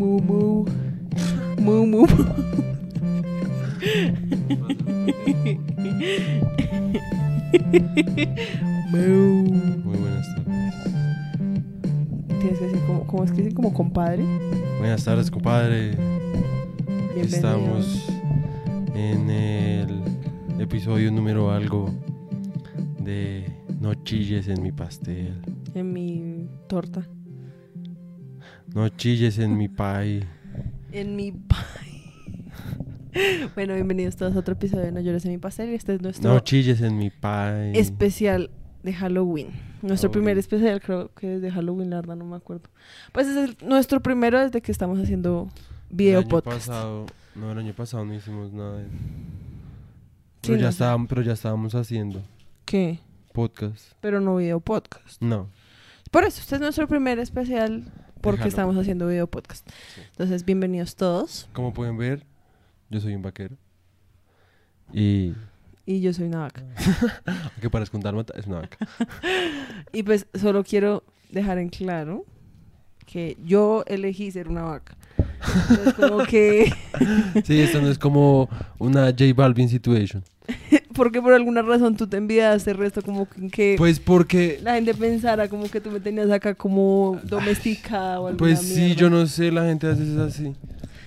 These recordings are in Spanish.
mu, mu. Mu, mu, mu. Mu. Muy buenas tardes. Tienes que decir como, como es que decir como compadre. Buenas tardes, compadre. Bienvenido. Estamos en el episodio número algo de No chilles en mi pastel. en mi torta. No chilles en mi pie. En mi pie. bueno, bienvenidos todos a otro episodio de No llores en mi pastel. y Este es nuestro No chilles en mi pie. especial de Halloween. Nuestro primer especial creo que es de Halloween, la verdad no me acuerdo. Pues es el- nuestro primero desde que estamos haciendo video el año podcast. pasado, no, el año pasado no hicimos nada. de- Sí, Pero, no ya sé. estábamos, pero ya estábamos haciendo ¿Qué? podcast. Pero no video podcast. No. Por eso, este es nuestro primer especial porque estamos haciendo video podcast. Sí. Entonces, bienvenidos todos. Como pueden ver, yo soy un vaquero. Y Y yo soy una vaca. aunque parezca un dálmata, es una vaca. Y pues solo quiero dejar en claro que yo elegí ser una vaca. Entonces, como que, Sí, esto no es como una J Balvin situation. porque por alguna razón tú te enviaste el resto, como que, Pues porque, la gente pensara como que tú me tenías acá como domesticada o algo pues sí, yo no sé, la gente a veces es así.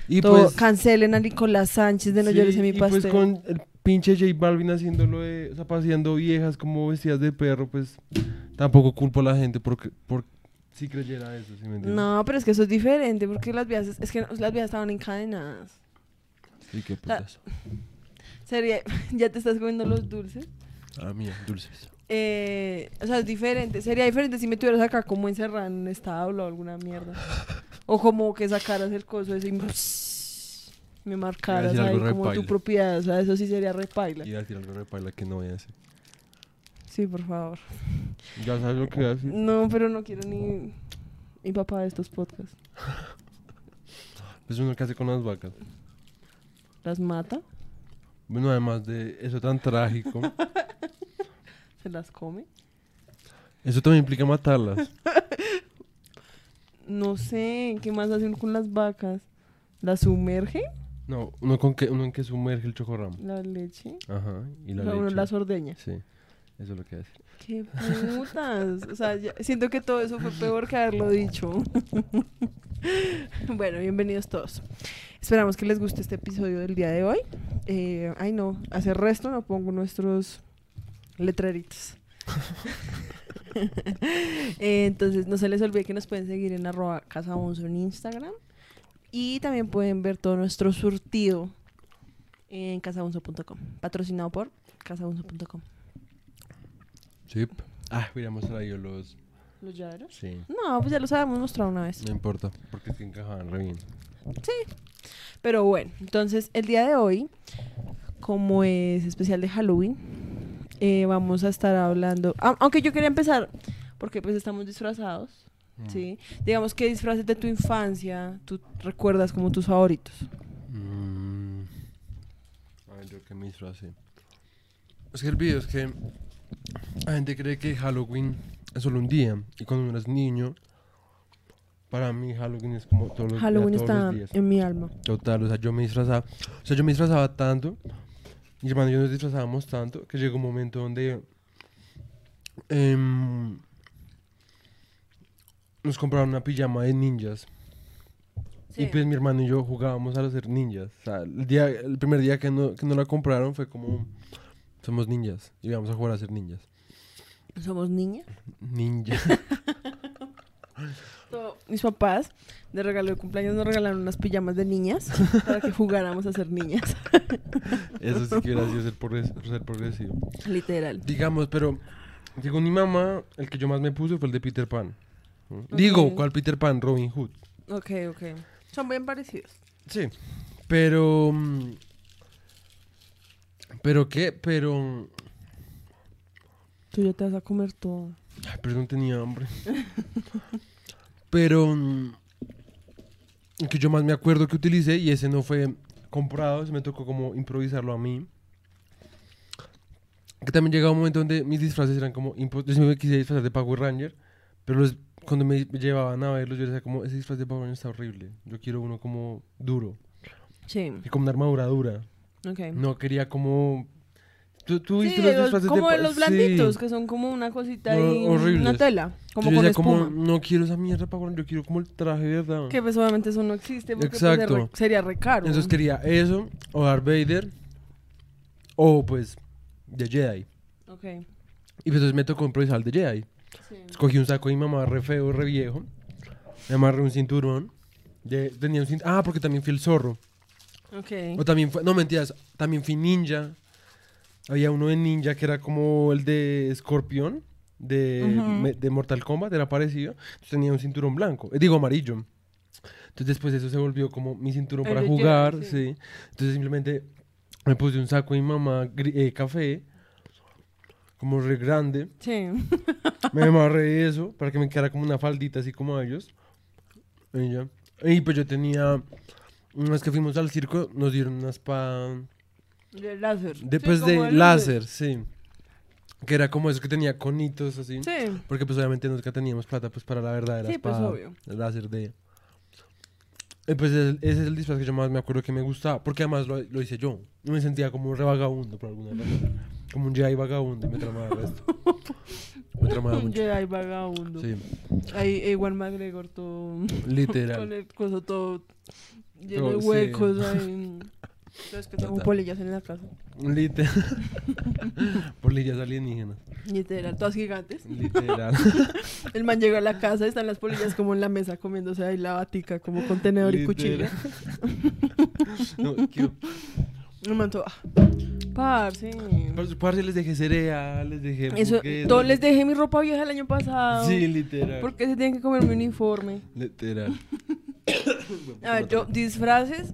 Y Todo, pues, cancelen a Nicolás Sánchez de No sí, llores en mi y pues con el pinche J Balvin haciéndolo de, o sea, paseando viejas como vestidas de perro, pues tampoco culpo a la gente porque, por si creyera eso, ¿sí me entiendes? No, pero es que eso es diferente, porque las viejas, es que las viejas estaban encadenadas. Y qué putas. Sería, ya te estás comiendo los dulces. Ah, mía, dulces. Eh, o sea, es diferente. Sería diferente si me tuvieras acá como encerrada en un establo o alguna mierda. O como que sacaras el coso ese y me marcaras Iba ahí como tu repaila. propiedad. O sea, eso sí sería repaila. Y a decir algo de paila que no voy a hacer. Sí, por favor. Ya sabes lo que voy a decir. No, pero no quiero ni mi papá de estos podcasts. Es uno que hace con las vacas. Las mata, Bueno, además de eso tan trágico, se las come. eso también implica matarlas. No sé, ¿qué más hacen con las vacas? ¿Las sumerge? No, uno con que uno en que sumerge el chocorramo. ¿La leche? Ajá, y la o sea, uno leche. las ordeña. Sí, eso es lo que hace. ¡Qué putas! O sea, ya- siento que todo eso fue peor que haberlo dicho. bueno, bienvenidos todos. Esperamos que les guste este episodio del día de hoy. Eh, ay, no, hace resto no pongo nuestros letreritos. Eh, entonces, no se les olvide que nos pueden seguir en arroba casabonzo en Instagram. Y también pueden ver todo nuestro surtido en casabonzo.com. Patrocinado por casabonzo.com. Sí. Ah, hubiéramos traído los. ¿Los llaveros? Sí. No, pues ya los habíamos mostrado una vez. No importa, porque es que encajaban re bien. Pero bueno, entonces el día de hoy, como es especial de Halloween, eh, vamos a estar hablando. au- aunque yo quería empezar, porque pues estamos disfrazados, Mm. ¿sí? Digamos que disfraces de tu infancia, tú recuerdas como tus favoritos. Mm. A ver, yo que me disfracé. Es que el video es que la gente cree que Halloween es solo un día. Y cuando uno es niño, para mí Halloween es como todos los, Halloween todos está los días. en mi alma. Total, o sea, yo me disfrazaba. O sea, yo me disfrazaba tanto. Mi hermano y yo nos disfrazábamos tanto que llegó un momento donde. em, nos compraron una pijama de ninjas. Y pues mi hermano y yo jugábamos a ser ninjas. O sea, el, día, el primer día que no, que no la compraron fue como. Somos ninjas. Y íbamos a jugar a ser ninjas. Somos niñas. Ninja. Mis papás, de regalo de cumpleaños, nos regalaron unas pijamas de niñas para que jugáramos a ser niñas. Eso sí que hubiera sido ser, progres- ser progresivo. Literal. Digamos, pero según mi mamá, el que yo más me puse fue el de Peter Pan. Digo. ¿cuál Peter Pan? Robin Hood. Ok, ok. Son bien parecidos. Sí. Pero. mm, ¿Pero qué? Pero. Tú ya te vas a comer todo. Ay, pero no tenía hambre. pero. mm, El que yo más me acuerdo que utilicé, y ese no fue comprado, se me tocó como improvisarlo a mí. Que también llegaba un momento donde mis disfraces eran como. Yo siempre me quise disfrazar de Power Ranger, Pero los- cuando me llevaban a verlos, yo decía como, ese disfraz de Power Rangers está horrible. Yo quiero uno como duro. Sí, Y como una armadura dura. ok. No quería como... ¿Tú, tú Sí, viste los los- disfraces como de de los sí. blanditos, que son como una cosita No, horribles. una tela, como yo con decía espuma. como, no quiero esa mierda Rangers, yo quiero como el traje, ¿verdad? Que pues obviamente eso no existe porque pues, Exacto. sería re caro. Entonces quería eso, o Darth Vader, o pues de Jedi. Ok. Y pues entonces me tocó improvisar el de Jedi. Sí. Escogí un saco de mi mamá re feo, re viejo. Me amarré un cinturón. de- tenía un cint- ah, porque también fui el zorro. Ok. O también fue, no mentiras, también fui ninja. Había uno de ninja que era como el de escorpión de, me- de Mortal Kombat, era parecido. Entonces tenía un cinturón blanco, eh, digo amarillo. Entonces después eso se volvió como mi cinturón El para Jedi, jugar, sí. sí. Entonces simplemente me puse un saco de mi mamá eh, café, como re grande. Sí. Me amarré eso para que me quedara como una faldita así como a ellos. Y ya. Y pues yo tenía, una vez que fuimos al circo, nos dieron una espada De láser. Después Sí, de el láser, sí. Que era como eso que tenía conitos así. Sí. Porque pues obviamente nunca teníamos plata pues para la verdadera Sí, pues, obvio. láser de... Y pues ese, es el disfraz que yo más me acuerdo que me gustaba. Porque además lo, lo hice yo. Me sentía como un re vagabundo por alguna razón. Como un Jedi vagabundo y me tramaba el resto. Me tramaba Un mucho. Jedi vagabundo. Sí, Ahí Ewan McGregor todo... Con literal. el coso todo lleno de sí. huecos ahí. Entonces que tengo Total. polillas en la casa. Literal. Polillas alienígenas. Literal, todas gigantes. Literal. El man llega a la casa y están las polillas como en la mesa comiéndose ahí la batica como con tenedor y cuchilla. no, qué- El man todo, ah, parce. Les dejé cereal, les dejé Eso, todo les dejé mi ropa vieja el año pasado. Sí, literal. Porque se tienen que comer mi uniforme. Literal. A ver, yo, disfraces.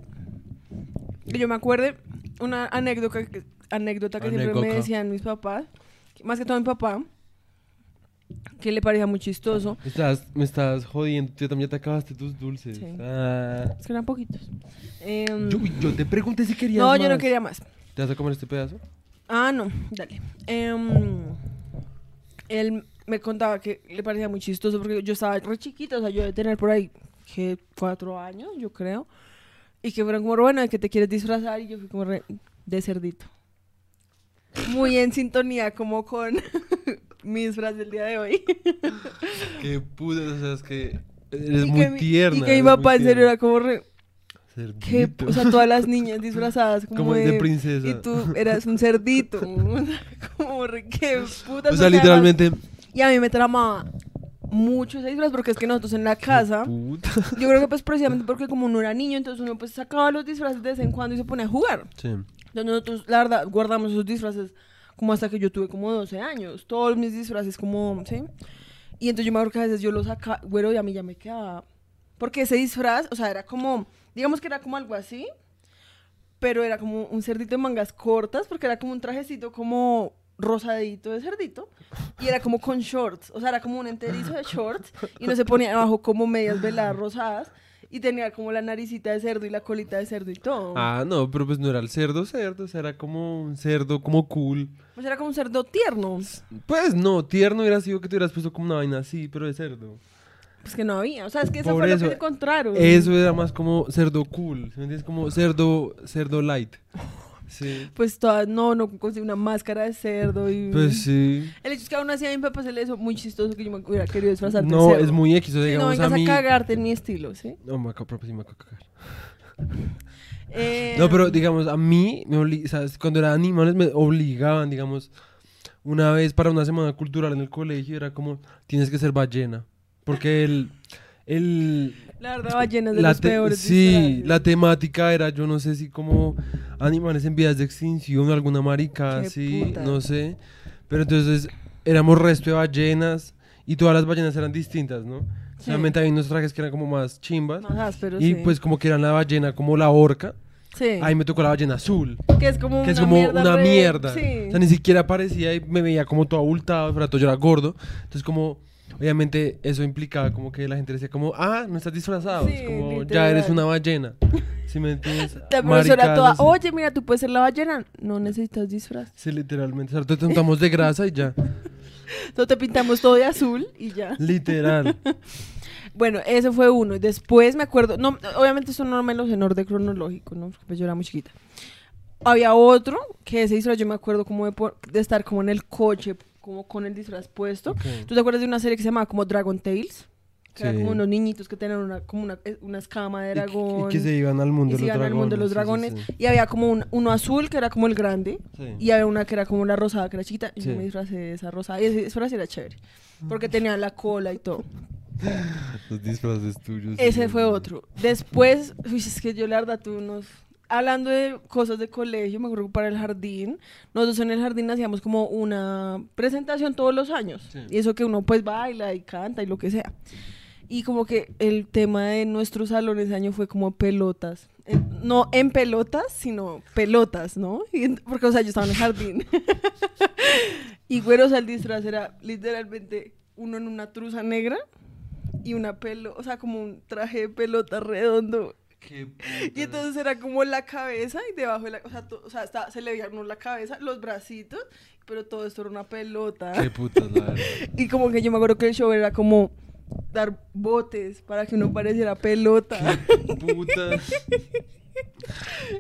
Yo me acuerde, una anécdota, que- anécdota que siempre me decían mis papás, más que todo mi papá, que le parecía muy chistoso. Me estás, me estás jodiendo, tú también te acabaste tus dulces. Sí. Ah. Es que eran poquitos. Em, Yo, yo te pregunté si querías no, yo no más. quería más. ¿Te vas a comer este pedazo? Ah, no, dale. Em, él me contaba que le parecía muy chistoso porque yo estaba re chiquita, o sea, yo de tener por ahí que cuatro años, yo creo. Y que fueron como, bueno, ¿de qué te quieres disfrazar? Y yo fui como re- de cerdito. Muy en sintonía como con mi disfraz del día de hoy. Qué puta, o sea, es que eres y muy que mi- tierna. Y que mi papá en serio era como re... que, Cerdito. o sea, todas las niñas disfrazadas como, Como de de, princesa. Y tú eras un cerdito. como re, qué puta. O sea, literalmente. Y a mí me tramaba mucho ese disfraz porque es que nosotros en la casa, yo creo que pues precisamente porque como uno era niño, entonces uno pues sacaba los disfraces de vez en cuando y se ponía a jugar. Sí. Entonces nosotros, la verdad, guardamos esos disfraces como hasta que yo tuve como 12 años. Todos mis disfraces como, ¿sí? Y entonces yo me acuerdo que a veces yo los sacaba, güero, y a mí ya me quedaba... Porque ese disfraz, o sea, era como, digamos que era como algo así, pero era como un cerdito de mangas cortas, porque era como un trajecito como rosadito de cerdito, y era como con shorts, o sea, era como un enterizo de shorts, y no se ponía abajo como medias veladas rosadas, y tenía como la naricita de cerdo y la colita de cerdo y todo. Ah, no, pero pues no era el cerdo cerdo, o sea, era como un cerdo como cool. Pues era como un cerdo tierno. Pues no, tierno hubiera sido que te hubieras puesto como una vaina así, pero de cerdo. Pues que no había. O sea, es que eso Por fue eso, lo que encontraron. Eso era más como cerdo cool, ¿sí ¿me entiendes? Como cerdo, cerdo light. Sí. Pues todas, no, no conseguí una máscara de cerdo y... Pues sí. El hecho es que aún así a mi papá se le hizo muy chistoso que yo me hubiera querido disfrazar de No, cerdo. es muy X, o sea, Sí, no digamos vengas a cagarte en mi estilo, ¿sí? No, me acabo, sí me acabo de cagar. Eh, No, pero digamos, a mí, me obli- ¿sabes? cuando era animales me obligaban, digamos, una vez para una semana cultural en el colegio, era como, tienes que ser ballena. Porque el... el La verdad, ballenas de la los peores sí, la temática era, yo no sé si como animales en vías de extinción alguna marica Qué puta. no sé. Pero entonces éramos resto de ballenas y todas las ballenas eran distintas, ¿no? Sí. Solamente había unos trajes que eran como más chimbas. Más ásperos, y sí. pues como que eran la ballena como la orca. Sí. Ahí me tocó la ballena azul, que es como que es una como mierda una re- mierda. Sí. O sea, ni siquiera parecía y me veía como todo abultado, pero todo yo era gordo. Entonces como, obviamente eso implicaba como que la gente decía como, ah, no estás disfrazado. Sí, es como, ya eres una ballena. ¿Sí me entiendes? La profesora Maricadas toda, así. oye, mira, tú puedes ser la ballena. No necesitas disfraz. Sí, literalmente. O sea, te untamos de grasa y ya. Entonces te pintamos todo de azul y ya. Literal. Bueno, ese fue uno. Después me acuerdo, no, obviamente eso no me lo sé en orden cronológico, ¿no? Porque pues yo era muy chiquita. Había otro que ese disfraz yo me acuerdo como de, por- de estar como en el coche, como con el disfraz puesto. ¿Tú te acuerdas de una serie que se llamaba como Dragon Tales? Que Sí. como unos niñitos que tenían una, como una, eh, una escama de Y que- dragón. Y, que se iban al mundo y de se los iban al mundo de los dragones. dragones. sí, sí, Y había como un- uno azul que era como el grande. Y había una que era como la rosada, que era chiquita. Y yo me disfracé de esa rosada. Y disfraz era chévere. Porque tenía la cola y todo. Los disfraces tuyos. Ese fue otro. Después, uy, es que yo la verdad tuve unos... Hablando de cosas de colegio, me acuerdo que para el jardín, nosotros en el jardín hacíamos como una presentación todos los años. Sí. Y eso que uno pues baila y canta y lo que sea. Y como que el tema de nuestro salón ese año fue como pelotas. En- no en pelotas, sino pelotas, ¿no? Y porque, o sea, yo estaba en el jardín. y bueno, o sea, el disfraz era literalmente uno en una truza negra y una pelo, o sea, como un traje de pelota redondo. Qué Y entonces era como la cabeza y debajo de la, o sea, to- o sea, se le veía uno la cabeza, los bracitos, pero todo esto era una pelota. Qué putas, la verdad. Y como que yo me acuerdo que el show era como dar botes para que uno pareciera pelota. Qué putas.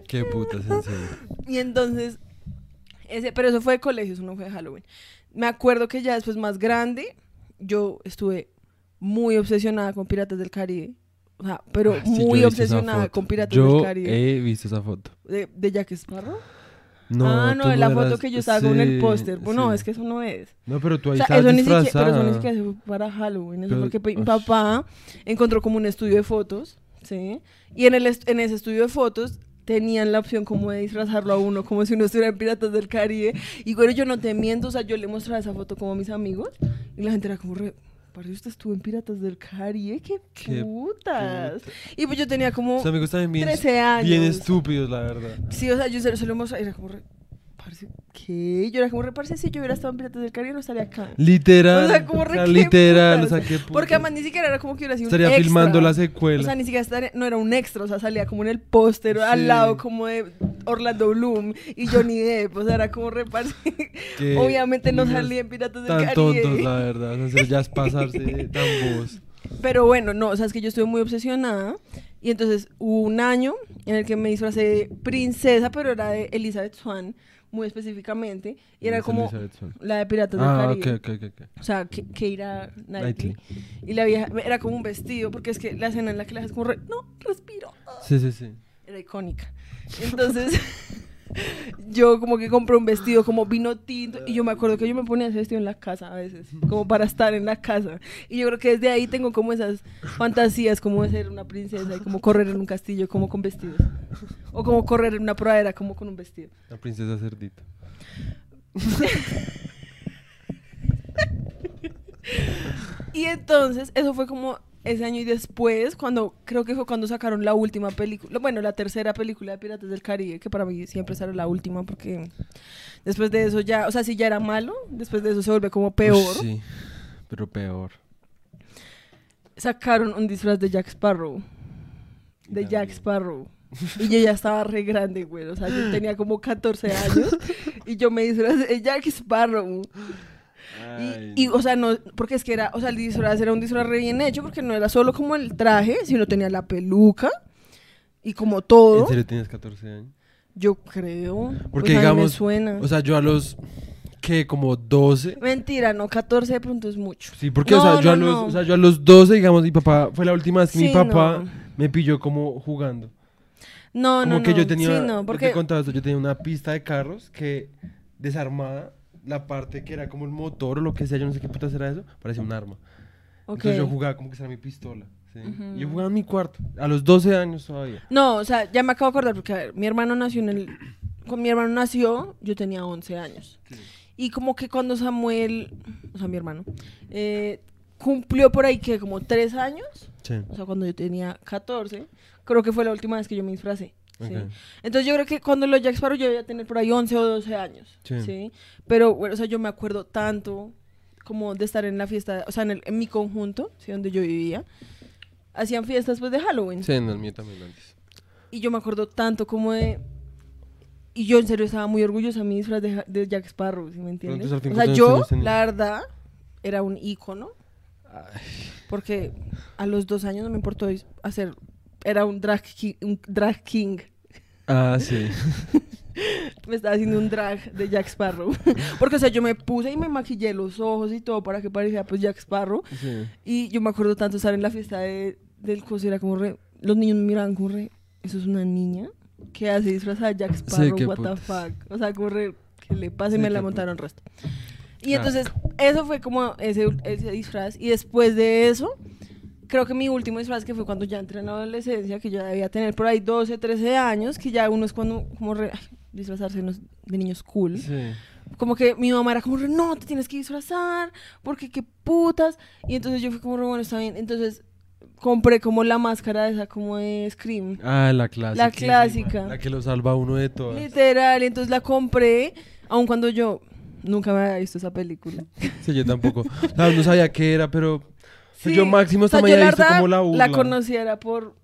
Qué putas, en serio. Y entonces, ese, pero eso fue de colegio, eso no fue de Halloween. Me acuerdo que ya después más grande, yo estuve muy obsesionada con Piratas del Caribe. O sea, pero Ah, sí, muy obsesionada foto. con Piratas yo del Caribe. he visto esa foto. De, de Jack Sparrow. No, ah, no, de la foto eras- que yo estaba con el sí, póster. Bueno, sí. es que eso no es. No, pero tú O ahí sea, estabas eso ni siquiera, disfrazada. pero eso ni siquiera fue para Halloween. Eso Pero- porque mi papá encontró como un estudio de fotos, ¿sí? Y en, el en ese estudio de fotos tenían la opción como de disfrazarlo a uno, como si uno estuviera en Piratas del Caribe. Y bueno, yo no te miento, o sea, yo le mostraba esa foto como a mis amigos y la gente era como, re, usted estuvo en Piratas del Caribe, qué Qué putas. puta. Y pues yo tenía como Tus amigos también bien, 13 años. bien estúpidos, la verdad. Sí, o sea, yo se, se lo mostraba era como, re, parce, ¿qué? Yo era como, re, parce, si yo hubiera estado en Piratas del Caribe no estaría acá. Literal. O sea, como re, qué literal, putas. o sea, qué putas. Porque además ni siquiera era como que hubiera sido un Estaría extra. filmando la secuela. O sea, ni siquiera estaría- no era un extra, o sea, salía como en el póster Sí. al lado como de Orlando Bloom y Johnny Depp, o sea, era como repartir. Obviamente no salía en Piratas del Tan Caribe. tontos, la verdad. O sea, ya es pasarse tan vos. Pero bueno, no, o sea, es que yo estuve muy obsesionada y entonces hubo un año en el que me disfracé de princesa, pero era de Elizabeth Swan, muy específicamente, y era como la de Piratas Ah, del Caribe. ok, ok. ok. O sea, que, Keira Knightley. Knightley. Y la vieja, era como un vestido, porque es que la escena en la que la es como, re- no, respiro. Sí, sí, sí. Era icónica. Entonces, yo como que compré un vestido como vino tinto, y yo me acuerdo que yo me ponía ese vestido en la casa a veces, como para estar en la casa. Y yo creo que desde ahí tengo como esas fantasías, como de ser una princesa y como correr en un castillo, como con vestidos. O como correr en una pradera, como con un vestido. La princesa cerdita. Y entonces, eso fue como ese año y después, cuando creo que fue cuando sacaron la última película, bueno, la tercera película de Piratas del Caribe, que para mí siempre será la última, porque después de eso ya, o sea, si ya era malo, después de eso se vuelve como peor. Sí, pero peor. Sacaron un disfraz de Jack Sparrow. De Jack. Sparrow. Y yo ya estaba re grande, güey. O sea, yo tenía como 14 años y yo me disfrazé de Jack Sparrow. Ay, Y, y, o sea, no, porque es que era, o sea, el disfraz era un disfraz re bien hecho, porque no era solo como el traje, sino tenía la peluca y como todo. ¿En serio tienes 14 años? Yo creo. Porque pues a mí me digamos, suena. O sea, yo a los, ¿qué? Como 12. Mentira, no, 14 de pronto es mucho. Sí, porque, No, o, sea, yo a no, los, no. o sea, yo a los 12, digamos, mi papá, fue la última vez que mi Sí, papá no. me pilló como jugando. No, como no, que no. yo tenía, Sí, yo no, te porque contaba esto, yo tenía una pista de carros que desarmada, la parte que era como el motor o lo que sea, yo no sé qué putas era eso, parecía un arma. Entonces yo jugaba como que era mi pistola. ¿sí? Yo jugaba en mi cuarto, a los 12 años todavía. No, o sea, ya me acabo de acordar porque a ver, mi hermano nació en el cuando mi hermano nació, yo tenía 11 años. Y como que cuando Samuel, o sea, mi hermano, eh, cumplió por ahí que como 3 años, Sí. o sea, cuando yo tenía 14, creo que fue la última vez que yo me disfracé. Entonces yo creo que cuando lo Jack Sparrow yo debía tener por ahí 11 o 12 años. Sí. Sí. Pero, bueno, o sea, yo me acuerdo tanto como de estar en la fiesta, o sea, en, el- en mi conjunto, ¿sí? donde yo vivía. Hacían fiestas pues de Halloween. Sí, en el mío también antes. Y yo me acuerdo tanto como de... Y yo en serio estaba muy orgullosa de mi disfraz de, de Jack Sparrow, ¿sí me entiendes? entonces, O sea, ¿cuántos yo, la verdad, era un ícono. Porque a los dos años no me importó hacer. Era un drag king. Un drag king. Ah, sí. me estaba haciendo un drag de Jack Sparrow. Porque, o sea, yo me puse y me maquillé los ojos y todo para que pareciera pues Jack Sparrow. sí. Y yo me acuerdo tanto estar en la fiesta de, del coso, era como re... Los niños me miraban como re... ¿Eso es una niña? que hace disfrazada de Jack Sparrow? what the putas. fuck? O sea, como re... Que le pase y me la putas. montaron resto. Y Claro. entonces, eso fue como ese, ese disfraz. Y después de eso, creo que mi último disfraz, que fue cuando ya entré en la adolescencia, que yo debía tener por ahí 12, 13 años, que ya uno es cuando, como re, ay, disfrazarse de niños cool. Sí. Como que mi mamá era como, re, no, te tienes que disfrazar, porque qué putas. Y entonces yo fui como, re, bueno, está bien. Entonces compré como la máscara esa, como de Scream. Ah, la clásica. La clásica. La que lo salva a uno de todas. Literal, y entonces la compré, aun cuando yo nunca me había visto esa película. Sí, yo tampoco. No sabía qué era, pero Sí, yo máximo o sea, yo había la como la burla. la conociera por,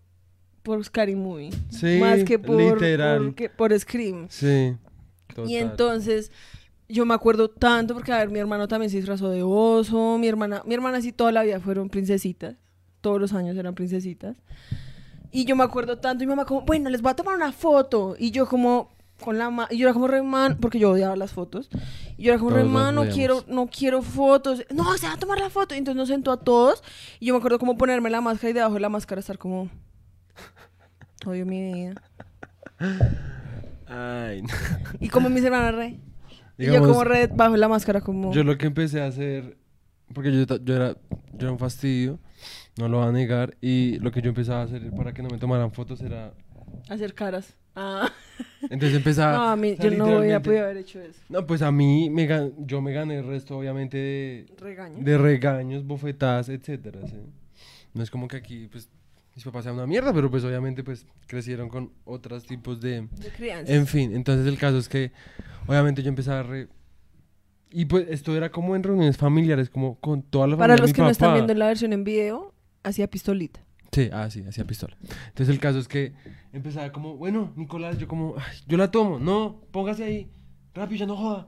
por Scary Movie. Sí, más que por, literal. por, que- por Scream. Sí. Total. Y entonces yo me acuerdo tanto porque a ver, mi hermano también se disfrazó de oso, mi hermana, mi hermana sí toda la vida fueron princesitas, todos los años eran princesitas. Y yo me acuerdo tanto y mi mamá como, bueno, les voy a tomar una foto y yo como con la mano, y yo era como re man, porque yo odiaba las fotos. Y yo era como re Todos las man, no quiero, no quiero fotos. No, se va a tomar la foto. Y entonces nos sentó a todos y yo me acuerdo como ponerme la máscara y debajo de la máscara estar como odio mi vida. Ay, no. Y como mis hermanas re. y yo Digamos, como re bajo la máscara como Yo lo que empecé a hacer, porque yo, yo, era, yo era un fastidio, no lo voy a negar, y lo que yo empezaba a hacer para que no me tomaran fotos era... hacer caras. Ah. Entonces empezaba... No, a mí, o sea, yo no hubiera podido haber hecho eso. No, pues a mí, me gan- yo me gané el resto, obviamente, de, Regaño. de regaños, bofetadas, etcétera, ¿sí? No es como que aquí, pues, mis papás sean una mierda, pero pues obviamente, pues, crecieron con otros tipos de... De crianza. En fin, entonces el caso es que, obviamente yo empezaba a re... Y pues esto era como en reuniones familiares, como con toda la Para familia de los mi que no están papá. viendo la versión en video, hacía pistolita. Sí, ah, sí, hacía pistola. Entonces el caso es que empezaba como, bueno, Nicolás, yo como, "Ay, yo la tomo, no, póngase ahí, rápido, ya no joda.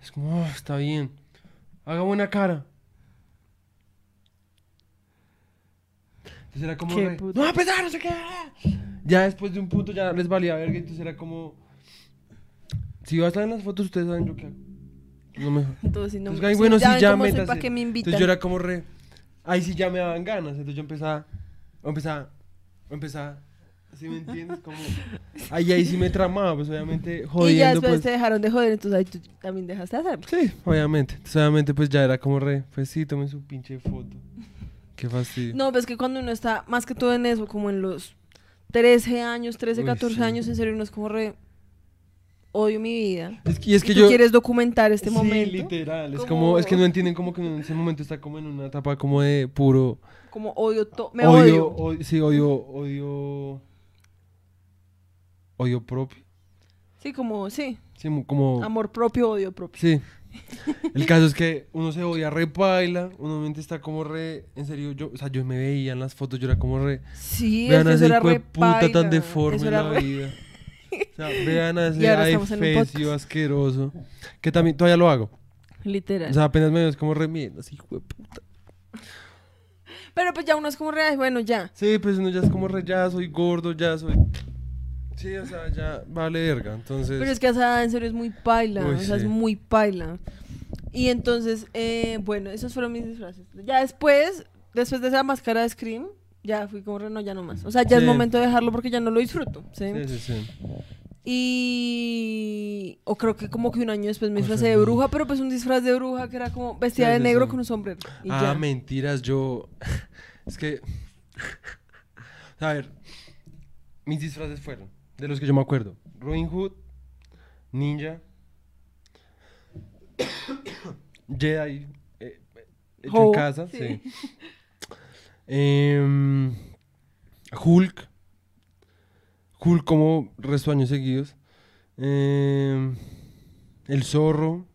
Es como, "Oh, está bien, haga buena cara. Entonces era como, Qué re, no va a pesar, no sé qué. Ya después de un punto ya les valía verga, entonces era como, si va a estar en las fotos, ustedes saben lo que hago. No me Entonces, si no, entonces, ay, bueno, sí, ya cómo soy, métase. ¿Para qué me invitan? Entonces yo era como re. Ahí sí ya me daban ganas. Entonces yo empezaba. O empezaba. O empezaba. ¿Sí me entiendes? Como. Ahí, ahí sí me tramaba, pues obviamente y ya jodiendo. después Pues, te dejaron de joder, entonces ahí tú también dejaste de hacerlo. Sí, obviamente. Entonces obviamente pues ya era como re. Pues sí, tomen su pinche foto. Qué fastidio. No, ves que cuando uno está más que todo en eso, como en los 13 años, 13, Uy, 14 sí. años, en serio uno es como re. Odio mi vida. Es que, y es que y tú yo. quieres documentar este sí, momento. literal. Es Como-. Es que no entienden como que en ese momento está como en una etapa como de puro. Como odio todo. Me odio, odio. sí, odio. Odio. Odio propio. Sí, como, sí. Sí, como. Amor propio, odio propio. Sí. El caso es que uno se odia re paila, uno mente está como re, en serio, yo, o sea, yo me veía en las fotos, yo era como re, Sí, vean a ese hijo de re puta paila. tan deforme en la re- vida. O sea, vean a ese podcast. asqueroso, que también todavía lo hago. Literal. O sea, apenas me veo es como re mierda, así, hijo de puta. Pero pues ya uno es como re, ay, bueno, ya. Sí, pues uno ya es como re, ya soy gordo, ya soy... Sí, o sea, ya vale verga, entonces... Pero es que esa en serio es muy paila. Uy, o sea, es muy paila. Y entonces, eh, bueno, esos fueron mis disfraces. Ya después, después de esa máscara de Scream, ya fui como re, no, ya no más. O sea, ya es Sí. momento de dejarlo porque ya no lo disfruto. ¿sí? Sí, sí, sí. Y. O creo que como que un año después me Cosas disfracé de bruja, pero pues un disfraz de bruja que era como vestida Sí, de negro sí. con un sombrero. Y ah, ya. mentiras, yo. es que. A ver, mis disfraces fueron, de los que yo me acuerdo: Robin Hood, Ninja, Jedi, eh, hecho en casa, sí. sí. Em, Hulk, Hulk como resto de años seguidos. Em, el zorro.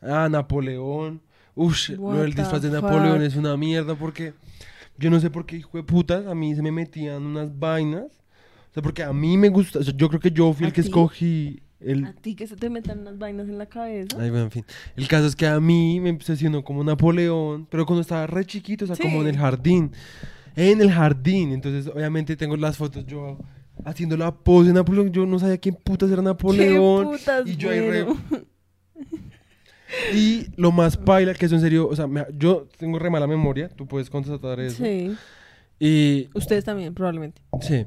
Ah, Napoleón. Uf, lo del disfraz de Napoleón es una mierda porque yo no sé por qué, hijo de putas, a mí se me metían unas vainas. O sea, porque a mí me gusta, o sea, yo creo que yo fui ¿A el que escogí el, A ti que se te metan unas vainas en la cabeza. Ay, bueno, en fin. El caso es que a mí me haciendo como Napoleón, pero cuando estaba re chiquito, o sea, como en el jardín. En el jardín. Entonces, obviamente, tengo las fotos yo haciendo la pose de Napoleón. Yo no sabía quién putas era Napoleón. ¿Qué putas, y yo ahí re-? Y lo más paila, que eso en serio, o sea, me- yo tengo re mala memoria, tú puedes constatar eso. Sí. Y, Ustedes también, probablemente. sí.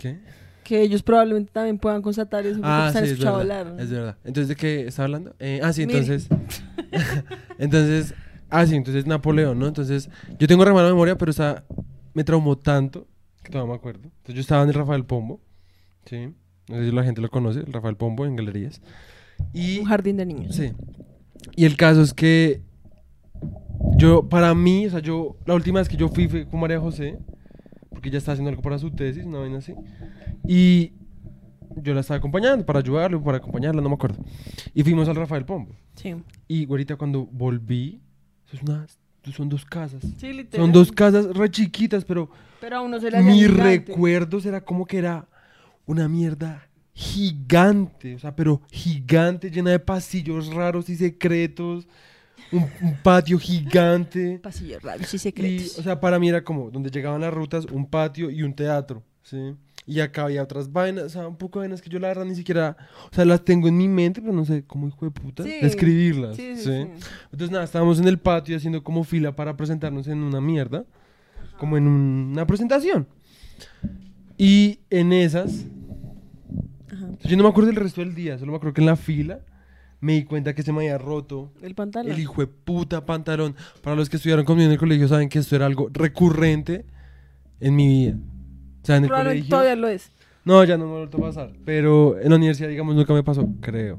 ¿Qué? Que ellos probablemente también puedan constatar eso porque Ah, se han sí, es verdad. hablar. Es verdad. Entonces, ¿de qué estaba hablando? Eh, ah, sí, entonces. entonces. Ah, sí, entonces Napoleón, ¿no? Entonces, yo tengo re mala memoria, pero esa me traumó tanto que todavía me acuerdo. Entonces, yo estaba en el Rafael Pombo. Sí. No sé si la gente lo conoce, el Rafael Pombo en galerías. Y. Un jardín de niños. Sí. Y el caso es que. Yo, para mí, o sea, yo. La última vez que yo fui fue con María José. Porque ella estaba haciendo algo para su tesis, una vaina así. Y yo la estaba acompañando para ayudarle, para acompañarla, no me acuerdo. Y fuimos al Rafael Pombo. Sí. Y ahorita cuando volví, eso es una, son dos casas. Sí, literal. Son dos casas re chiquitas, pero Pero a uno se le mi gigante. recuerdo era como que era una mierda gigante, o sea, pero gigante, llena de pasillos raros y secretos, un, un patio gigante. Pasillos raros y Y, secretos. o sea, para mí era como donde llegaban las rutas, un patio y un teatro, ¿sí? Y acá había otras vainas, o sea, un poco de vainas que yo la verdad ni siquiera, o sea, las tengo en mi mente, pero no sé cómo hijo de puta Sí. describirlas. Entonces nada, estábamos en el patio haciendo como fila para presentarnos en una mierda, como en un- una presentación. Y en esas, Ajá. yo no me acuerdo del resto del día, solo me acuerdo que en la fila me di cuenta que se me había roto El pantalón. el hijo de puta pantalón. Para los que estudiaron conmigo en el colegio saben que esto era algo recurrente en mi vida. O sea, en el Probablemente colegio... todavía lo es. No, ya no me ha vuelto a pasar. Pero en la universidad, digamos, nunca me pasó, creo.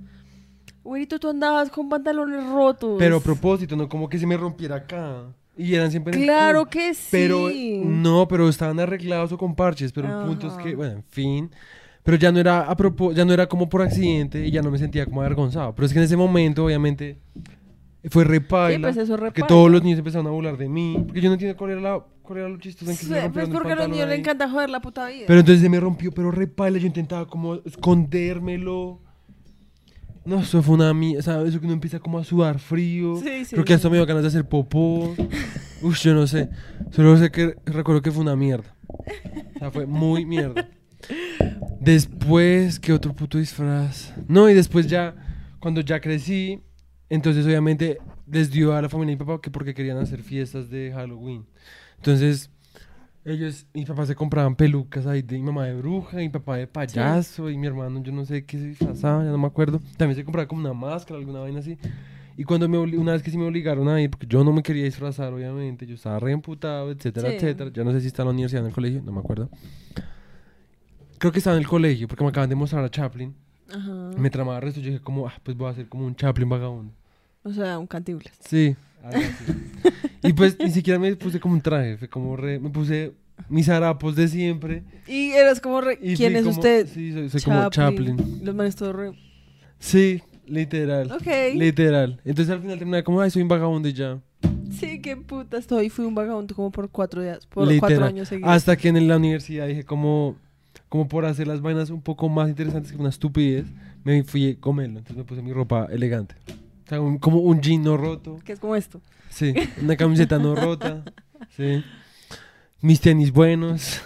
Güerito, tú andabas con pantalones rotos. Pero a propósito, no como que se me rompiera acá. Y eran siempre en el Claro que sí. Pero no, pero estaban arreglados o con parches. Pero el punto es Ajá. que, bueno, en fin. Pero ya no era a propó- ya no era como por accidente y ya no me sentía como avergonzado. Pero es que en ese momento, obviamente, fue repaila. Sí, pues que todos los niños empezaron a burlar de mí. Porque yo no entiendo cuál era, la, cuál era lo chistoso en que Sí, se pues porque a los niños les encanta joder la puta vida. Pero entonces se me rompió, pero repaila. Yo intentaba como escondérmelo. No, eso fue una mierda. O sea, eso que uno empieza como a sudar frío. Sí, sí, Creo que hasta me dio ganas de hacer popó. Uf, yo no sé. Solo sé que recuerdo que fue una mierda. O sea, fue muy mierda. Después, ¿qué otro puto disfraz? No, y después ya, cuando ya crecí, entonces obviamente les dio a la familia mi papá que porque querían hacer fiestas de Halloween. Entonces, ellos, mis papás se compraban pelucas ahí de mi mamá de bruja, mi papá de payaso y mi hermano, yo no sé qué se disfrazaba, ya no me acuerdo. También se compraba como una máscara, alguna vaina así. Y cuando me una vez que sí me obligaron a ir, porque yo no me quería disfrazar, obviamente, yo estaba re emputado, etcétera, Sí. etcétera. Ya no sé si está en la universidad o en el colegio, no me acuerdo. Creo que estaba en el colegio, porque me acaban de mostrar a Chaplin. Ajá. Me tramaba el resto, yo dije como, ah, pues voy a hacer como un Chaplin vagabundo. O sea, un cantiblas. Sí, algo así. y pues ni siquiera me puse como un traje, fue como re, me puse mis harapos de siempre. Y eras como re... Y ¿Quién es como- usted? Sí, soy, soy como Chaplin. Los manes todos re... Sí, literal. Ok. Literal. Entonces al final terminé como, ay, soy un vagabundo y ya. Sí, qué puta estoy. Fui un vagabundo como por cuatro días. Por cuatro años seguidos. Hasta que en la universidad dije como, como por hacer las vainas un poco más interesantes que una estupidez, me fui a comerlo. Entonces me puse mi ropa elegante. O sea, un- como un jean no roto. Que es como esto. Sí, una camiseta no rota. Sí. Mis tenis buenos.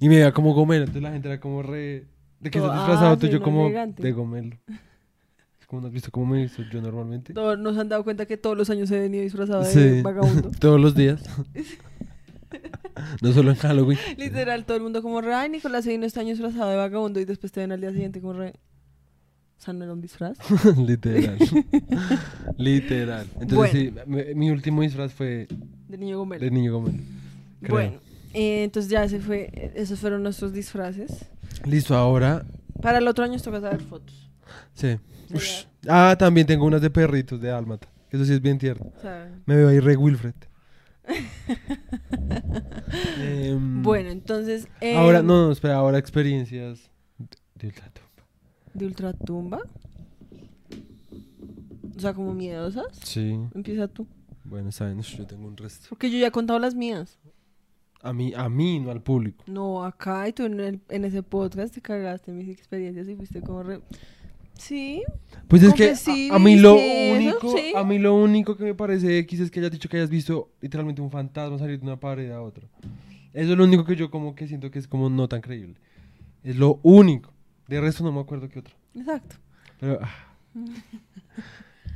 Y me iba como gomelo. Entonces la gente era como re. ¿De qué estás disfrazado ah, tú? Yo no, como elegante. de gomelo. Es como no has visto cómo me visto yo normalmente. Todos nos han dado cuenta que todos los años he venido disfrazado de vagabundo. Todos los días. no solo en Halloween. Literal, todo el mundo como re, ay, Nicolás se vino este año disfrazado de vagabundo y después te ven al día siguiente como re... O sea, no era un disfraz. Literal. Literal. Entonces Bueno. sí, mi último disfraz fue De niño gomelo. de niño gomelo. creo. Bueno, eh, entonces ya ese fue, eh, esos fueron nuestros disfraces. Listo, ahora. Para el otro año os toca saber fotos. Sí. Ah, también tengo unas de perritos de Álmata. que Eso sí es bien tierno. Me veo ahí re Wilfred. Em, bueno, entonces... eh, Ahora, no, no, espera, ahora experiencias de ultratumba. ¿De ultratumba? O sea, como miedosas. Sí, Empieza tú. bueno, saben, yo tengo un resto. Porque yo ya he contado las mías. A mí, a mí, no al público. No, acá y tú en, el- en ese podcast te cagaste mis experiencias y fuiste como re... Sí, Pues es que sí a, a mí lo eso, único, sí. a mí lo único que me parece X es que hayas dicho que hayas visto literalmente un fantasma salir de una pared a otra. Eso es lo único que yo como que siento que es como no tan creíble. Es lo único. De resto no me acuerdo qué otro. exacto. Pero, ah.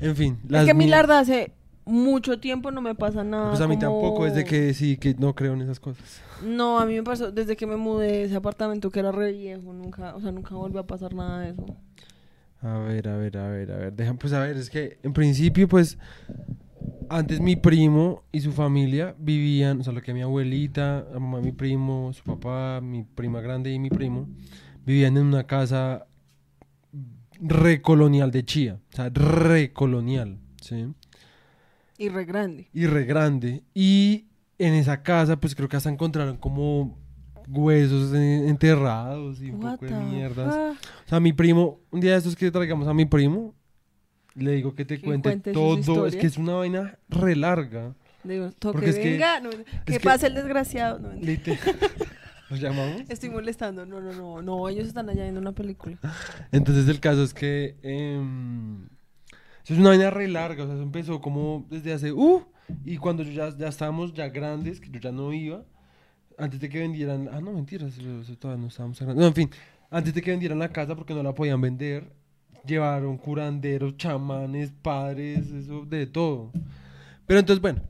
En fin. es que a mí mías- la verdad hace mucho tiempo no me pasa nada Pues a mí como- tampoco, es de que sí, que no creo en esas cosas. No, a mí me pasó desde que me mudé de ese apartamento que era re viejo, nunca, o sea, nunca volvió a pasar nada de eso. A ver, a ver, a ver, a ver. Deja, pues a ver, es que en principio, pues, antes mi primo y su familia vivían, o sea, lo que mi abuelita, la mamá de mi primo, su papá, mi prima grande y mi primo, vivían en una casa recolonial de Chía. O sea, recolonial, ¿sí? Y re grande. Y re grande. Y en esa casa, pues creo que hasta encontraron como huesos enterrados y un What poco de mierdas. fuck? O sea, mi primo, un día de estos que traigamos a mi primo, le digo que te Que cuente todo. Es que es una vaina re larga. Digo, toque Porque es que- venga, no, que que- pase el desgraciado. No, ¿Los llamamos? estoy molestando. No, no, no, no, ellos están allá viendo una película. Entonces el caso es que eso es una vaina re larga. O sea, eso empezó como desde hace... Uh, y cuando yo ya, ya estábamos ya grandes, que yo ya no iba, antes de que vendieran... Ah, no, mentiras, todavía no estábamos grandes. No, en fin, antes de que vendieran la casa porque no la podían vender, llevaron curanderos, chamanes, padres, eso, de todo. Pero entonces, bueno,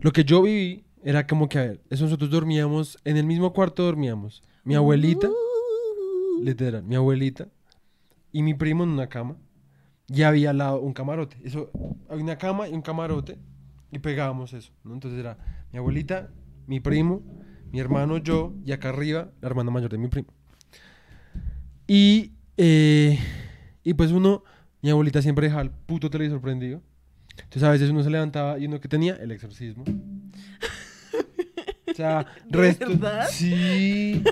lo que yo viví era como que, a ver, eso nosotros dormíamos, en el mismo cuarto dormíamos. Mi abuelita, Uh. literal, mi abuelita y mi primo en una cama. Y había al lado un camarote. Eso, había una cama y un camarote y pegábamos eso, ¿no? Entonces era mi abuelita, mi primo, mi hermano, yo y acá arriba la hermana mayor de mi primo. Y, eh, y pues uno, mi abuelita siempre dejaba el puto televisor prendido. Entonces a veces uno se levantaba y uno que tenía el exorcismo. O sea, ¿De resto. verdad? Sí.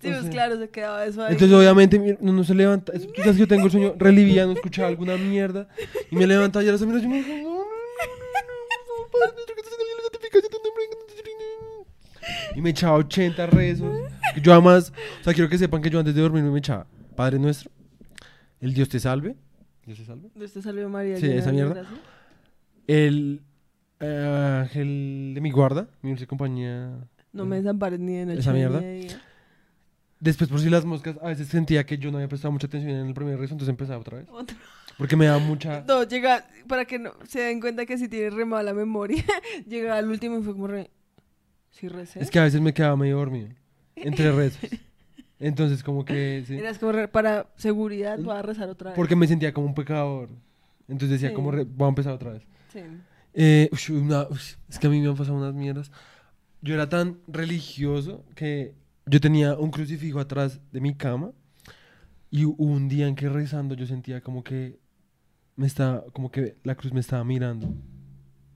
Sí, O pues sea, claro, se quedaba eso ahí. Entonces, obviamente, uno no se levanta. Es, quizás yo tengo el sueño re liviano, escuchaba alguna mierda. Y me levantaba y a las amigas yo me digo, no, no, no, no, no, no, Padre nuestro que estás en el cielo, santificado sea tu nombre, venga tu reino". Y me echaba 80 rezos. Yo además, o sea, quiero que sepan que yo antes de dormir me echaba Padre nuestro, el Dios te salve. Dios te salve. De este salió María. Sí, esa mierda. El eh, ángel de mi guarda, mi dulce compañía. No me desampares ni de noche. ¿Esa ni mierda? de día. Después, por si las moscas, a veces sentía que yo no había prestado mucha atención en el primer rezo, entonces empezaba otra vez. Otro. Porque me da mucha. No, llega, para que no se den cuenta que si tiene re mala memoria, llega al último y fue como re. ¿Sí recé? Es que a veces me quedaba medio dormido. Entre rezos. Entonces, como que. sí. Eras como re- para seguridad, voy a rezar otra vez. Porque me sentía como un pecador. Entonces decía, Sí. como. re- Voy a empezar otra vez. Sí. Eh, una- es que a mí me han pasado unas mierdas. Yo era tan religioso que yo tenía un crucifijo atrás de mi cama. Y un día en que rezando yo sentía como que. Me estaba. Como que la cruz me estaba mirando.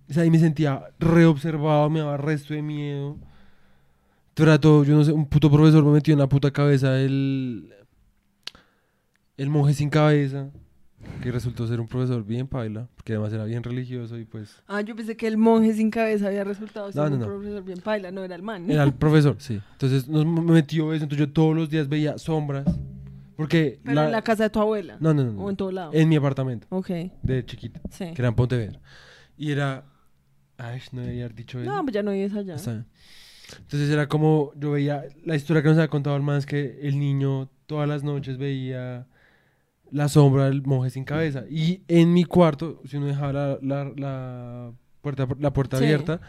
O sea, y me sentía reobservado, me daba resto de miedo. Trato, yo no sé, un puto profesor me metió en la puta cabeza el. El monje sin cabeza. Que resultó ser un profesor bien paila. Porque además era bien religioso y pues. Ah, yo pensé que el monje sin cabeza había resultado ser No, no, un no. profesor bien paila, no era el man. Era el profesor, sí. Entonces nos me metió eso. Entonces yo todos los días veía sombras. Porque. Pero la- en la casa de tu abuela. No, no, no. O en todo lado. En mi apartamento. Ok, De chiquito. sí. Que era en Pontevedra. Y era. Ay, no debía haber dicho eso. No, pues ya no vives allá. Está. Entonces era como, yo veía, la historia que nos había contado el man es que el niño todas las noches veía la sombra del monje sin cabeza. Y en mi cuarto, si uno dejaba la, la- la puerta, la puerta Sí. abierta,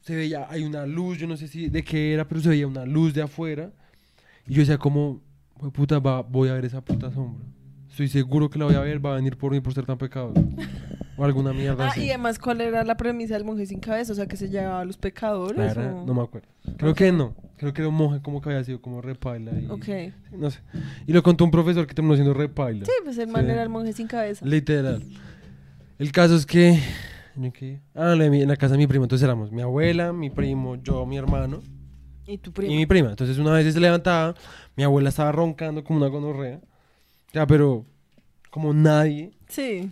se veía, hay una luz, yo no sé si de qué era, pero se veía una luz de afuera. Y yo decía como, "Jue puta, va, voy a ver esa puta sombra. Estoy seguro que la voy a ver, va a venir por mí por ser tan pecado. o alguna mierda Ah, así. y además, ¿cuál era la premisa del monje sin cabeza? O sea, que se llevaba a los pecadores. Verdad, o- no me acuerdo. Creo que no. Creo que era un monje como que había sido como repaila. Y, Ok. No sé. Y lo contó un profesor que terminó siendo repaila. Sí, pues el man Sí. era el monje sin cabeza. Literal. El caso es que. Ah, en la casa de mi primo. Entonces éramos mi abuela, mi primo, yo, mi hermano Y tu y primo. mi prima. Entonces una vez se levantaba, mi abuela estaba roncando como una gonorrea. Ya, pero como nadie. Sí.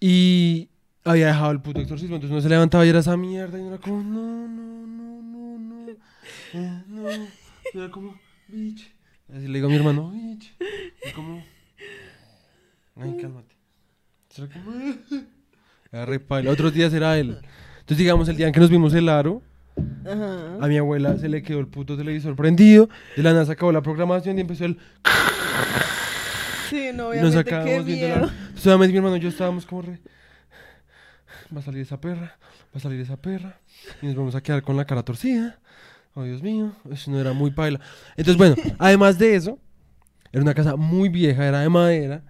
Y había dejado el puto exorcismo, entonces uno se levantaba y era esa mierda y era como, no, no, no, no, no, eh, no. Y era como, bitch. Así le digo a mi hermano, bitch. Y como, ay, cálmate. Era como, era re paila. Otros días era él. Entonces, digamos, el día en que nos vimos el aro, Ajá. a mi abuela se le quedó el puto televisor prendido, de la nada se acabó la programación y empezó el... Sí, no, nos obviamente, qué acabamos viendo la... miedo. Obviamente, mi hermano y yo estábamos como re... Va a salir esa perra, va a salir esa perra. Y nos vamos a quedar con la cara torcida. Oh, Dios mío, eso no era muy paila. Entonces, bueno, además de eso, era una casa muy vieja, era de madera.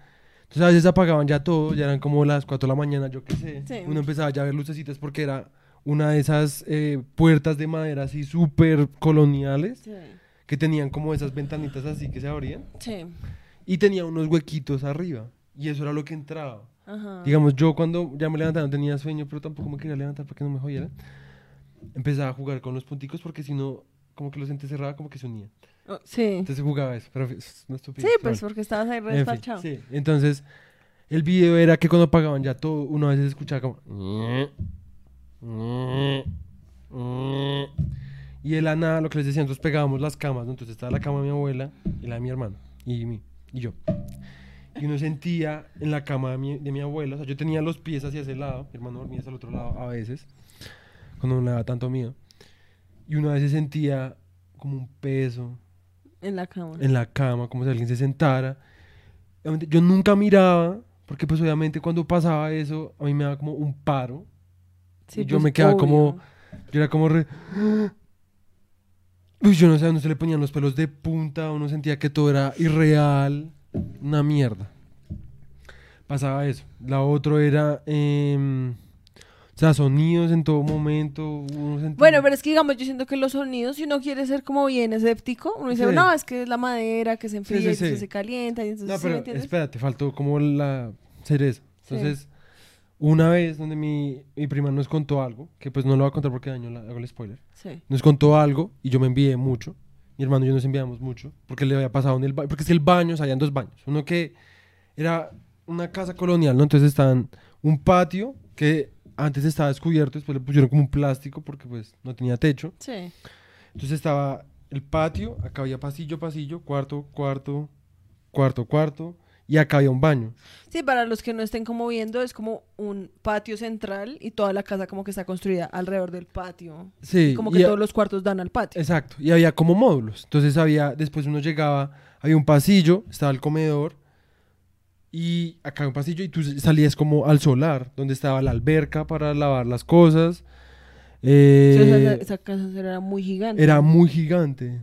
Entonces, a veces apagaban ya todo, ya eran como las 4 de la mañana, yo qué sé. Sí. Uno empezaba ya a ver lucecitas porque era una de esas eh, puertas de madera así súper coloniales Sí. que tenían como esas ventanitas así que se abrían. Sí. Y tenía unos huequitos arriba. Y eso era lo que entraba. Ajá. Digamos, yo cuando ya me levantaba no tenía sueño, pero tampoco me quería levantar para que no me jodiera. Empezaba a jugar con los punticos porque si no, como que los enterraba, como que se unían. Oh, sí. Entonces jugaba eso, pero es una Sí, estupidez. pues Bueno, porque estabas ahí en fin, despachado. sí. Entonces, el video era que cuando apagaban ya todo, uno a veces escuchaba como... Y de la nada, lo que les decía, entonces pegábamos las camas, ¿no? Entonces estaba la cama de mi abuela y la de mi hermano, y mí, y yo. Y uno sentía en la cama de mi, de mi abuela, o sea, yo tenía los pies hacia ese lado, mi hermano dormía hacia el otro lado a veces, cuando no le daba tanto miedo. Y uno a veces sentía como un peso En la cama. en la cama, como si alguien se sentara. Yo nunca miraba, porque pues obviamente cuando pasaba eso, a mí me daba como un paro. Sí, y yo pues, me quedaba obvio. como- Yo era como re... Uy, yo no sé, a uno se le ponían los pelos de punta, uno sentía que todo era irreal, una mierda. Pasaba eso. La otra era... em, o sea, sonidos en todo momento. uno sentía- Bueno, pero es que digamos, yo siento que los sonidos, si uno quiere ser como bien escéptico, uno dice, Sí. no, es que es la madera que se enfría sí, y entonces se calienta y entonces, No, ¿sí me pero entiendes? espérate, faltó como la cereza. Entonces, una vez donde mi, mi prima nos contó algo, que pues no lo voy a contar porque daño la, hago el spoiler. Sí. Nos contó algo y yo me envié mucho. Mi hermano y yo nos enviamos mucho porque le había pasado en el baño. Porque es que el baño, o sea, habían dos baños. Uno que era una casa colonial, ¿no? Entonces estaban un patio que antes estaba descubierto, después le pusieron como un plástico porque pues no tenía techo. Sí. Entonces estaba el patio, acá había pasillo, pasillo, cuarto, cuarto, cuarto, cuarto, y acá había un baño. Sí, para los que no estén como viendo, es como un patio central y toda la casa como que está construida alrededor del patio. Sí, Como que a- todos los cuartos dan al patio. Exacto, y había como módulos. Entonces había, después uno llegaba, había un pasillo, estaba el comedor, y acá había un pasillo, y tú salías como al solar, donde estaba la alberca para lavar las cosas. Eh, Sí, esa, esa casa era muy gigante. era muy gigante.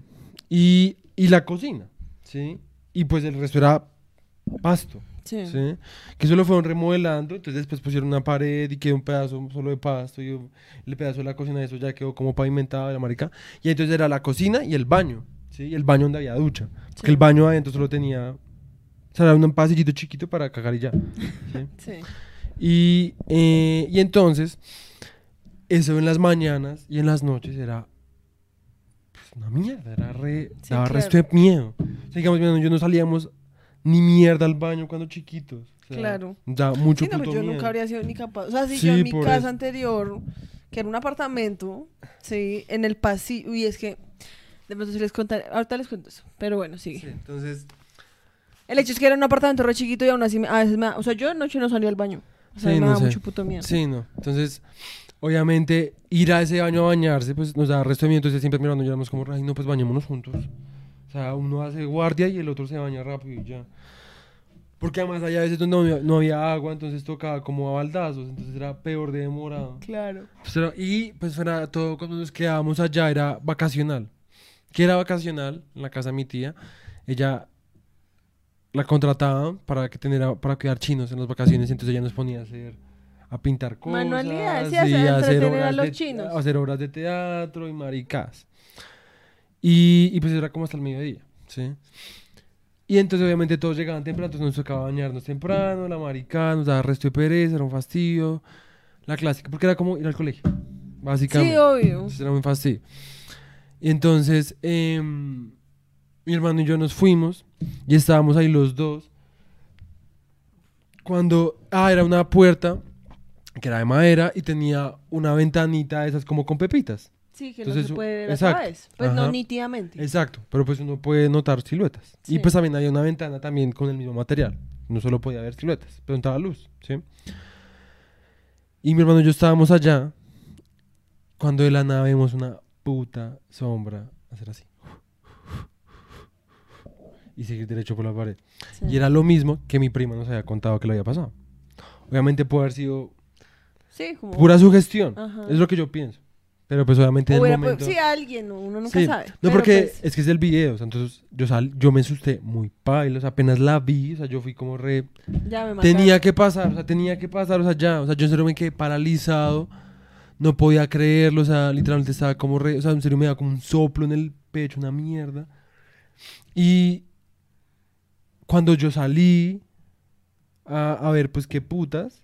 Y, y la cocina, ¿sí? Y pues el resto era pasto. Sí. ¿sí? Que eso lo fueron remodelando, entonces después pusieron una pared y quedó un pedazo solo de pasto y el pedazo de la cocina eso ya quedó como pavimentado de la marica. Y entonces era la cocina y el baño, ¿sí? Y el baño donde había ducha. Sí. el baño adentro solo tenía, o sea, era un pasillito chiquito para cagar y ya. ¿sí? Sí. Y, eh, y entonces, eso en las mañanas y en las noches era pues, una mierda, era re, daba claro. resto de miedo. O sea, digamos, yo no salíamos ni mierda al baño cuando chiquitos. O sea, Claro. Da mucho Sí, no, puto yo miedo. nunca habría sido ni capaz. O sea, si Sí, yo en mi casa eso. anterior, que era un apartamento, sí, en el pasillo, y es que, de pronto si les contaré, ahorita les cuento eso, pero bueno, sigue. Sí, entonces, El hecho es que era un apartamento re chiquito y aún así, me- a veces me da- o sea, yo de noche no salía al baño. O sea, Sí, me no da sé. mucho puto miedo. sí, no. Entonces, obviamente, ir a ese baño a bañarse, pues nos da resto de miedo. Entonces, siempre mi hermano y yo éramos como, ay, no, pues bañémonos juntos. O sea, uno hace guardia y el otro se baña rápido y ya. Porque además había veces donde no había, no había agua, entonces tocaba como a baldazos, entonces era peor de demorado. Claro. Pues era- y pues era todo cuando nos quedábamos allá era vacacional. que era vacacional en la casa de mi tía. Ella la contrataban para que tener para cuidar chinos en las vacaciones, entonces ella nos ponía a hacer a pintar cosas, Manualidades, y a hacer- a hacer a los de, chinos. a hacer obras de teatro y maricas. Y, y pues era como hasta el mediodía, ¿sí? Y entonces obviamente todos llegaban temprano, entonces nos tocaba bañarnos temprano, la maricada, nos daba resto de pereza, era un fastidio. La clásica, porque era como ir al colegio, básicamente. Sí, obvio. Entonces era muy fastidio. Y entonces, em, mi hermano y yo nos fuimos y estábamos ahí los dos. Cuando, ah, era una puerta que era de madera y tenía una ventanita de esas como con pepitas. Sí, que Entonces, no se puede ver a exacto. través. Pues no nítidamente. Exacto, pero pues uno puede notar siluetas. Y pues también había una ventana también con el mismo material. No solo podía ver siluetas, pero entraba luz, ¿sí? Y mi hermano y yo estábamos allá cuando de la nada vemos una puta sombra hacer así. Y seguir derecho por la pared. Sí. Y era lo mismo que mi prima nos había contado que le había pasado. Obviamente puede haber sido Sí, como... pura sugestión. Es lo que yo pienso. Pero pues obviamente en el Hubiera- momento... Sí, alguien, uno nunca Sí. sabe. No, Pero, porque pues, es que es del video, o sea, entonces yo sal, yo me asusté muy paila, o sea, apenas la vi, o sea, yo fui como re... ya me Tenía que pasar, o sea, tenía que pasar, o sea, ya, o sea, yo en serio me quedé paralizado, no podía creerlo, o sea, literalmente estaba como re, o sea, en serio me daba como un soplo en el pecho, una mierda. Y cuando yo salí a, a ver, pues, qué putas,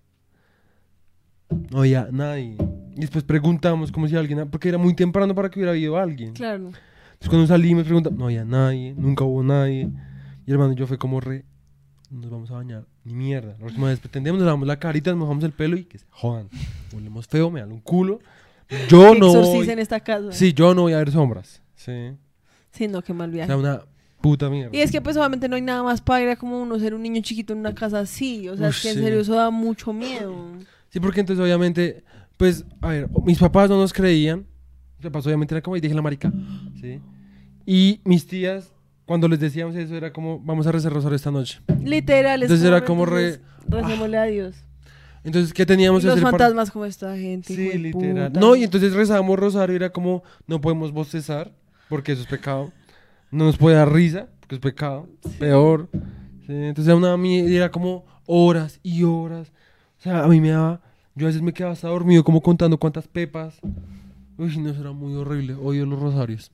no había nadie. Y después preguntamos como si alguien, porque era muy temprano para que hubiera habido alguien. Claro. Entonces cuando salimos preguntamos, no había nadie, nunca hubo nadie. Y hermano, yo fue como re, no nos vamos a bañar, ni mierda. La próxima vez pretendemos, nos lavamos la carita, nos mojamos el pelo y que se jodan. Olemos feo, me dan un culo. Yo no voy, esta casa. sí, yo no voy a ver sombras. Sí. Sí, no, qué mal O viaje. sea, una puta mierda. Y es que pues obviamente no hay nada más padre como uno ser un niño chiquito en una casa así. O sea, Ush, es que en sí. serio eso da mucho miedo. Sí, porque entonces obviamente, pues, a ver, mis papás no nos creían. Mis papás obviamente era como, y dije la marica. Sí. Y mis tías, cuando les decíamos eso, era como, vamos a rezar rosario esta noche. Literal. es Entonces era como re- Recémosle a Dios. Entonces, ¿qué teníamos que los hacer para- fantasmas como esta gente. Sí, literal. puta. No, y entonces rezábamos rosario y era como, no podemos bostezar, porque eso es pecado. No nos puede dar risa, porque es pecado. Peor. Sí, entonces era, una, era como horas y horas. O sea, a mí me daba, yo a veces me quedaba hasta dormido como contando cuántas pepas. Uy, no, eso era muy horrible. Odio los rosarios.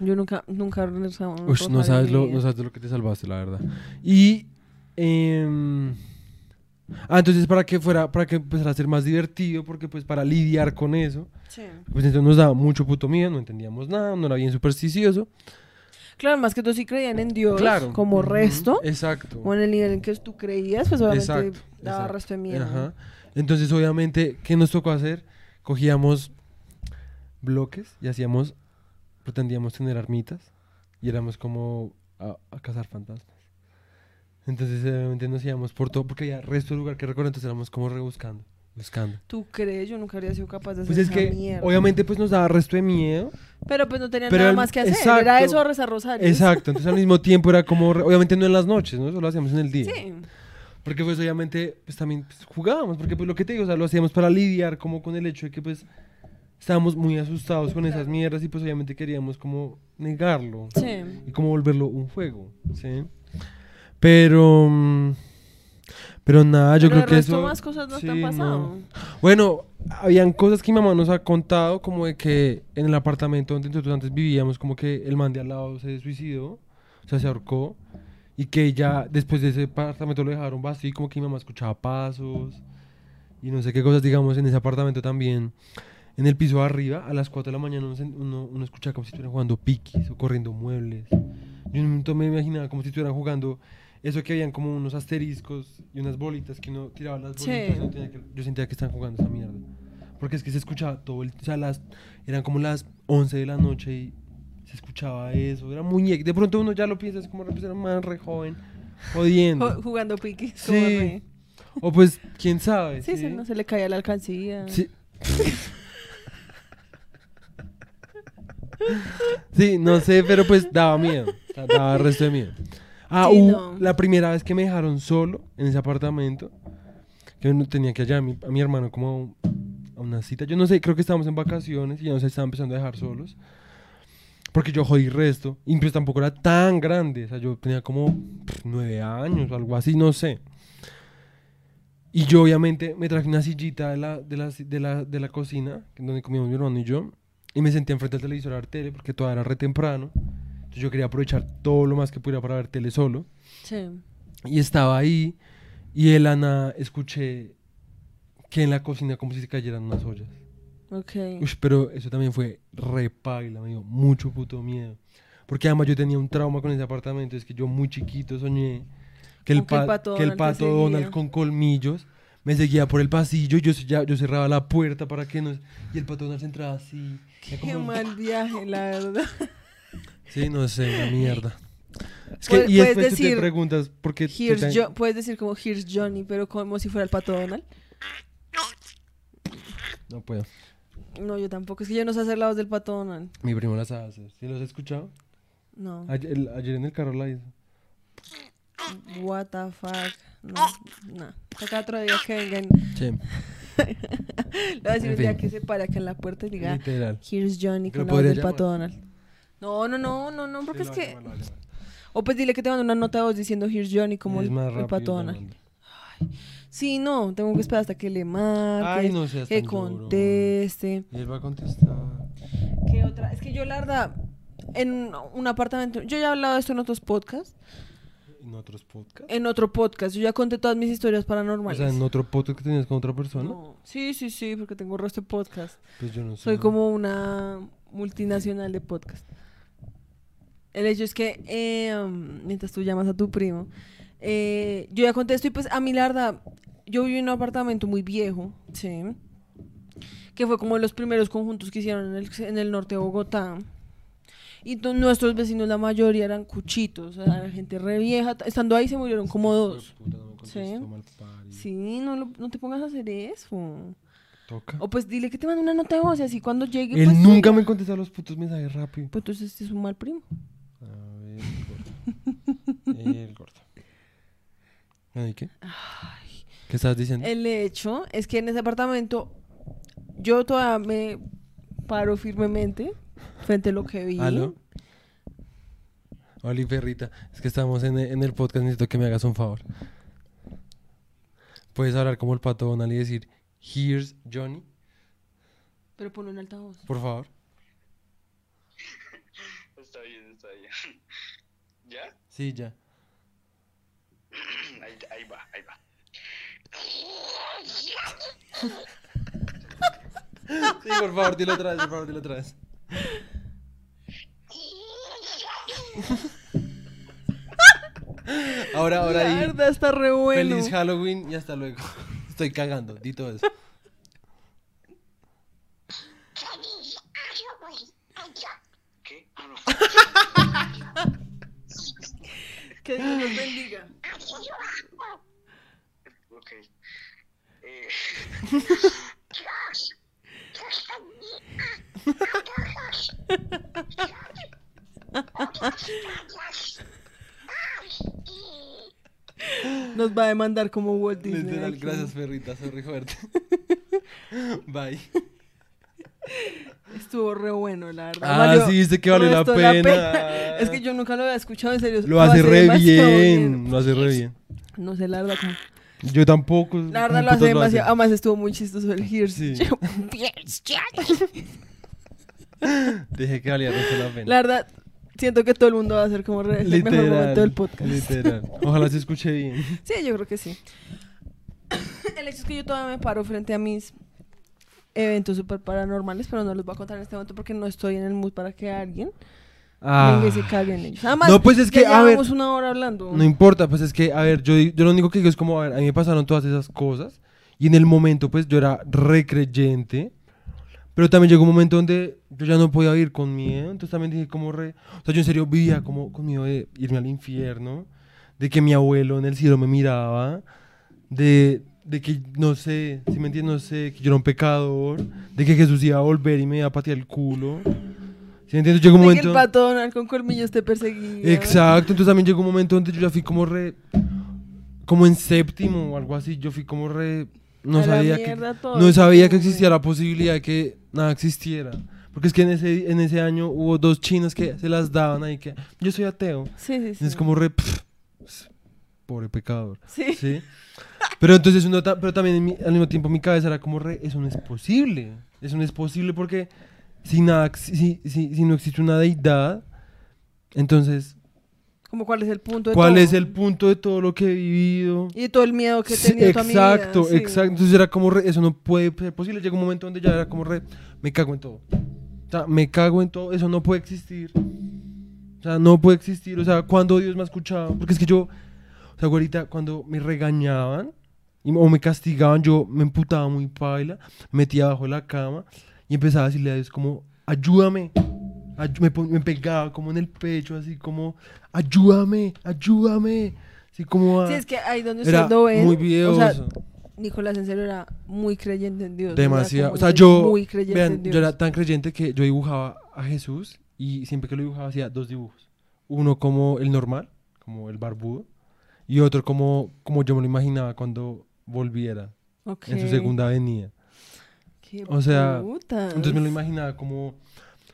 Yo nunca, nunca Uy, no sabes, lo, no sabes de lo que te salvaste, la verdad. Y... em, ah, entonces para que fuera, para que empezara a ser más divertido, porque pues para lidiar con eso, Sí. pues entonces nos daba mucho puto miedo, no entendíamos nada, no era bien supersticioso. Claro, más que tú sí creían en Dios. Claro. Como resto. Exacto. O en el nivel en que tú creías, pues obviamente Exacto, daba exacto. resto de miedo. Ajá. Entonces, obviamente, ¿qué nos tocó hacer? Cogíamos bloques y hacíamos, pretendíamos tener armitas y éramos como a, a cazar fantasmas. Entonces, obviamente, nos íbamos por todo, porque había resto de lugar que recorrer, entonces éramos como rebuscando, buscando. ¿Tú crees? Yo nunca habría sido capaz de hacer Pues es esa que, mierda. obviamente, pues nos daba resto de miedo. Pero pues no tenían Pero nada el- más que hacer. exacto. Era eso rezar rosarios. Exacto, entonces al mismo tiempo era como, obviamente no en las noches, ¿no? Eso lo hacíamos en el día. Sí. Porque pues obviamente pues también pues, jugábamos, porque pues lo que te digo, o sea, lo hacíamos para lidiar como con el hecho de que pues estábamos muy asustados con esas mierdas y pues obviamente queríamos como negarlo Sí. y como volverlo un juego, ¿sí? Pero mm, pero nada, yo Pero creo que eso más cosas no te sí, han pasado. no. Bueno, habían cosas que mi mamá nos ha contado como de que en el apartamento donde nosotros antes vivíamos como que el man de al lado se suicidó, o sea, se ahorcó y que ya después de ese apartamento lo dejaron vacío y como que mi mamá escuchaba pasos y no sé qué cosas, digamos, en ese apartamento también. En el piso de arriba, a las 4 de la mañana, uno, uno, uno escuchaba como si estuvieran jugando piquis o corriendo muebles. Yo en un momento me imaginaba como si estuvieran jugando eso que habían como unos asteriscos y unas bolitas que uno tiraba las Sí. bolitas. y uno tenía que- yo sentía que estaban jugando esa mierda. Porque es que se escuchaba todo el... O sea, las, eran como las 11 de la noche y se escuchaba eso. Era muy... De pronto uno ya lo piensa, es como era man re joven, jodiendo. Ju- Jugando piquis. como Sí. re- o pues, quién sabe. Sí, sí, no se le caía la alcancía. Sí. Sí, no sé, pero pues daba miedo. Daba resto de miedo. Ah, Sí, hubo no. la primera vez que me dejaron solo en ese apartamento, que uno tenía que hallar a mi, a mi hermano como a una cita. Yo no sé, creo que estábamos en vacaciones y ya nos estaban empezando a dejar solos. Porque yo jodí resto. Y pues tampoco era tan grande. O sea, yo tenía como nueve años o algo así, no sé. Y yo obviamente me traje una sillita de la, de la, de la, de la cocina, donde comíamos mi hermano y yo. Y me senté enfrente del televisor a ver tele, porque todavía era re temprano. Entonces yo quería aprovechar todo lo más que pudiera para ver tele solo. Sí. Y estaba ahí y de la nada escuché que en la cocina como si se cayeran unas ollas. Ok. Uy, pero eso también fue re paila, me dio mucho puto miedo. Porque además yo tenía un trauma con ese apartamento, es que yo muy chiquito soñé que el, que el pa- pato que el pato Donald con colmillos me seguía por el pasillo, yo, ya, yo cerraba la puerta para que no... Y el pato Donald se entraba así. Qué como- mal viaje, la verdad. Sí, no sé, una mierda. Es que, y después tú te decir, preguntas, ¿por qué? te- Jo- puedes decir como Here's Johnny, pero como si fuera el pato Donald. No puedo. No, yo tampoco. Es que yo no sé hacer la voz del pato Donald. Mi primo las sabe hacer. ¿Sí los has escuchado? No. Ayer, el- ayer en el carro la hizo. What the fuck. No, no. Acá otro día que vengan. Sí, Le voy a decir un día que se pare acá en la puerta y diga literal. Here's Johnny con la voz del pato. Donald. No, no, no, no, no, porque Sí, es que. O pues dile que te mando una nota de voz diciendo Here's Johnny como Es el, el pato Donald. llamando. Sí, no, tengo que esperar hasta que le marque, Ay, no seas que tan conteste. Y él va a contestar. ¿Qué otra? Es que yo, la verdad, en un apartamento. Yo ya he hablado de esto en otros podcasts. ¿En otros podcasts? En otro podcast. Yo ya conté todas mis historias O paranormales. sea, en otro podcast que tenías con otra persona. No. Sí, sí, sí, porque tengo resto de podcast. Pues yo no sé. Soy como una multinacional de podcast. El hecho es que, eh, um, mientras tú llamas a tu primo, eh, yo ya contesto y pues a mi larda, yo viví en un apartamento muy viejo, ¿sí? Que fue como de los primeros conjuntos que hicieron en el, en el norte de Bogotá. Y nuestros vecinos, la mayoría eran cuchitos, era gente re vieja. Estando ahí se murieron como dos. Puta, no me contestó, Sí. no, lo- no te pongas a hacer eso. Toca. O pues dile que te mande una nota de voz y así cuando llegue. Él pues, nunca me contesta los putos mensajes rápido. Pues entonces este es un mal primo. A ver, gordo. El gordo. ¿Y qué? ¿Qué estás diciendo? El hecho es que en ese apartamento yo todavía me paro firmemente frente a lo que vi. ¿Aló? Oli, perrita. Es que estamos en el, en el podcast. Necesito que me hagas un favor. Puedes hablar como el pato Donald y decir, Here's Johnny, Pero pon un altavoz. por favor. Está bien, está bien. ¿Ya? Sí, ya. Ahí, ahí va, ahí va. Sí, por favor, dilo otra vez, por favor, dilo otra vez. Ahora, ahora La verdad está re bueno. feliz Halloween y hasta luego. Estoy cagando, di todo eso. ¿Qué? Ah, no. Que Dios nos bendiga. Nos va a demandar como Walt Disney. Literal, gracias, perrita, sorry, fuerte. Bye. Estuvo re bueno, la verdad. Ah, sí, viste que valió la pena. Es que yo nunca lo había escuchado, en serio. Lo hace re demasiado bien, lo hace re bien. No sé, la verdad, como... Yo tampoco. La verdad ¿cómo lo hace demasiado. Además estuvo muy chistoso el Here's. Sí. Dije que valía mucho la pena. La verdad, siento que todo el mundo va a hacer como el mejor momento del podcast. Literal. Ojalá se escuche bien. Sí, yo creo que sí. El hecho es que yo todavía me paro frente a mis eventos súper paranormales, pero no los voy a contar en este momento porque no estoy en el mood para que alguien venga y se cague en ellos. Además, Ah. No, pues es que, ya a ver, una hora hablando. No importa, pues es que, a ver, yo, yo lo único que digo es como, a ver, a mí me pasaron todas esas cosas y en el momento, pues yo era re creyente, pero también llegó un momento donde yo ya no podía vivir con miedo, entonces también dije como re, o sea, yo en serio vivía como con miedo de irme al infierno, de que mi abuelo en el cielo me miraba, de, de que, no sé, si me entiendes, no sé, que yo era un pecador, de que Jesús iba a volver y me iba a patear el culo. ¿Sí me entiendes? Llegó un De que momento... el pato Donald con colmillos te perseguía. Exacto, entonces también llegó un momento donde yo ya fui como re. como en séptimo o algo así. Yo fui como re. No A sabía, que, no sabía que existía la posibilidad de que nada existiera. Porque es que en ese, en ese año hubo dos chinos que se las daban ahí que yo soy ateo. Sí, sí, sí. Es como re. pff, pobre pecador. Sí. ¿Sí? Pero entonces uno ta- pero también mi- al mismo tiempo mi cabeza era como re, eso no es posible. Eso no es posible porque si nada, si, si, si no existe una deidad, entonces, Como cuál es el punto de ¿cuál todo? es el punto de todo lo que he vivido? Y de todo el miedo que he Sí, tenido toda mi vida, exacto, sí. exacto. Entonces era como re, eso no puede ser posible. Llegó un momento donde ya era como re, me cago en todo. O sea, me cago en todo, eso no puede existir. O sea, no puede existir. O sea, cuando Dios me ha escuchado. Porque es que yo, o sea, ahorita cuando me regañaban, y, o me castigaban, yo me emputaba muy paila, me metía abajo de la cama y empezaba a decirle a Dios como, ayúdame. Ayu- me, pegaba como en el pecho, así como, ayúdame, ayúdame. Así como a- Sí, es que ahí donde era ustedes lo ven. muy o videoso. sea, Nicolás en serio era muy creyente en Dios. Demasiado. O sea, yo, Muy creyente vean, en Dios. yo era tan creyente que yo dibujaba a Jesús y siempre que lo dibujaba hacía dos dibujos. Uno como el normal, como el barbudo, y otro como, como yo me lo imaginaba cuando volviera en su segunda venida. Qué o sea, putas. Entonces me lo imaginaba como,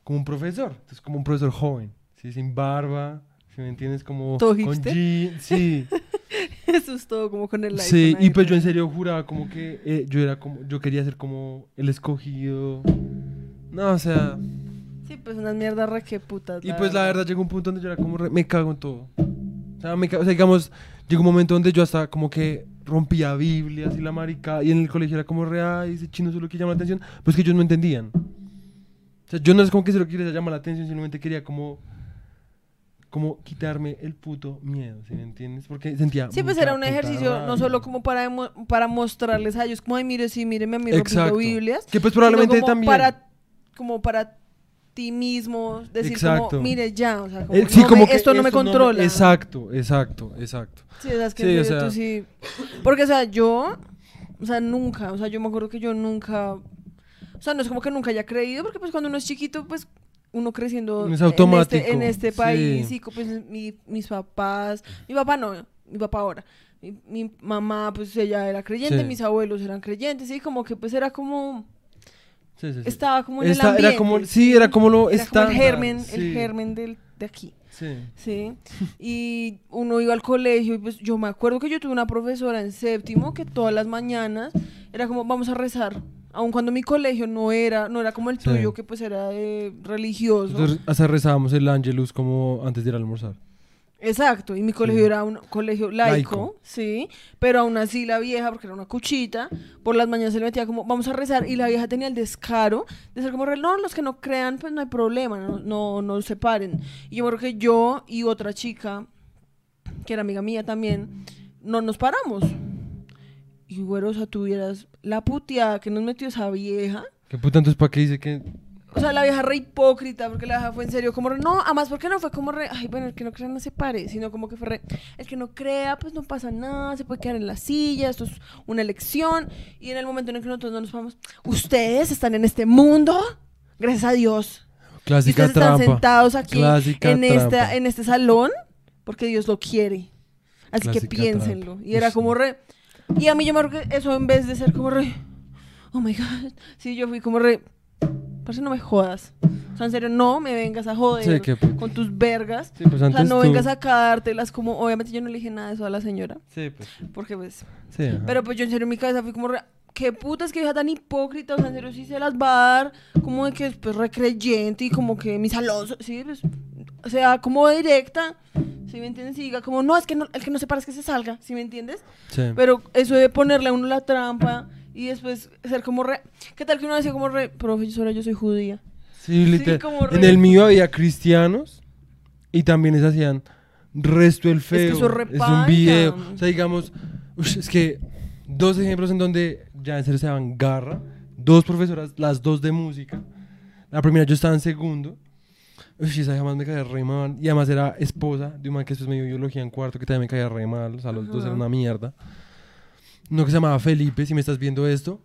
como un profesor, entonces como un profesor joven, ¿sí? sin barba, si me entiendes, como ¿Todo con hipster? jean, sí. Eso es todo como con el iPhone Sí, y pues yo en serio juraba como que eh, yo era como, yo quería ser como el escogido. No, o sea, Sí, pues unas mierdas re que putas. y pues la verdad llegó un punto donde yo era como, re- me cago en todo. O sea, me o sea, digamos, llegó un momento donde yo hasta como que rompía Biblias y la marica, y en el colegio era como, re, ay, ese chino solo que llama la atención, pues que ellos no entendían. O sea, yo no es como que se lo quería llamar la atención, simplemente quería como, como quitarme el puto miedo, ¿sí me entiendes? Porque sentía Sí, pues era un ejercicio no solo como para, para mostrarles a ellos, como, ay, mire, sí, míreme a mí rompiendo Exacto. Biblias. Que pues probablemente también. Para, como para ti mismo, decir Exacto. como, mire, ya, o sea, como, sí, no como me- que esto no me controla. exacto, exacto, exacto. Sí, o sea, es que Sí, en o serio sea- tú sí. Porque, o sea, yo, o sea, nunca, o sea, yo me acuerdo que yo nunca, o sea, no es como que nunca haya creído, porque pues cuando uno es chiquito, pues uno creciendo Es en automático, este, en este sí. país, y pues mi- mis papás, mi papá no, mi papá ahora. Mi, mi mamá, pues ella era creyente, mis abuelos eran creyentes, y como que pues era como, Sí, sí, sí. estaba como en Esta- el ambiente. era como, sí, era como lo Era como el germen, el germen del, de aquí. Sí. Sí, y uno iba al colegio y pues yo me acuerdo que yo tuve una profesora en séptimo que todas las mañanas era como vamos a rezar, aun cuando mi colegio no era no era como el Sí. tuyo que pues era eh, religioso. Nosotros hasta rezábamos el Angelus como antes de ir a almorzar. Exacto, y mi colegio Sí. era un colegio laico, Laico. sí, pero aún así la vieja, porque era una cuchita, por las mañanas se le metía como, vamos a rezar, y la vieja tenía el descaro de ser como, no, los que no crean, pues no hay problema, no, no, no se paren. Y yo creo que yo y otra chica, que era amiga mía también, no nos paramos. Y güero, o sea, tuvieras la puteada que nos metió esa vieja, ¿Qué puta entonces para qué dice que o sea, la vieja re hipócrita, porque la vieja fue en serio, como re, no, además, porque no fue como re, ay, bueno, el que no crea no se pare, sino como que fue re, el que no crea, pues no pasa nada, se puede quedar en la silla, esto es una elección, y en el momento en el que nosotros no nos vamos, ustedes están en este mundo, gracias a Dios, y clásica ustedes están sentados aquí Clásica en, trampa. esta, en este salón, porque Dios lo quiere, así que piénsenlo, trampa. y era como re, y a mí yo me acuerdo que eso en vez de ser como re, oh my god, sí, yo fui como re, Parce, no me jodas. O sea, en serio, no me vengas a joder Sí, puta. con tus vergas. Sí, pues O sea, antes no tú- vengas a dártelas como... Obviamente yo no le dije nada de eso a la señora. Sí, pues. Porque pues... Sí. Pero pues yo en serio en mi cabeza fui como... re- Qué puta es que hija tan hipócrita. O sea, en serio sí se las va a dar. Como de que es pues recreyente y como que mis alonso... Sí, pues... O sea, como directa. ¿Sí me entiendes? Y diga como... No, es que no, el que no se para es que se salga. ¿Sí me entiendes? Sí. Pero eso de ponerle a uno la trampa y después ser como re... ¿Qué tal que uno decía como re... Profesora, yo soy judía. Sí, literal. en re- el mío había cristianos y también les hacían resto el feo. eso es un video. O sea, digamos, es que dos ejemplos en donde ya en serio se daban garra. Dos profesoras, las dos de música. La primera yo estaba en segundo. Uy, esa jamás me caía re mal. Y además era esposa de un man que después me dio biología en cuarto, que también me caía re mal. O sea, los dos Ajá. eran una mierda. Uno que se llamaba Felipe, si me estás viendo esto.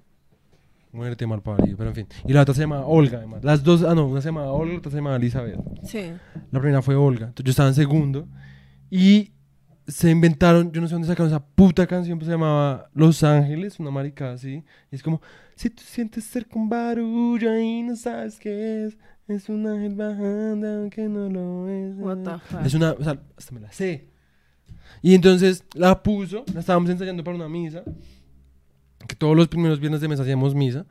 Muerte mal parido, pero en fin. Y la otra se llama Olga, además. Las dos, ah, no, una se llamaba Olga, la otra se llamaba Elizabeth. Sí. La primera fue Olga. Entonces yo estaba en segundo. Y se inventaron, yo no sé dónde sacaron esa puta canción, pues se llamaba Los Ángeles, una marica así. Y es como, si tú sientes cerca un barullo y no sabes qué es, es un ángel bajando aunque no lo es. What the fuck. Es una, o sea, hasta me la sé. Y entonces la puso, la estábamos ensayando para una misa, que todos los primeros viernes de mes hacíamos misa.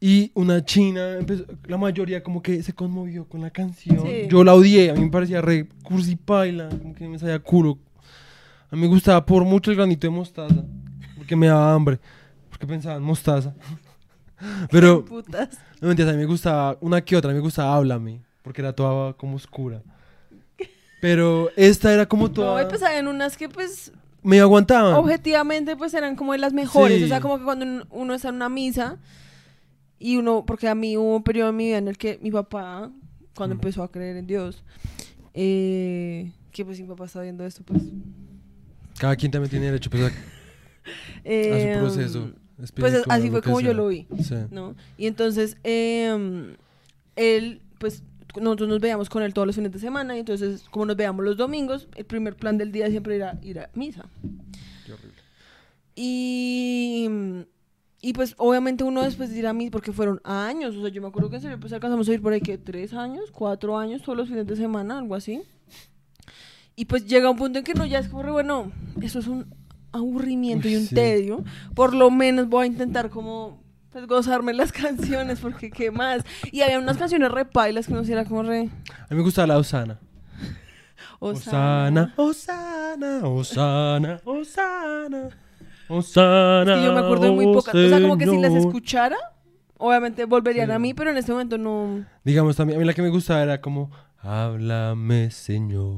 Y una china, empezó- la mayoría como que se conmovió con la canción. Sí. Yo la odié, a mí me parecía re cursi paila, como que me salía culo. A mí me gustaba por mucho el granito de mostaza, porque me daba hambre, porque pensaba en mostaza. Pero, no mentiras, a mí me gustaba una que otra, a mí me gustaba Háblame, porque era toda como oscura. Pero esta era como No, toda... y pues habían unas que pues me aguantaban. objetivamente pues eran como de las mejores. Sí. O sea, como que cuando un- uno está en una misa y uno, porque a mí hubo un periodo en mi vida en el que mi papá, cuando Mm. empezó a creer en Dios, eh, que pues mi papá está viendo esto, pues... Cada quien también tiene derecho pues, a, a eh, su proceso. Pues así fue como yo lo vi. Sí. ¿no? Y entonces em, él, pues nosotros nos veíamos con él todos los fines de semana y entonces como nos veíamos los domingos, el primer plan del día siempre era ir a misa. Qué horrible. Y, y pues obviamente uno después de ir a misa, porque fueron años, o sea, yo me acuerdo que en serio pues alcanzamos a ir por ahí que tres años, cuatro años, todos los fines de semana, algo así. Y pues llega un punto en que no, ya es como, re, bueno, eso es un aburrimiento y un sí. tedio. Por lo menos voy a intentar como pues gozarme las canciones, porque qué más. Y había unas canciones re pailas que no sé, era como re... A mí me gustaba la Osana. Osana. Osana, Osana, Osana, Osana. Osana. Que yo me acuerdo de muy pocas. O sea, como que si las escuchara, obviamente volverían Sí. a mí, pero en este momento no... Digamos también, a mí la que me gustaba era como, háblame Señor,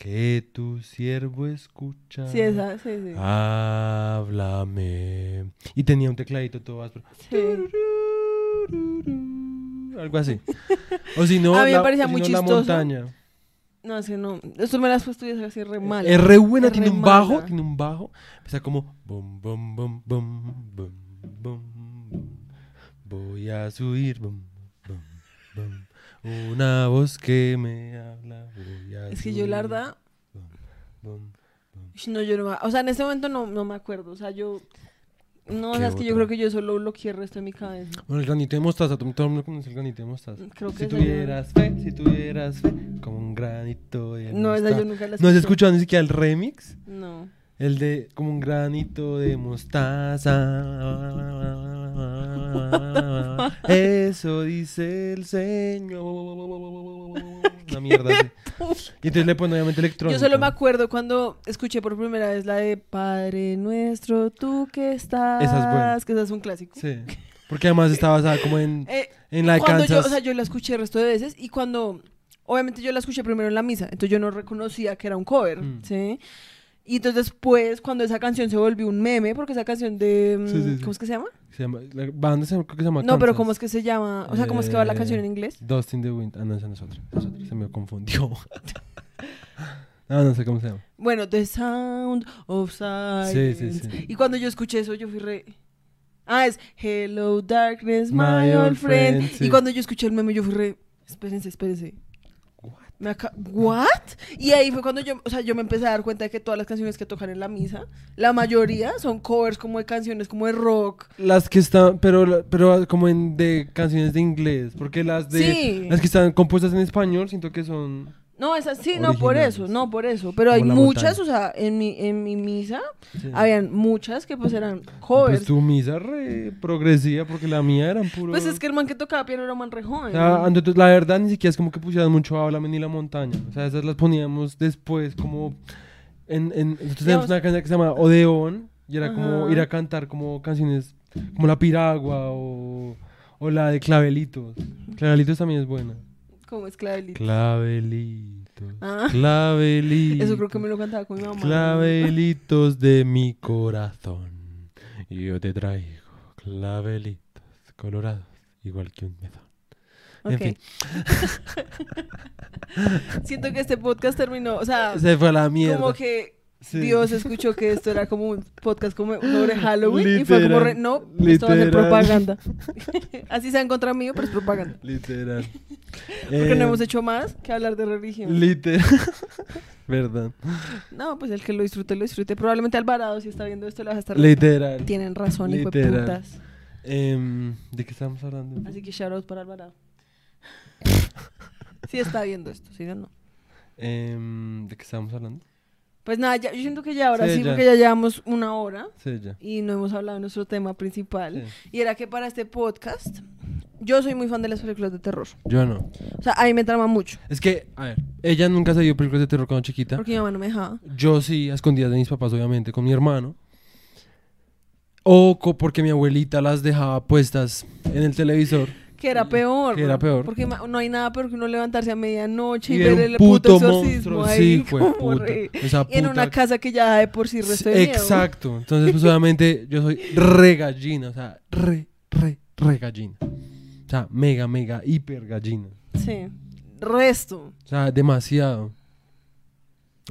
que tu siervo escucha. Sí, esa, sí, sí. Háblame. Y tenía un tecladito todo áspero. Sí. Algo así. O si no, A mí me la, parecía muy la montaña. No, es que no. Esto me las puesto y así re mal. Es re buena, Es tiene re un bajo, mala. tiene un bajo. Empieza como bum bum bum bum bum bum bum. Voy a subir bum bum bum. Una voz que me habla. Es que yo, la verdad, no, yo no me- O sea, en este momento no, no me acuerdo. O sea, yo. No, o ¿Qué sea, es que yo creo que yo solo bloqueé el resto de mi cabeza. Bueno, el granito de mostaza, todo todo el mundo conoce el granito de mostaza. Creo que Si tuvieras fe, si tuvieras fe, como un granito de yo- No, esa yo mostaza. nunca la ¿No has escuché. escuchado ni siquiera el remix? No. El de como un granito de mostaza. Eso dice el Señor. Una mierda así. Y entonces le ponen obviamente electrónica. Yo solo me acuerdo cuando escuché por primera vez la de Padre Nuestro, tú que estás. Esa es buena. Que esa es un clásico. Sí. Porque además está basada como en, Eh, en la de cuando yo, o sea, yo la escuché el resto de veces y cuando, obviamente yo la escuché primero en la misa, entonces yo no reconocía que era un cover, Mm. ¿sí? Y entonces después, cuando esa canción se volvió un meme, porque esa canción de, mm, Sí, sí, sí. ¿cómo es que se llama? Se llama, la banda se creo que se llama No, pero. ¿cómo es que se llama? O sea, ¿cómo es que va la canción en inglés? Dust in the Wind. Ah, no, esa no es otra. Se me confundió. no, no sé cómo se llama. Bueno, The Sound of Silence. Sí, sí, sí. Y cuando yo escuché eso, yo fui re... Ah, es Hello Darkness, my, My old friend. Y cuando yo escuché el meme, yo fui re... Espérense, espérense. Me aca- ¿What? Y ahí fue cuando yo, o sea, yo me empecé a dar cuenta de que todas las canciones que tocan en la misa, la mayoría son covers como de canciones como de rock. Las que están, pero, pero como en de canciones de inglés, porque las de Sí. las que están compuestas en español siento que son No, esas sí, no por eso, no por eso. Pero hay muchas, o sea, en mi, en mi misa sí. habían muchas que pues eran covers. Pues tu misa re progresiva porque la mía eran puro Pues es que el man que tocaba piano era man re joven. o sea, entonces, la verdad ni siquiera es como que pusieran mucho Háblame ni la montaña. O sea, esas las poníamos después como en, en tenemos Digamos- una canción que se llama Odeón y era como ir a cantar como canciones como La Piragua o, o la de Clavelitos. Clavelitos también es buena. Como es clavelito. Clavelitos. Ah. Clavelitos. Eso creo que me lo cantaba con mi mamá. Clavelitos de mi corazón. Y yo te traigo clavelitos colorados, igual que un mesón. En Ok. fin, Siento que este podcast terminó, o sea, se fue a la mierda. como que Sí. Dios escuchó que esto era como un podcast como sobre Halloween y fue como, re, Literal, no, esto va a ser propaganda. Así sea en contra mío, pero es propaganda. Literal. Porque Eh, no hemos hecho más que hablar de religión. Literal. Verdad. No, pues el que lo disfrute, lo disfrute. Probablemente Alvarado, si está viendo esto, le vas a estar... Literal. Tienen razón, hijo de putas. Em, ¿De qué estamos hablando? Así que shout out para Alvarado. Si está viendo esto, si no, no. Em, ¿De qué estamos hablando? Pues nada, ya, yo siento que ya ahora Sí, sí, ya. porque ya llevamos una hora Sí, ya. y no hemos hablado de nuestro tema principal. Sí. Y era que para este podcast, yo soy muy fan de las películas de terror. Yo no. O sea, a mí me trama mucho. Es que, a ver, ella nunca se vio películas de terror cuando chiquita. Porque mi mamá no me dejaba. Yo sí, a escondidas de mis papás, obviamente, con mi hermano. O porque mi abuelita las dejaba puestas en el televisor. Que era peor. Que era peor. Porque no hay nada peor que uno levantarse a medianoche y, Y ver el puto, puto exorcismo monstruo. ahí. Sí, como puta. re- Esa y en una casa que ya de por sí resto de miedo. Exacto. Entonces, pues obviamente yo soy re gallina. O sea, re, re, re gallina. O sea, mega, mega, hiper gallina. Sí. Resto. O sea, demasiado.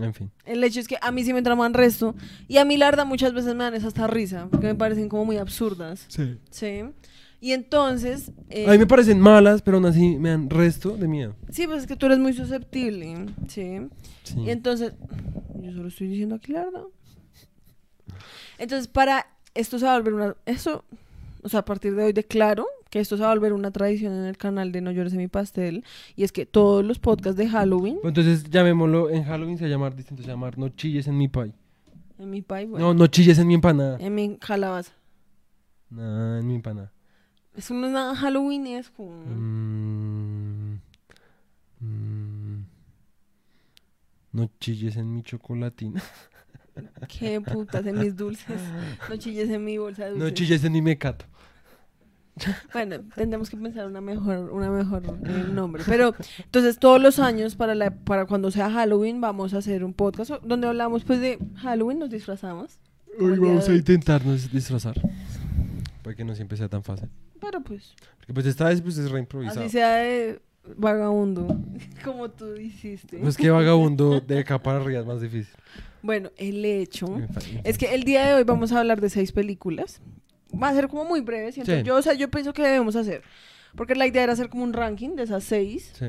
En fin. El hecho es que a mí sí me traman resto. Y a mí, la verdad, muchas veces me dan esa hasta risa. Porque me parecen como muy absurdas. Sí. Sí. Y entonces. eh, A mí me parecen malas, pero aún así me dan resto de miedo. Sí, pues es que tú eres muy susceptible. Sí. Sí. Y entonces, yo solo estoy diciendo aquí la verdad. Entonces, para esto se va a volver una, eso, o sea, a partir de hoy declaro que esto se va a volver una tradición en el canal de No llores en mi pastel, y es que todos los podcasts de Halloween, Entonces, llamémoslo en Halloween, se va a llamar distinto, se va a llamar No chilles en mi pay. en mi país, bueno, No, no chilles en mi empanada. en mi calabaza. No, en mi empanada. Es nada halloweenesco. Mm, mm, no chilles en mi chocolatina. Qué putas en mis dulces. No chilles en mi bolsa de dulces. No chilles en mi mecato. Bueno, tendremos que pensar una mejor, una mejor eh, nombre. Pero entonces todos los años para la, para cuando sea Halloween vamos a hacer un podcast donde hablamos pues de Halloween, nos disfrazamos. Hoy vamos a intentarnos disfrazar. Para que no siempre sea tan fácil. Pero pues Porque pues esta vez pues es reimprovisado. así sea de vagabundo, como tú hiciste. Pues que vagabundo de acá para arriba es más difícil. Bueno, el hecho es que el día de hoy vamos a hablar de seis películas. Va a ser como muy breve, siento Sí. yo, o sea, yo pienso que debemos hacer. Porque la idea era hacer como un ranking de esas seis. Sí.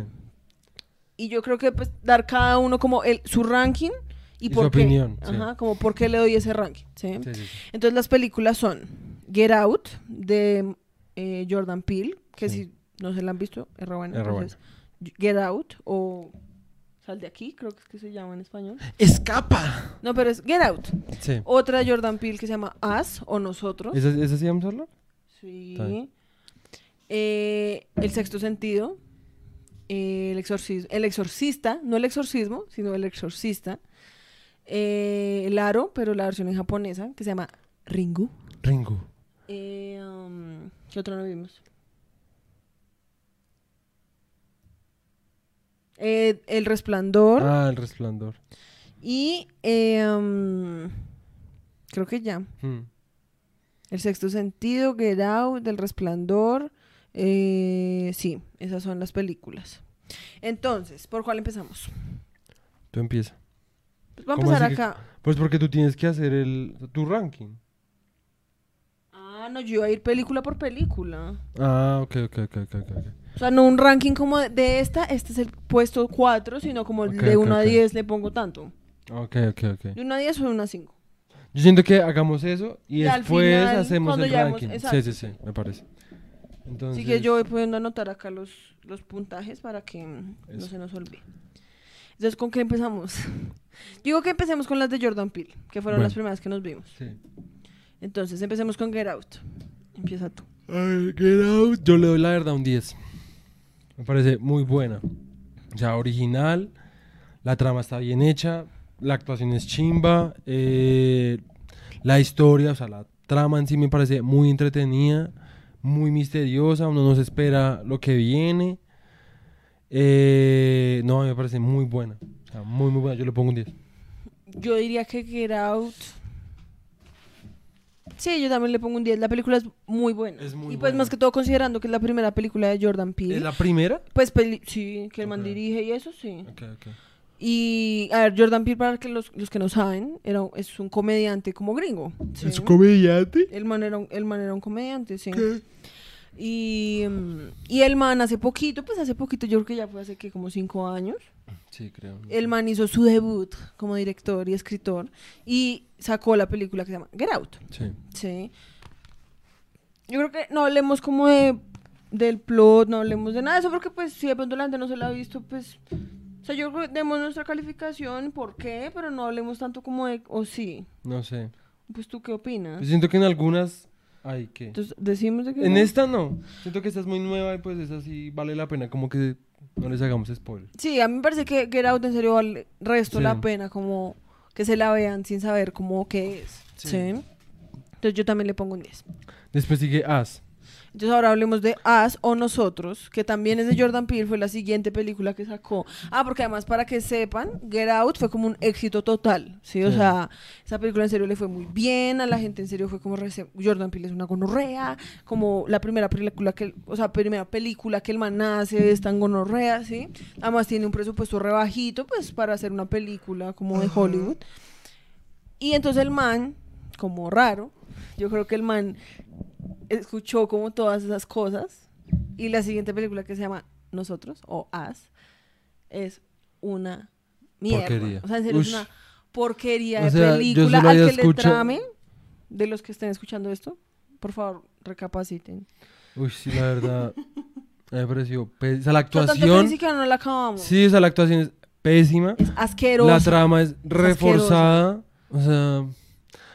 Y yo creo que pues dar cada uno como el, su ranking y, Y su por qué. opinión, sí. Ajá, como por qué le doy ese ranking, ¿sí? Sí, sí, sí. Entonces las películas son Get Out de eh, Jordan Peele, que Sí. si no se la han visto, es re buena. Es re Entonces, Get Out o Sal de aquí, creo que es que se llama en español. ¡Escapa! No, pero es Get Out. Sí. Otra de Jordan Peele que se llama Us o Nosotros. ¿Esa, esa sí vamos a hablar? Sí. Eh, el sexto sentido. eh, el, exorcismo, el exorcista, no el exorcismo, sino el exorcista. Eh, el aro, pero la versión en japonesa, que se llama Ringu. Ringo. Eh, um, ¿Qué otro no vimos? Eh, el resplandor. Ah, el resplandor. Y eh, um, creo que ya. Hmm. El sexto sentido, Get Out, El Resplandor. eh, sí, esas son las películas. Entonces, ¿por cuál empezamos? Tú empieza. Pues vamos a ¿Cómo empezar así que- acá. Pues porque tú tienes que hacer el, tu ranking. No, yo iba a ir película por película. Ah, ok, ok, ok, ok, ok. ok. O sea, no un ranking como de, de esta, este es el puesto 4, sino como Ok, de ok, 1 a ok. 10 le pongo tanto. Ok, ok, ok. De 1 a 10 o de 1 a 5. Yo siento que hagamos eso y Y después final, hacemos el hemos- ranking. exacto. Sí, sí, sí, me parece. Entonces, Así que yo voy pudiendo anotar acá los, los puntajes para que mm, no Eso. se nos olvide. Entonces, ¿con qué empezamos? Digo que empecemos con las de Jordan Peele, que fueron Bueno. las primeras que nos vimos. Sí. Entonces, empecemos con Get Out. Empieza tú. Ay, Get Out. Yo le doy la verdad un 10. Me parece muy buena. O sea, original. La trama está bien hecha. La actuación es chimba. eh, la historia, o sea, la trama en sí me parece muy entretenida. Muy misteriosa. Uno no se espera lo que viene. Eh, no, a mí me parece muy buena. O sea, muy, muy buena. Yo le pongo un 10. Yo diría que Get Out. Sí, yo también le pongo un 10. La película es muy buena. Es muy y pues buena. más que todo considerando que es la primera película de Jordan Peele. ¿Es la primera? Pues peli- sí, que el man dirige y eso sí. Ok, ok. Y a ver, Jordan Peele, para que los, los que no saben, era, es un comediante como gringo. ¿sí? ¿Es comediante? El man era un, el man era un comediante, sí. Y, mm, y el man hace poquito, pues hace poquito, yo creo que ya fue hace que como cinco años, Sí, creo. el man hizo su debut como director y escritor y sacó la película que se llama Get Out, Sí. ¿sí? Yo creo que no hablemos como de del plot, no hablemos de nada de eso, porque pues si de pronto la gente no se la ha visto, pues... O sea, yo creo que demos nuestra calificación, ¿por qué? Pero no hablemos tanto como de, o sí. No sé. Pues tú qué opinas. Yo siento que en algunas. Ay, ¿qué? Entonces decimos de que... En no. esta no. Siento que esta es muy nueva y pues esa sí vale la pena. Como que no les hagamos spoiler. Sí, a mí me parece que Get Out en serio vale resto Sí. la pena como que se la vean sin saber cómo qué es. Sí. Sí. Entonces yo también le pongo un 10. Después sigue As. Entonces ahora hablemos de As o Nosotros, que también es de Jordan Peele, fue la siguiente película que sacó. Ah, porque además para que sepan, Get Out fue como un éxito total, ¿sí? O Sí. sea, esa película en serio le fue muy bien, a la gente en serio fue como, Jordan Peele es una gonorrea, como la primera película que, o sea, primera película que el man hace es tan gonorrea, ¿sí? Además tiene un presupuesto rebajito, pues, para hacer una película como de Hollywood. Y entonces el man, como raro, yo creo que el man escuchó como todas esas cosas y la siguiente película que se llama Nosotros o As es una mierda. Porquería. O sea, en serio es una porquería O de sea, película al que le escuchado- trame de los que estén escuchando esto. Por favor, recapaciten. Uy, sí, la verdad. me pareció. O sea, la que actuación. siquiera no la acabamos. Sí, o sea, la actuación es pésima. Es asqueroso. La trama es reforzada. O sea.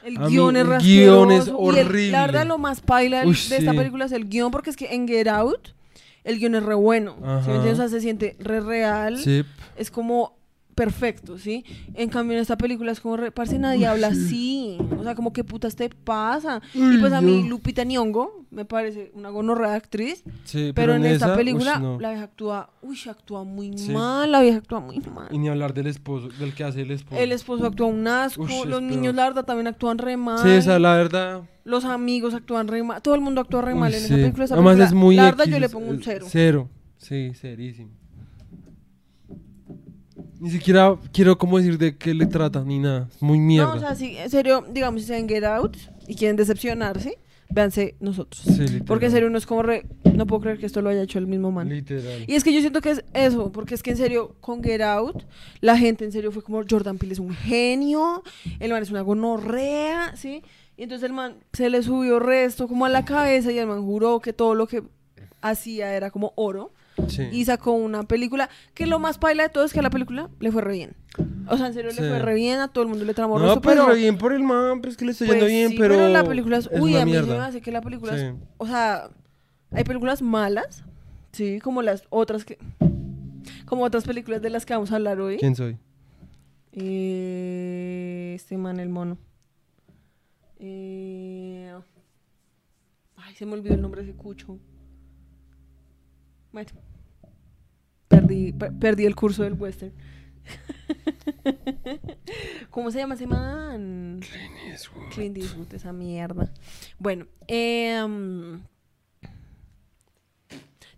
El A mí guion es el rasqueroso. guion es y el- horrible. la verdad, lo más paila Uy, de esta sí. película es el guion, porque es que en Get Out el guion es re bueno. ¿sí me entiendes? O sea, se siente re real. Sí. Es como perfecto, ¿sí? En cambio, en esta película es como, parce, nadie habla así. O sea, como, ¿qué putas te pasa? y pues a mí. Lupita Nyong'o me parece una gonorrea de actriz. Sí, Pero, en, esta esa, película, no. la vieja actúa, uy, actúa muy Sí. mal, la vieja actúa muy mal. Y ni hablar del esposo, del que hace el esposo. El esposo actúa un asco, los niños, peor. la verdad, también actúan re mal. Sí, o sea, la verdad. Los amigos actúan re mal. Todo el mundo actúa re mal en sí. esa película. Esa Además película, es muy la verdad, X, yo le pongo un cero. Cero. Sí, cerísimo. Ni siquiera quiero como decir de qué le trata ni nada. Es muy mierda. No, o sea, sí, en serio, digamos, si se ven Get Out y quieren decepcionarse, véanse nosotros. Sí, literal. Porque en serio uno es como re... No puedo creer que esto lo haya hecho el mismo man. Literal. Y es que yo siento que es eso, porque es que en serio, con Get Out, la gente en serio fue como, Jordan Peele es un genio, el man es una gonorrea, ¿sí? Y entonces el man se le subió resto como a la cabeza y el man juró que todo lo que hacía era como oro. Sí. Y sacó una película que lo más paila de todo es que a la película le fue re bien. O sea, en serio Sí. le fue re bien, a todo el mundo le tramó no, pues pero... re bien por el man, pero es que le estoy pues yendo bien, sí, pero... la película es... Uy, una a mí se me mierda. hace que la película es... O sea, hay películas malas, sí, como las otras que... Como otras películas de las que vamos a hablar hoy. ¿Quién soy? Eh, este man, el mono. Eh, ay, se me olvidó el nombre de ese cucho. Bueno. Perdí, per- perdí el curso del western. ¿Cómo se llama ese man? Clint Eastwood, esa mierda. Bueno, eh,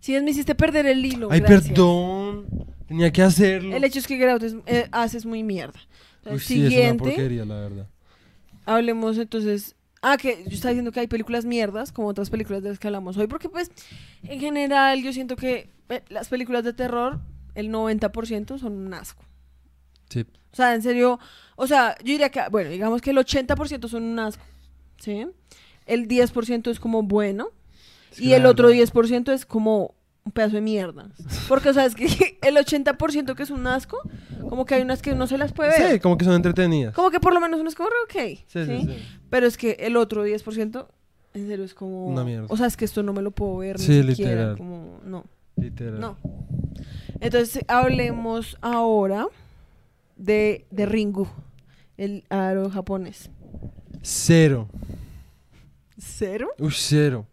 si me hiciste perder el hilo. Ay, gracias. perdón. Tenía que hacerlo. El hecho es que Get Out es, eh, haces muy mierda. Uy, sí, es una siguiente, porquería, la verdad. hablemos entonces. Ah, que yo estaba diciendo que hay películas mierdas, como otras películas de las que hablamos hoy, porque pues en general yo siento que las películas de terror, el 90% son un asco. Sí. O sea, en serio, o sea, yo diría que, bueno, digamos que el 80% son un asco, ¿sí? El 10% es como bueno, Es y que el otro verdad- 10% es como un pedazo de mierda. Porque, o sea, es que el 80% que es un asco, como que hay unas que uno se las puede ver. Sí, como que son entretenidas. Como que por lo menos uno es como, ok. Sí, sí, ¿sí? sí. Pero es que el otro 10%, en serio, es como... Una mierda. O sea, es que esto no me lo puedo ver Sí, ni siquiera. literal. Como, no, Literal. no. Entonces, hablemos ahora de, de Ringu, el aro japonés. Cero. ¿Cero? Uy, cero.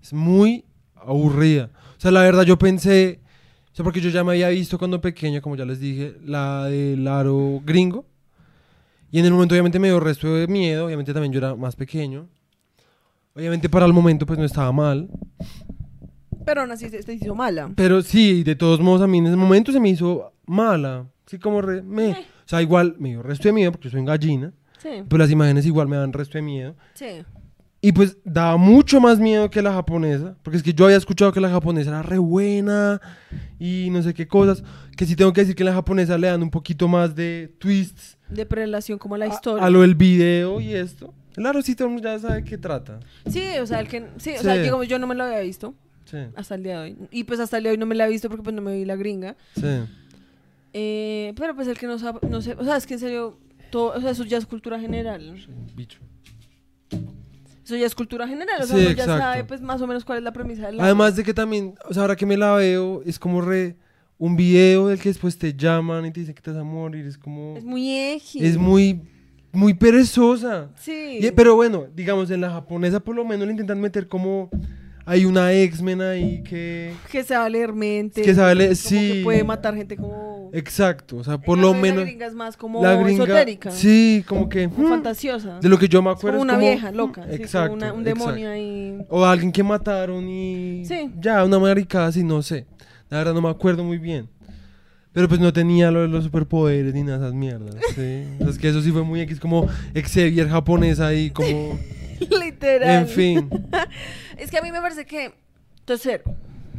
Es muy aburrida. O sea, la verdad yo pensé, o sea, porque yo ya me había visto cuando pequeño, como ya les dije, la del aro gringo. Y en el momento obviamente me dio resto de miedo, obviamente también yo era más pequeño. Obviamente para el momento pues no estaba mal. Pero aún así se, se hizo mala. Pero sí, de todos modos a mí en ese momento se me hizo mala. Sí, como re, me. Eh. O sea, igual me dio resto de miedo porque soy gallina. Sí, Pero las imágenes igual me dan resto de miedo. sí. Y pues daba mucho más miedo que la japonesa, porque es que yo había escuchado que la japonesa era re buena y no sé qué cosas, que sí tengo que decir que la japonesa le dan un poquito más de twists De prelación como la a, historia. a lo del video y esto. Claro, sí, todo el mundo ya sabe qué trata. Sí, o sea, el que... Sí, o sea, digamos, yo no me lo había visto Sí, hasta el día de hoy. Y pues hasta el día de hoy no me la he visto porque pues no me vi la gringa. sí. Eh, pero pues el que no sabe, no sé, o sea, es que en serio, todo, o sea, eso ya es cultura general. Bicho. Eso ya es cultura general, o sea, Sí, uno ya sabe pues más o menos cuál es la premisa de la... Además de que también, o sea, ahora que me la veo, es como re un video del que después te llaman y te dicen que te vas a morir, es como... Es muy eji. Es muy, muy perezosa. Sí. Y- pero bueno, digamos, en la japonesa por lo menos le intentan meter como hay una X-Men ahí que... Que sabe leer mente. Que sabe leer- como sí. Que puede matar gente como... Exacto, o sea, por lo menos... La gringa es más como la gringa... esotérica. Sí, como que... Como hmm, fantasiosa. de lo que yo me Es acuerdo como es una como- vieja loca. sí, como Exacto, una- un exacto. demonio ahí. O alguien que mataron y... Sí. Ya, una maricada así, no sé. La verdad no me acuerdo muy bien. Pero pues no tenía lo de los superpoderes ni nada de esas mierdas. Sí. O sea, es que eso sí fue muy X, como Xavier japonesa ahí, como... Literal. en fin. Es que a mí me parece que. Entonces, cero.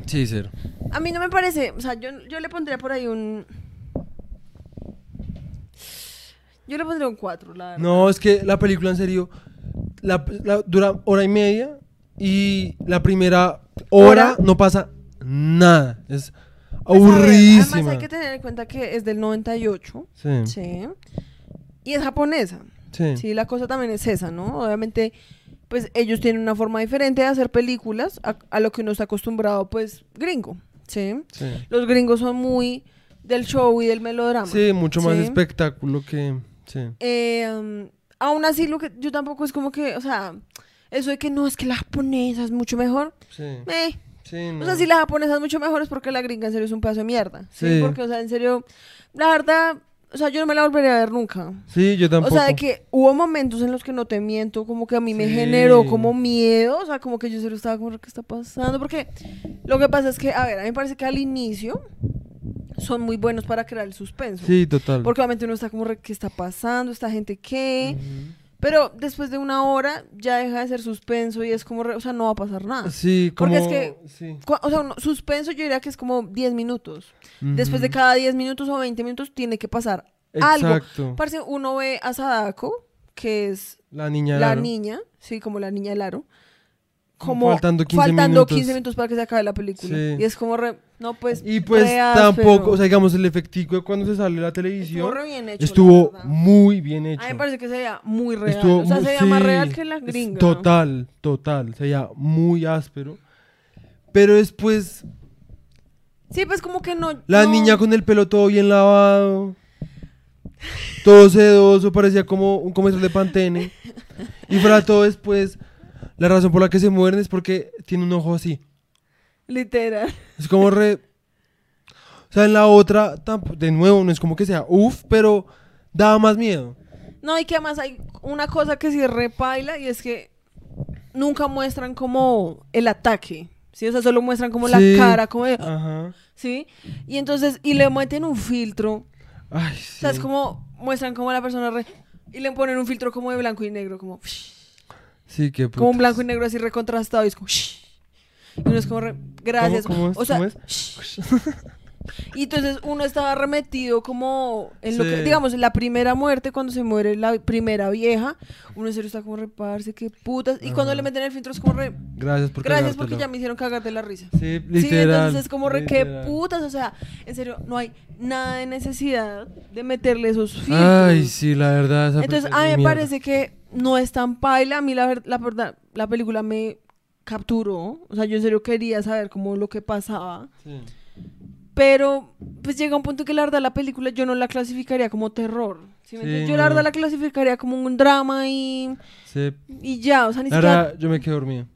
Sí, cero. A mí no me parece. O sea, yo, yo le pondría por ahí un. Yo le pondría un 4, la verdad. No, es que la película en serio la, la- dura hora y media y la primera hora ¿Hora? no pasa nada. Es Pues, ver, aburridísima. Además, hay que tener en cuenta que es del 98. Sí, sí, Sí. Y es japonesa. Sí, la cosa también es esa, ¿no? Obviamente, pues ellos tienen una forma diferente de hacer películas a, a lo que uno está acostumbrado, pues, gringo. Sí. sí. Los gringos son muy del show y del melodrama. Sí, mucho más Sí. espectáculo que... Sí. Eh, aún así, lo que yo tampoco es como que, o sea, eso de que no es que la japonesa es mucho mejor. Sí, Eh, sí, no. O sea, si la japonesa es mucho mejor es porque la gringa en serio es un pedazo de mierda. Sí. Porque, o sea, en serio, la verdad, o sea, yo no me la volvería a ver nunca. Sí, yo tampoco. O sea, de que hubo momentos en los que no te miento, como que a mí me generó como miedo, o sea, como que yo se lo estaba como, ¿qué está pasando? Porque lo que pasa es que, a ver, a mí me parece que al inicio son muy buenos para crear el suspenso. Sí, total. Porque obviamente uno está como, ¿qué está pasando? ¿Esta gente qué? Ujú. Pero después de una hora ya deja de ser suspenso y es como, re- o sea, no va a pasar nada. Sí, como... Porque es que- Sí. O sea, uno- suspenso yo diría que es como 10 minutos. Después de cada 10 minutos o 20 minutos tiene que pasar algo. Exacto. Parce, uno ve a Sadako, que es La niña la Laro. niña, sí, como la niña del aro. Como faltando 15 faltando minutos. 15 minutos para que se acabe la película. Sí. Y es como re, no pues Y pues tampoco, o sea, digamos, el efectico de cuando se sale la estuvo televisión re bien hecho. estuvo muy bien hecho. A mí me parece que se veía muy real. Estuvo o sea, muy- se veía más sí, real que la gringa. Total, total. Se veía muy áspero. Pero después, Sí, pues como que no. la no- niña con el pelo todo bien lavado. Todo sedoso, parecía como un comercial de Pantene. Y de todo después, la razón por la que se mueren es porque tiene un ojo así. Literal. Es como re... O sea, en la otra, de nuevo, no es como que sea uff, pero daba más miedo. No, y que además hay una cosa que sí repaila y es que nunca muestran como el ataque. Sí, o sea, solo muestran como Sí. la cara, como de- Ajá. ¿sí? Y entonces, y le meten un filtro. Ay, O sea, es sí. como, muestran como la persona re... Y le ponen un filtro como de blanco y negro, como... Sí, qué Como un putas. blanco y negro así recontrastado y es como... Y uno es como re... Gracias. ¿Cómo es? O sea, ¿Cómo es? y entonces uno estaba remetido como en lo que, Sí. digamos, en la primera muerte, cuando se muere la primera vieja, uno en serio está como reparse, qué putas. Y cuando Ajá. le meten el filtro es como re... Gracias por Gracias porque cagártelo. ya me hicieron cagar de la risa. Sí, Sí, literal. entonces es como re, qué literal. putas, o sea, en serio, no hay nada de necesidad de meterle esos filtros. Ay, sí, la verdad. esa Entonces, a mí me mierda. parece que no es tan paila. A mí, la, ver- la verdad, la película me capturó. O sea, yo en serio quería saber cómo lo que pasaba. Sí. Pero, pues llega un punto que la verdad la película yo no la clasificaría como terror. yo la no. verdad la clasificaría como un drama y, Sí. y ya. O sea, ni La siquiera. verdad, yo me quedé dormido.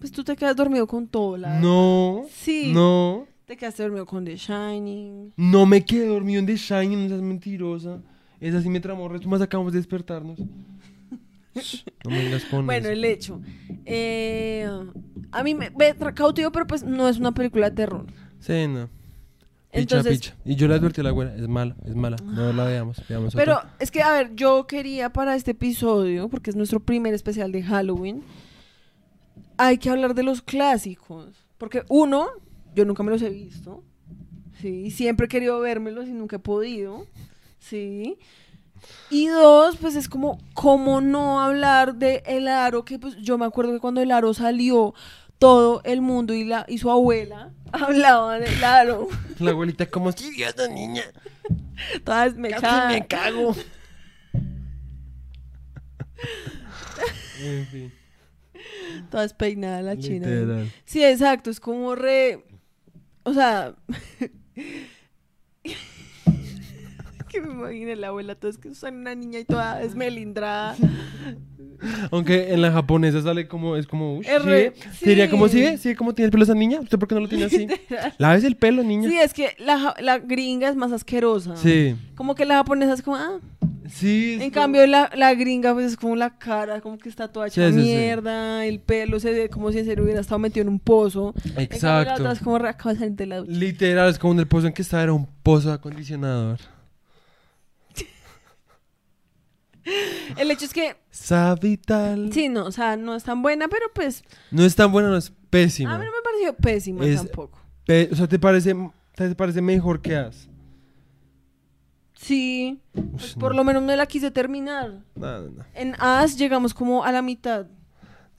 Pues tú te quedas dormido con todo, la verdad. No. Sí. No. Te quedaste dormido con The Shining. No me quedé dormido en The Shining, no seas mentirosa. Esa sí me tramó, resto más acabamos de despertarnos. no me Bueno, el hecho. Eh, a mí me, me cautivó, pero pues no es una película de terror. Sí, no. Picha, Entonces, picha. Y yo le advertí a la güera, es mala, es mala. No la veamos, veamos otra. Pero es que, a ver, yo quería para este episodio, porque es nuestro primer especial de Halloween, hay que hablar de los clásicos. Porque uno, yo nunca me los he visto. Sí, y siempre he querido vérmelos y nunca he podido. Sí. Y dos, pues es como, ¿cómo no hablar de El Aro? Que pues yo me acuerdo que cuando El Aro salió, todo el mundo y, la, y su abuela hablaban del Aro. La abuelita como, sí, esa niña. Todas Casi mechadas. me cago. en fin. Toda despeinada la china. Literal. Sí, exacto, es como re... O sea... ¿Qué que me imaginé la abuela, todo es que son una niña y toda desmelindrada. Aunque en la japonesa sale como, es como, uy, re- ¿sí? Como, sí. ¿sí? ¿Sí? ¿Cómo tiene el pelo esa niña? ¿Usted por qué no lo tiene así? ¿Laves el pelo, niña? Sí, es que la, la gringa es más asquerosa. Sí. Como que la japonesa es como, ah. Sí. En como- cambio, la, la gringa, pues es como la cara, como que está toda hecha Sí, sí, sí. mierda, el pelo se ve como si en serio hubiera estado metido en un pozo. En cambio, la Exacto. otra es como acaba de salir de la ducha. Literal, es como en el pozo en que estaba, era un pozo acondicionador. El hecho es que, Savital. sí, no, o sea, no es tan buena, pero pues, No es tan buena, no es pésima. a mí no me pareció pésima Es- tampoco. Pe- o sea, ¿te parece, ¿te parece mejor que As? Sí, pues, por no. lo menos me la quise terminar. No, no, no. En As llegamos como a la mitad.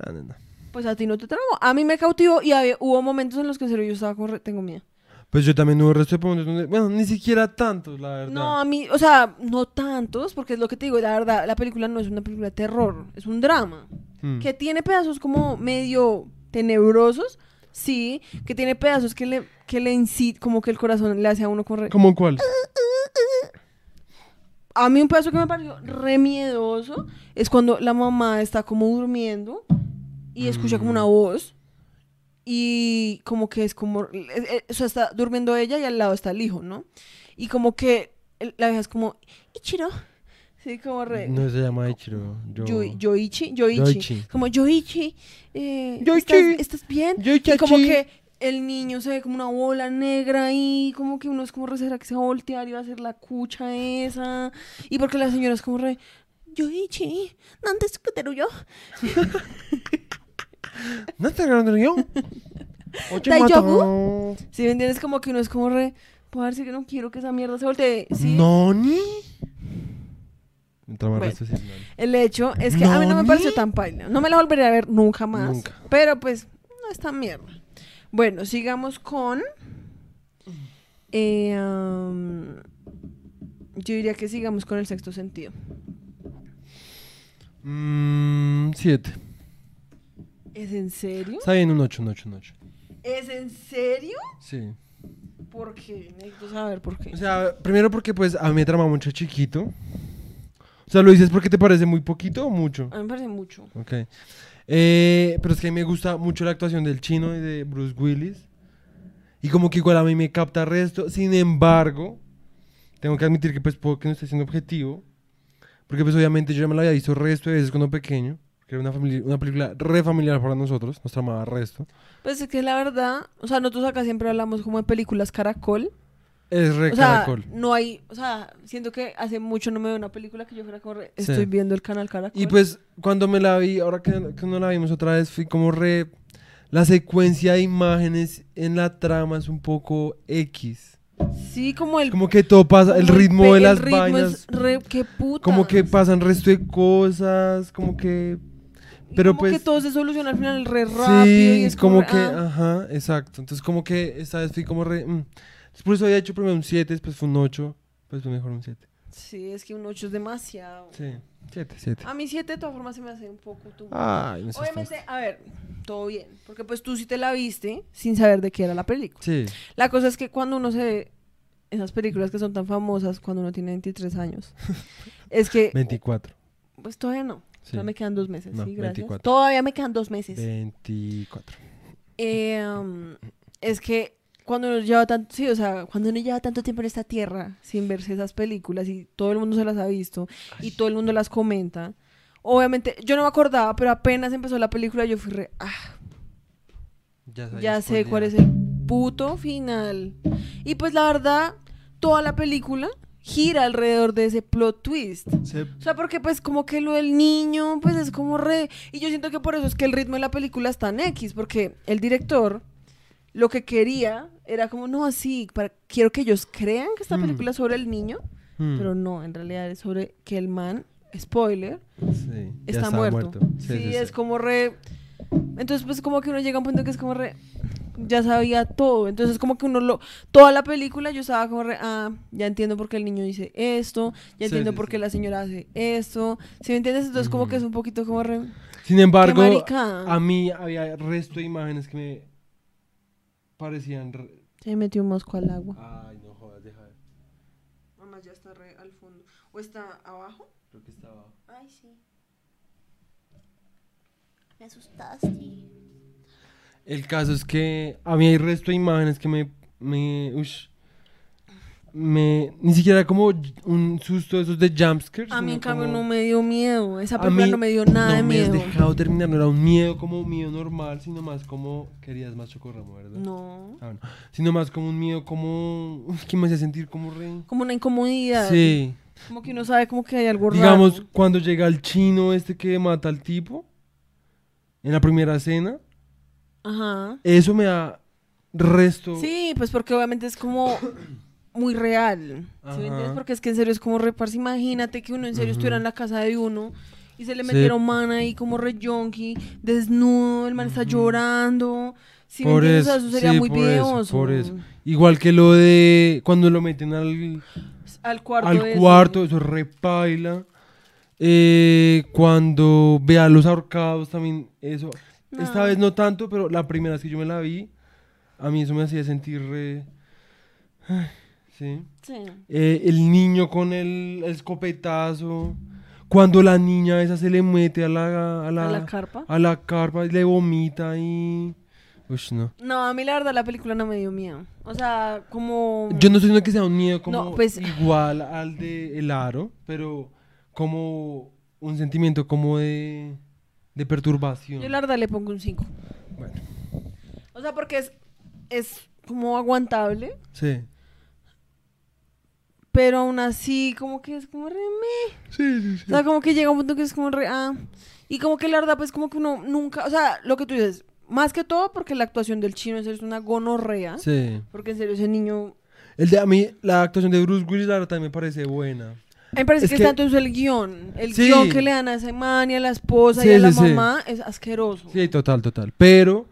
no, no, no. Pues a ti no te tramo. A mí me cautivó y había- hubo momentos en los que en serio yo estaba re- tengo miedo. Pues yo también hubo resto de donde, bueno, ni siquiera tantos, la verdad. No, a mí, o sea, no tantos, porque es lo que te digo, la verdad, la película no es una película de terror, es un drama. Mm. Que tiene pedazos como medio tenebrosos, sí, que tiene pedazos que le, que le incit, como que el corazón le hace a uno correr. ¿Cómo cuál? A mí un pedazo que me pareció re miedoso es cuando la mamá está como durmiendo y escucha como una Mm. voz y como que es como, o sea, está durmiendo ella y al lado está el hijo, ¿no? Y como que la vieja es como, Ichiro, sí, como re... No se llama Ichiro. Yo... Yoi- Yoichi, Yoichi, Yoichi. como Yoichi, eh, Yoichi. ¿estás, estás bien? Yoichi. Y como que el niño se ve como una bola negra y como que uno es como re, ¿será que se va a voltear y va a hacer la cucha esa? Y porque la señora es como re, Yoichi, ¿dónde es que te yo? ¿No te grabando ¿Daijoubu? mata. Si me entiendes, como que uno es como re, pues que no quiero que esa mierda se voltee. Sí. ¿No ni? Mientras más Bueno. resto sí, no. El hecho es que a mí no me ¿Noni? pareció tan paila. No me la volveré a ver nunca más. Nunca. Pero pues, no es tan mierda. Bueno, sigamos con. eh, yo diría que sigamos con el sexto sentido. Mm, siete. ¿Es en serio? Está bien, un ocho, un ocho, un ocho. ¿Es en serio? Sí. ¿Por qué? Necesito saber por qué. O sea, primero porque pues a mí me trama mucho chiquito. O sea, ¿lo dices porque te parece muy poquito o mucho? A mí me parece mucho. Ok. Eh, pero es que a mí me gusta mucho la actuación del chino y de Bruce Willis. Y como que igual a mí me capta resto. Sin embargo, tengo que admitir que pues puedo que no esté siendo objetivo. Porque pues obviamente yo ya me la había visto resto de veces cuando pequeño. Que era una, famili- una película re familiar para nosotros. Nos tramaba resto. Pues es que la verdad, o sea, nosotros acá siempre hablamos como de películas caracol. Es re O sea, caracol. no hay, o sea, siento que hace mucho no me veo una película que yo fuera como, re- Sí. estoy viendo el canal caracol. Y pues cuando me la vi, ahora que, que no la vimos otra vez, fui como re... La secuencia de imágenes en la trama es un poco X. Sí, como el Como que todo pasa, el ritmo de el las ritmo vainas. es re, qué puta. Como que pasan resto de cosas, como que... Pero como pues... que todo se soluciona al final re rápido y sí, es como re- que... ah. Ajá, exacto. Entonces como que esta vez fui como re... mm. Después eso había hecho primero un 7, después fue un 8, después fue mejor un 7. Sí, es que un 8 es demasiado. Sí, 7, 7. A mí 7 de todas formas se me hace un poco tú. Ay, sé. Obviamente, a ver, todo bien, porque pues tú sí te la viste sin saber de qué era la película. Sí. La cosa es que cuando uno se ve esas películas que son tan famosas cuando uno tiene 23 años, es que 24. pues todavía no. Sí. Todavía me quedan dos meses, No, sí, gracias. 24. Todavía me quedan dos meses. 24. Eh, um, es que cuando uno lleva tanto, sí, o sea, cuando uno lleva tanto tiempo en esta tierra sin verse esas películas y todo el mundo se las ha visto y todo el mundo las comenta, obviamente yo no me acordaba, pero apenas empezó la película yo fui re, ah, Ya, ya sé cuál es el puto final. Y pues la verdad, toda la película gira alrededor de ese plot twist. O sea, porque pues como que lo del niño, pues es como re... Y yo siento que por eso es que el ritmo de la película es tan X, porque el director lo que quería era como, no, sí, para, quiero que ellos crean que esta Mm. película es sobre el niño, Mm, pero no, en realidad es sobre que el man, spoiler, sí, está muerto. Sí, es como re... Entonces pues como que uno llega a un punto que es como re... Ya sabía todo, entonces como que uno lo... Toda la película yo estaba como re... Ah, ya entiendo por qué el niño dice esto, ya Sí, entiendo sí, por sí. qué la señora hace esto, ¿sí me entiendes? Entonces como que es Ujú. un poquito como re... Sin embargo, a mí había resto de imágenes que me parecían... re- Se me metió un mosco al agua. Ay, no jodas, deja de... además ya está re al fondo. ¿O está abajo? Creo que estaba. Ay, sí. Me asustaste. El caso es que a mí hay resto de imágenes que me. me ush, me ni siquiera como un susto de esos de jumpscares. A mí, en cambio, como- no me dio miedo. Esa película no me dio nada de no me has miedo. dejado terminar, no era un miedo como miedo normal, sino más como. Querías más chocorramo, ¿verdad? No. Ah. Sino más como un miedo como. Que me hacía sentir como re. Como una incomodidad. Sí. Como que uno sabe como que hay algo Digamos, raro. cuando llega el chino este que mata al tipo. En la primera escena. Ajá. Eso me da resto. Sí, pues porque obviamente es como muy real. ¿sí me entiendes? Porque es que en serio es como reparse. Imagínate que uno en serio estuviera en la casa de uno y se le Sí. metiera un man ahí como re yonky, desnudo, el man está llorando. ¿Sí me Por entiendes? O sea, eso, eso sería sí, muy por eso, videoso. por eso. Igual que lo de cuando lo meten al, Al cuarto. al cuarto, eso repaila. Eh, cuando ve a los ahorcados también, eso. Esta vez no tanto, pero la primera vez que yo me la vi, a mí eso me hacía sentir re... Ay, Sí. Sí. Eh, el niño con el escopetazo. Cuando la niña esa se le mete a la, a la, A la carpa. a la carpa y le vomita y... Uy, no. No, a mí la verdad la película no me dio miedo. O sea, como... Yo no estoy diciendo que sea un miedo como No, pues- igual al de El Aro, pero como un sentimiento como de, de perturbación. Yo la verdad le pongo un 5. Bueno, O sea, porque es, es como aguantable, sí. pero aún así como que es como re meh. Sí, sí, sí. O sea, como que llega un punto que es como re ah. Y como que la verdad pues como que uno nunca, o sea, lo que tú dices, más que todo porque la actuación del chino es una gonorrea, Sí. porque en serio ese niño El de a mí, la actuación de Bruce Willis, la verdad, también me parece buena. A mí me parece Es que, que- es tanto eso el guion, el Sí. guion que le dan a esa man y a la esposa Sí, y a la sí, mamá es asqueroso. Sí, total, total. Pero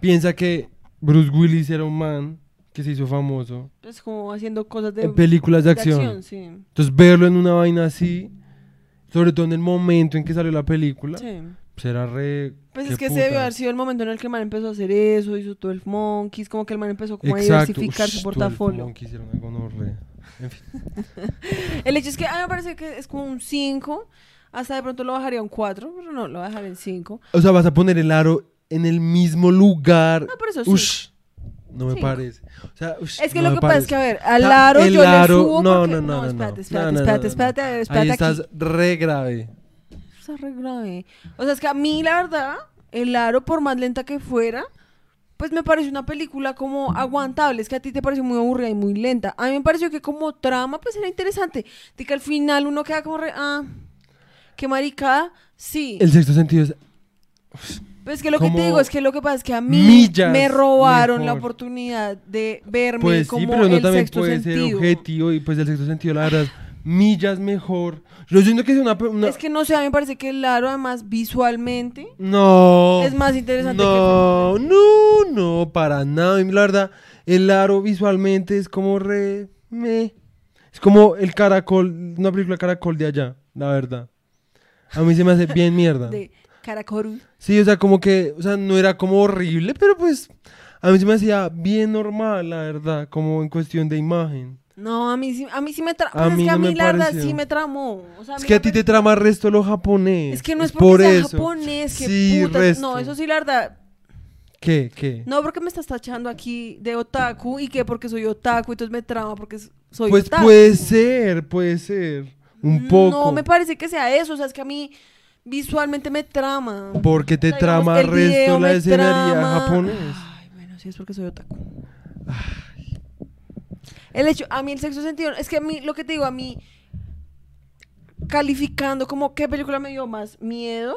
piensa que Bruce Willis era un man que se hizo famoso Es como haciendo cosas de, en películas de de acción. sí. Entonces verlo en una vaina así, sobre todo en el momento en que salió la película, Sí. pues era re... Pues es que ese debió putas. haber sido el momento en el que el man empezó a hacer eso, hizo todo el monkeys, como que el man empezó como a Exacto. diversificar Ush, su portafolio. monkey hicieron una gonorrea. En fin. El hecho es que a mí me parece que es como un 5, hasta de pronto lo bajaría a un 4, pero no, lo voy a dejar en 5. O sea, vas a poner el aro en el mismo lugar. No, por eso sí. Ush, no me Cinco. parece. O sea, ush, Es que no lo que pasa es que, a ver, al O sea, aro el yo aro- le subo no, porque... no, no, no, no. espérate, espérate, no, espérate, espérate, espérate, Ahí aquí. estás re grave. Está re grave. O sea, es que a mí, la verdad, el aro, por más lenta que fuera, pues me parece una película como aguantable. Es que a ti te parece muy aburrida y muy lenta. A mí me pareció que como trama, pues era interesante. De que al final uno queda como re... Ah, qué maricada. Sí. El sexto sentido es... Pues es que lo que te digo es que lo que pasa es que a mí me robaron la oportunidad de verme Pues como sí, pero no el también sexto puede ser sentido. objetivo y pues el sexto sentido, la verdad, millas mejor. Yo siento que es una... Es que no sé, a mí me parece que el aro además visualmente No. es más interesante No, no, no, para nada. La verdad, el aro visualmente es como re... meh. Es como el caracol, una película caracol de allá, la verdad. A mí se me hace bien mierda. de Caracoru. Sí, o sea, como que, o sea, no era como horrible, pero pues a mí se me hacía bien normal, la verdad, como en cuestión de imagen. No, a mí sí, a mí sí me tramó. A es mí que a no mí me la verdad pareció. sí me tramó. O sea, Es mí que a ti te trama resto lo japonés. Es que no es, por porque sea eso. japonés, que Sí, putas. resto. No, eso sí, la verdad. ¿Qué? ¿Qué? No, porque me estás tachando aquí de otaku y que porque soy otaku, entonces me trama porque s- soy pues otaku. puede ser, puede ser. Un poco. No, me parece que sea eso. O sea, es que a mí visualmente me trama. Porque te O sea, digamos, trama el resto la me trama. japonés. Ay, bueno, sí es porque soy otaku. El hecho, a mí el sexto sentido, es que a mí, lo que te digo, a mí, calificando como qué película me dio más miedo,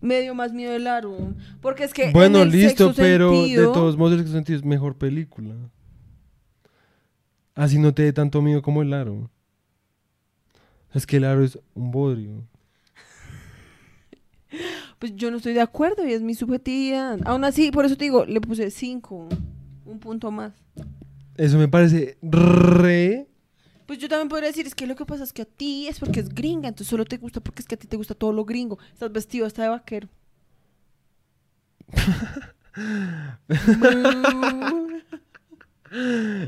me dio más miedo el aro. Porque es que. en Bueno, el listo, pero sentido- de todos modos el sexto sentido es mejor película. Así no te dé tanto miedo como el aro. Es que el aro es un bodrio. Pues yo no estoy de acuerdo y es mi subjetividad. Aún así, por eso te digo, le puse cinco, un punto más. Eso me parece re... Pues yo también podría decir, es que lo que pasa es que a ti es porque es gringa, entonces solo te gusta porque es que a ti te gusta todo lo gringo. Estás vestido hasta de vaquero.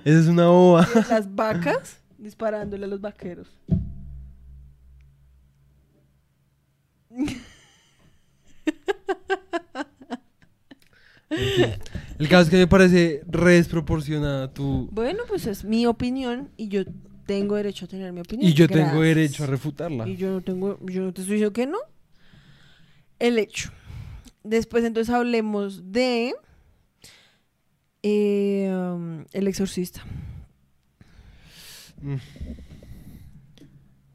Esa es una boba. Las vacas disparándole a los vaqueros. El caso es que me parece re desproporcionada tu... Bueno, pues es mi opinión y yo tengo derecho a tener mi opinión. Y yo tengo derecho a refutarla. Y yo no tengo, yo no te estoy diciendo que no. El hecho. Después entonces hablemos de eh, um, El Exorcista.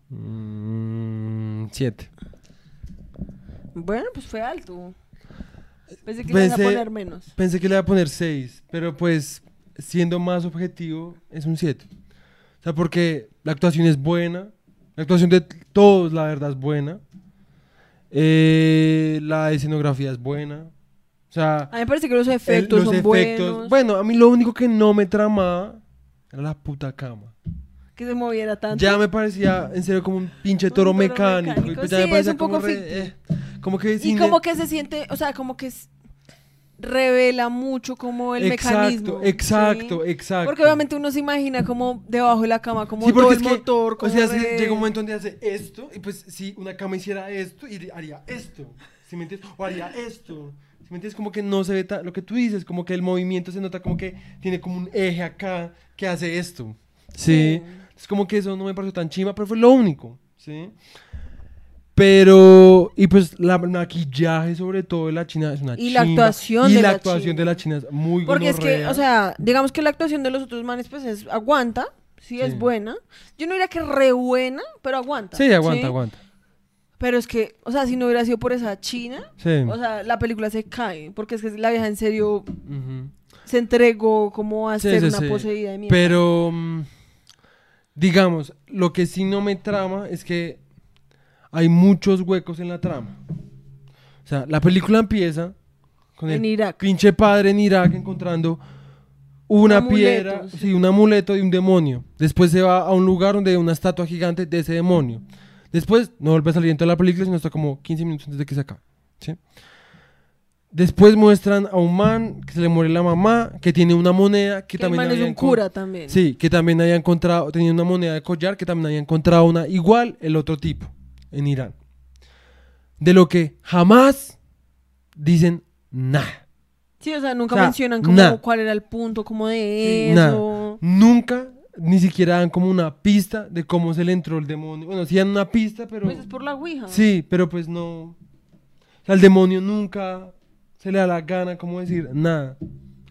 Mm, siete. Bueno, pues fue alto. Pensé que le iban a Pensé- poner menos. Pensé que le iba a poner 6, pero pues siendo más objetivo es un 7. O sea, porque la actuación es buena, la actuación de todos la verdad es buena, eh, la escenografía es buena, o sea, A mí me parece que los el- efectos los son efectos, buenos. bueno, a mí lo único que no me tramaba era la puta cama. Que se moviera tanto. Ya me parecía en serio como un pinche Un toro toro mecánico, y mecánico, pues ya sí, me es parecía un como poco re- ficticio. eh, como que y como que se siente, o sea, como que es- revela mucho como el exacto, mecanismo. exacto, ¿sí? exacto. Porque obviamente uno se imagina como debajo de la cama, como Sí, todo el es que, motor. O sea, re- llega un momento donde hace esto, y pues si una cama hiciera esto, y haría esto. ¿Sí me entiendes? O haría esto. ¿Sí me entiendes? Como que no se ve ta- lo que tú dices, como que el movimiento se nota como que tiene como un eje acá que hace esto. Sí. Es como que eso no me pareció tan chima, pero fue lo único. ¿Sí? Pero, y pues la el maquillaje sobre todo de la china es una Y la chimba. actuación Y de la la actuación china. de la china es muy Porque es que, o sea, digamos que la actuación de los otros manes, pues es, aguanta, sí, Sí. es buena. Yo no diría que re buena, pero aguanta. Sí, aguanta, aguanta. Pero es que, o sea, si no hubiera sido por esa china, Sí. o sea, la película se cae. Porque es que la vieja en serio se entregó como a ser una poseída de mierda. Pero, mm, digamos, lo que sí no me trama es que hay muchos huecos en la trama. O sea, la película empieza con En el Irak. pinche padre en Irak encontrando una amuleto, piedra, sí. sí, un amuleto de un demonio. Después se va a un lugar donde hay una estatua gigante de ese demonio. Después no vuelve a salir en toda la película, sino hasta como 15 minutos antes de que se acabe. ¿sí? Después muestran a un man que se le muere la mamá, que tiene una moneda que, Que el también man es un cura también. Sí, que también había encontrado, tenía una moneda de collar, que también había encontrado una igual el otro tipo en Irán. De lo que jamás dicen nada. Sí, o sea, nunca O sea, mencionan como cuál era el punto como de eso. Nunca, ni siquiera dan como una pista de cómo se le entró el demonio. Bueno, sí dan una pista, pero... Pues es por la Ouija. Sí, pero pues no... O sea, el demonio nunca se le da la gana, como decir, nada.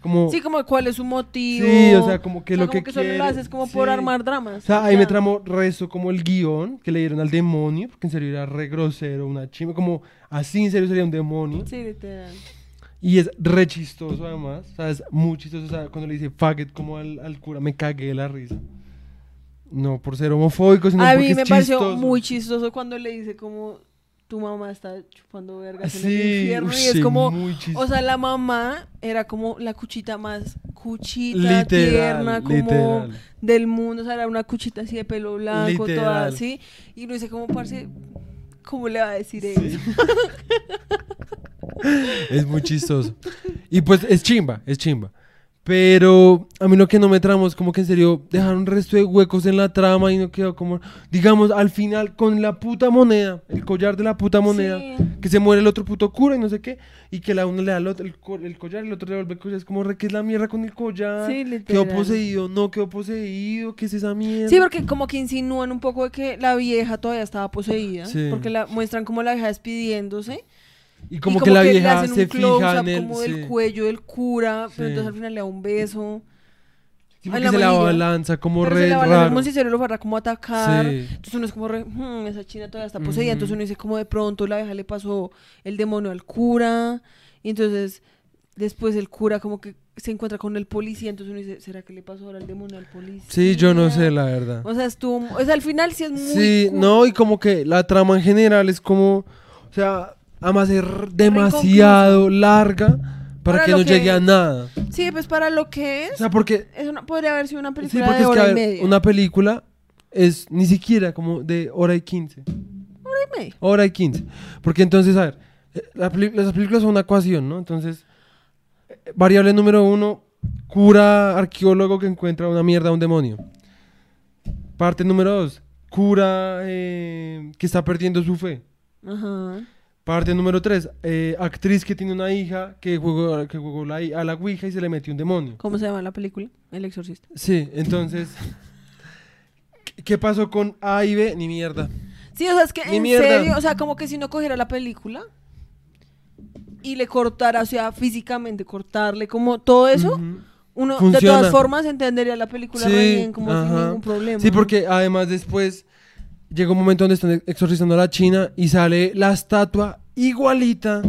Como... Sí, como cuál es su motivo. Sí, o sea, como que O sea, lo como que solo quiere, lo haces como por armar dramas. O sea, ahí me Ya. tramó resto como el guion que le dieron al demonio, porque en serio era re grosero, una chima, como así en serio sería un demonio. Sí, literal. Y es re chistoso además, o sea, es muy chistoso, o sea, cuando le dice faggot como al, al cura, me cagué de la risa. No por ser homofóbico, sino A porque mí es me pareció chistoso. muy chistoso cuando le dice como tu mamá está chupando vergas en el infierno uy, y es como o sea la mamá era como la cuchita más cuchita Literal, tierna como literal. del mundo o sea era una cuchita así de pelo blanco toda Literal. así y uno dice como parce cómo le va a decir Sí. eso es muy chistoso. Y pues es chimba, es chimba. Pero a mí lo que no me tramo es como que en serio dejaron un resto de huecos en la trama y no quedó como, digamos, al final con la puta moneda, el collar de la puta moneda, Sí. que se muere el otro puto cura y no sé qué, y que la uno le da el, otro- el, el collar y el otro le devuelve el collar. Es como, ¿qué es la mierda con el collar? Sí, quedó literal. poseído, no quedó poseído, ¿qué es esa mierda? Sí, porque como que insinúan un poco de que la vieja todavía estaba poseída, Sí. porque la muestran como la vieja despidiéndose y como, y que la vieja se fija en el... como sí. del cuello del cura, pero entonces al final le da un beso. Sí, la se la balanza como pero re se la balanza raro. como si se lo fuera como a atacar. Sí. Entonces uno es como re, "Hmm, esa china todavía está poseída. Ujú. Entonces uno dice como de pronto la vieja le pasó el demonio al cura. Y entonces después el cura como que se encuentra con el policía. Entonces uno dice, ¿será que le pasó ahora el demonio al policía? Sí, yo no sé, la verdad. O sea, estuvo... O sea, al final sí es muy... Sí, cool. no, y como que la trama en general es como, o sea, ama ser demasiado larga para, Para que no que llegue a es. nada. Sí, pues para lo que O es... sea, porque, es una, podría haber sido una sí, película porque de es que hora a y ver, media. una película es ni siquiera como de hora y quince. Hora y media. Hora y quince. Porque entonces, a ver, eh, la las películas son una ecuación, ¿no? Entonces, eh, variable número uno, cura arqueólogo que encuentra una mierda, un demonio. Parte número dos. Cura eh, que está perdiendo su fe. Ajá. Parte número tres. eh, actriz que tiene una hija que jugó, que jugó la, a la Ouija y se le metió un demonio. ¿Cómo se llama la película? El exorcista. Sí, entonces... ¿qué- ¿Qué pasó con A y B? Ni mierda. Sí, o sea, es que Ni en mierda. serio, o sea, como que si no cogiera la película y le cortara, o sea, físicamente cortarle como todo eso, uno de todas formas entendería la película Sí, re bien, como sin ningún problema. Sí, porque además después llega un momento donde están exorcizando a la China y sale la estatua igualita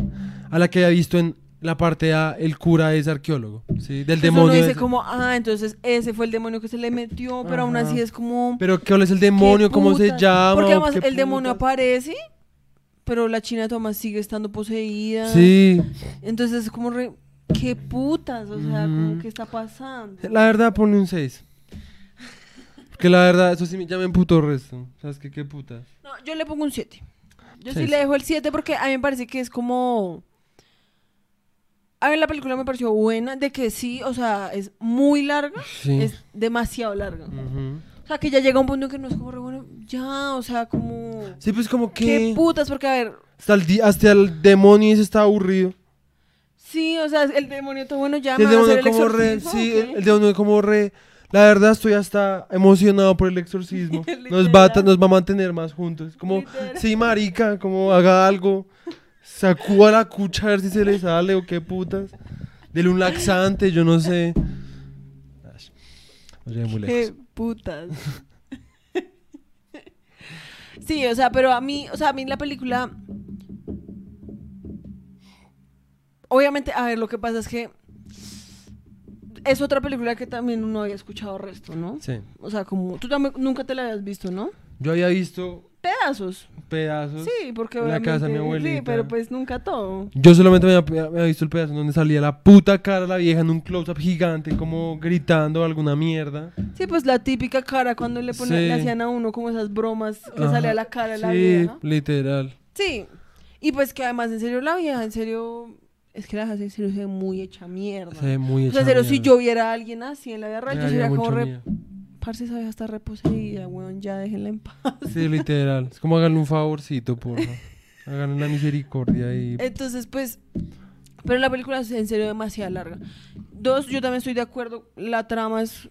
a la que había visto en la parte A el cura es arqueólogo, ¿sí? Del Entonces uno demonio. dice como, ah, entonces ese fue el demonio que se le metió, pero aún Ajá. así es como... Pero ¿cuál es el demonio? ¿qué ¿Cómo se llama? Porque ¿O además el demonio aparece, pero la China Thomas sigue estando poseída. Sí, Entonces es como re... ¿Qué putas? O sea, Ujú. ¿qué está pasando? la verdad pone un 6. Porque la verdad, eso sí ya me emputó el resto. ¿Sabes qué? ¿Qué putas? No, yo le pongo un 7. Yo sí le dejo el 7 porque a mí me parece que es como... A ver, la película me pareció buena, de que sí, o sea, es muy larga, Sí. es demasiado larga. O sea, que ya llega un punto en que no es como re bueno, ya, o sea, como... Sí, pues como ¿Qué que... putas? Porque, a ver, Hasta el, hasta el demonio ese está aburrido. sí, o sea, el demonio todo bueno, ya Sí, el demonio como re, sí, ¿o el, qué? el demonio como re. La verdad estoy hasta emocionado por el exorcismo. Nos va, a, Literal. nos va a mantener más juntos. Como, Literal. sí, marica, como haga algo. Sacúa la cucha a ver si se le sale o qué putas. Dele un laxante, yo no sé. Llevé muy lejos. Qué putas. sí, o sea, pero a mí, o sea, a mí la película. Obviamente, a ver, lo que pasa es que es otra película que también uno había escuchado resto, ¿no? Sí. O sea, como tú también nunca te la habías visto, ¿no? Yo había visto Pedazos. pedazos. Sí, porque En la casa de mi obviamente- Sí, abuelita. pero pues nunca todo. Yo solamente me había, me había visto el pedazo donde salía la puta cara de la vieja en un close-up gigante, como gritando alguna mierda. Sí, pues la típica cara cuando le ponían, Sí. le hacían a uno como esas bromas que Ajá. salía la cara de la sí, vieja. literal. Sí. Y pues que además, en serio, la vieja, en serio, es que la serio se ve muy hecha mierda. Se ve muy o sea, hecha si yo viera a alguien así en la vida real, yo sería como re... miedo. Parce, esa vieja está reposeída, weón, ya déjenla en paz. Sí, literal. Es como háganle un favorcito, porfa. Háganle la misericordia y... Entonces, pues... Pero la película es en serio demasiado larga. Dos, yo también estoy de acuerdo, la trama es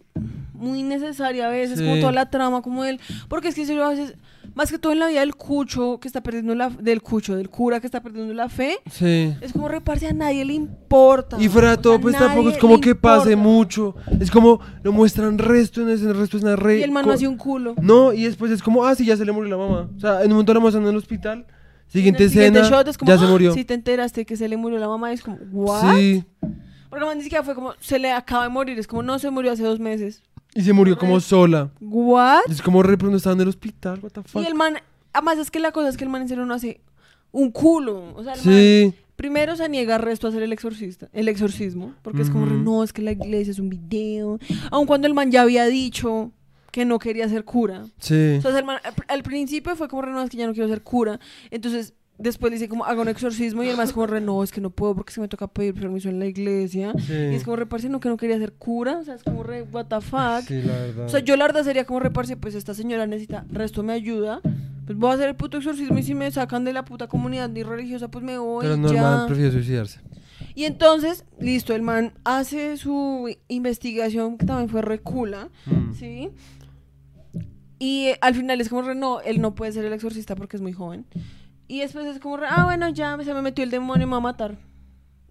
muy necesaria a veces, como Sí. toda la trama, como él... Porque es que en serio a veces, más que todo en la vida del cucho que está perdiendo la... Del cucho, del cura que está perdiendo la fe, Sí. Es como reparse a nadie le importa. Y fuera de todo, pues tampoco es como que pase importa. mucho. Es como lo muestran resto en ese resto es una re... Y el man hacía un culo. No, y después es como, ah, sí, ya se le murió la mamá. O sea, en un momento la muestran en el hospital. Siguiente escena, shot es como, ya se "Ah, murió. Si te enteraste que se le murió la mamá, es como, ¿what? Sí. Porque el man ni siquiera fue como, se le acaba de morir. Es como, no, se murió hace dos meses. Y se murió como sola. ¿What? Es como re, pero no estaba en el hospital, what the fuck. Y el man, además es que la cosa es que el man en serio no hace un culo. O sea, el Sí. man primero se niega resto a hacer el exorcista, el exorcismo. Porque es como, no, es que la iglesia es un video. Aun cuando el man ya había dicho que no quería ser cura. Sí. O sea, el man, al, principio fue como, re, no, es que ya no quiero ser cura. Entonces, después le dice como, haga un exorcismo. Y el man es como, re, no, es que no puedo porque se me toca pedir permiso en la iglesia. Sí. Y es como, reparse, no, que no quería ser cura. O sea, es como, re, what the fuck. Sí, la verdad. O sea, yo la verdad sería como, reparse, pues esta señora necesita, resto me ayuda. Pues voy a hacer el puto exorcismo y si me sacan de la puta comunidad ni religiosa, pues me voy. Pero ya. prefiero suicidarse. Y entonces, listo, el man hace su investigación, que también fue recula. Mm. ¿sí? Y eh, al final es como, re, no, él no puede ser el exorcista porque es muy joven. Y después es como, re, ah, bueno, ya se me metió el demonio y me va a matar.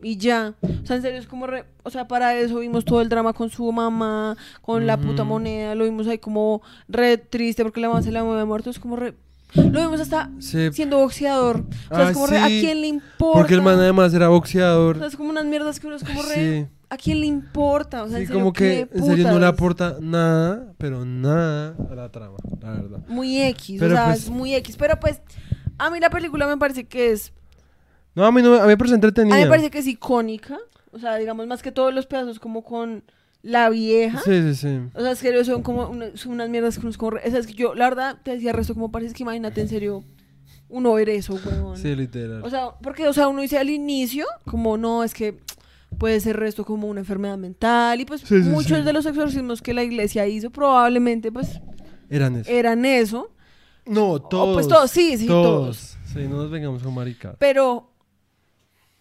Y ya. O sea, en serio, es como, re, o sea, para eso vimos todo el drama con su mamá, con la puta moneda, lo vimos ahí como re triste porque la mamá se le había muerto. Es como re... Lo vimos hasta Sí, siendo boxeador. O sea, Ah, es como re, ¿a quién le importa? porque el man además era O sea, boxeador. es como unas mierdas que uno es como re... Sí. ¿A quién le importa? O sea, Sí, en serio, como que ¿qué en serio no le aporta nada, pero nada a la trama, la verdad. muy X, Pero o sea, pues- es muy X. Pero pues, a mí la película me parece que es. No, a mí, no, a mí me parece A entretenida. mí me parece que es icónica. O sea, digamos, más que todos los pedazos, como con la vieja. Sí, sí, sí. O sea, es que son como una- son unas mierdas que como. re- O sea, es que yo, la verdad, te decía resto, como parece que imagínate en serio uno ver eso, weón. Sí, literal. O sea, porque, o sea, uno dice al inicio, como no, es que puede ser resto como una enfermedad mental. Y pues Sí, sí, muchos sí. de los exorcismos que la iglesia hizo, probablemente, pues Eran eso. eran eso. no, O, todos. pues todos, sí, sí, todos. Sí, no nos vengamos con maricadas. Pero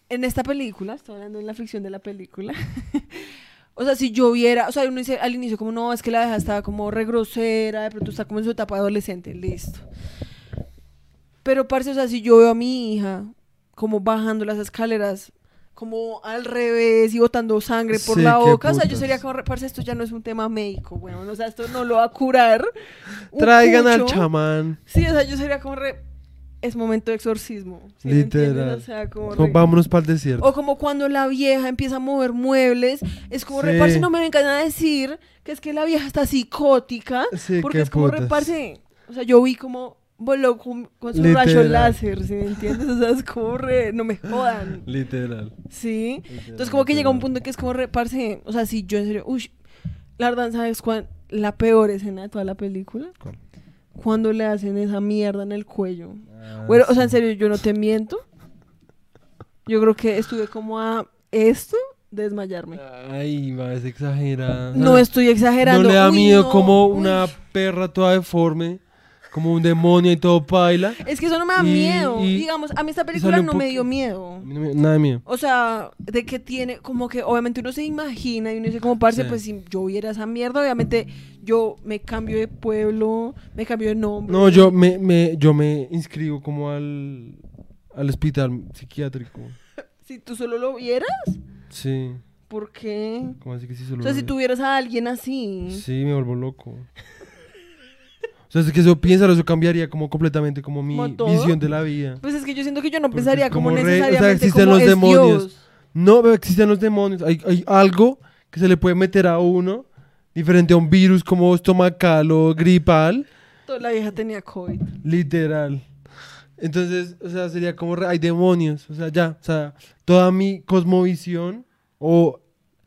en esta película, estoy hablando en la ficción de la película. o sea, si yo viera, o sea, uno dice al inicio como no, es que la vieja estaba como re grosera, de pronto está como en su etapa adolescente, listo. Pero parce, o sea, si yo veo a mi hija como bajando las escaleras como al revés y botando sangre por Sí, la boca, o sea, yo sería como, parce, esto ya no es un tema médico, weón, o sea, esto no lo va a curar. Traigan al chamán. Sí, o sea, yo sería como re... Es momento de exorcismo. ¿sí? Literal. O sea, como re- vámonos para el desierto. O como cuando la vieja empieza a mover muebles. Es como, Sí. reparse, no me vengan a decir que es que la vieja está psicótica. Sí, porque es como, putas. reparse. O sea, yo vi como voló con, con su Literal. rayo láser, ¿sí me entiendes? O sea, es como re... No me jodan. Literal. ¿Sí? Entonces como que llega un punto que es como reparse, o sea, si yo en serio, uy, la verdad, ¿sabes cuál? La peor escena de toda la película. ¿Cuál? Cuando le hacen esa mierda en el cuello. Ah, bueno, o sea, en serio, yo no te miento. Yo creo que estuve como a esto de desmayarme. Ay, va, es exagerada. No estoy exagerando. ¿No le da Uy, miedo no, como uy. una perra toda deforme? Como un demonio y todo paila. Es que eso no me da Y- miedo. y- Digamos, a mí esta película no me dio miedo. mí no me- Nada de miedo. O sea, de que tiene, como que obviamente uno se imagina y uno dice como parce, Sí. pues si yo viera esa mierda, obviamente yo me cambio de pueblo, me cambio de nombre. No, yo me, me, yo me inscribo como al, al hospital psiquiátrico. Si tú solo lo vieras, Sí. ¿por qué? ¿Cómo así que sí solo O sea, lo si tuvieras a alguien así. Sí, me vuelvo loco. O sea, es que eso piénsalo, eso cambiaría como completamente como mi visión de la vida. Pues es que yo siento que yo no pensaría como, como re- o sea, necesariamente existen como los es demonios. Dios. No, pero existen los demonios. Hay, hay algo que se le puede meter a uno, diferente a un virus como estomacal o gripal, Toda la vieja tenía COVID. literal. Entonces, o sea, sería como re- hay demonios, o sea, ya, o sea, toda mi cosmovisión o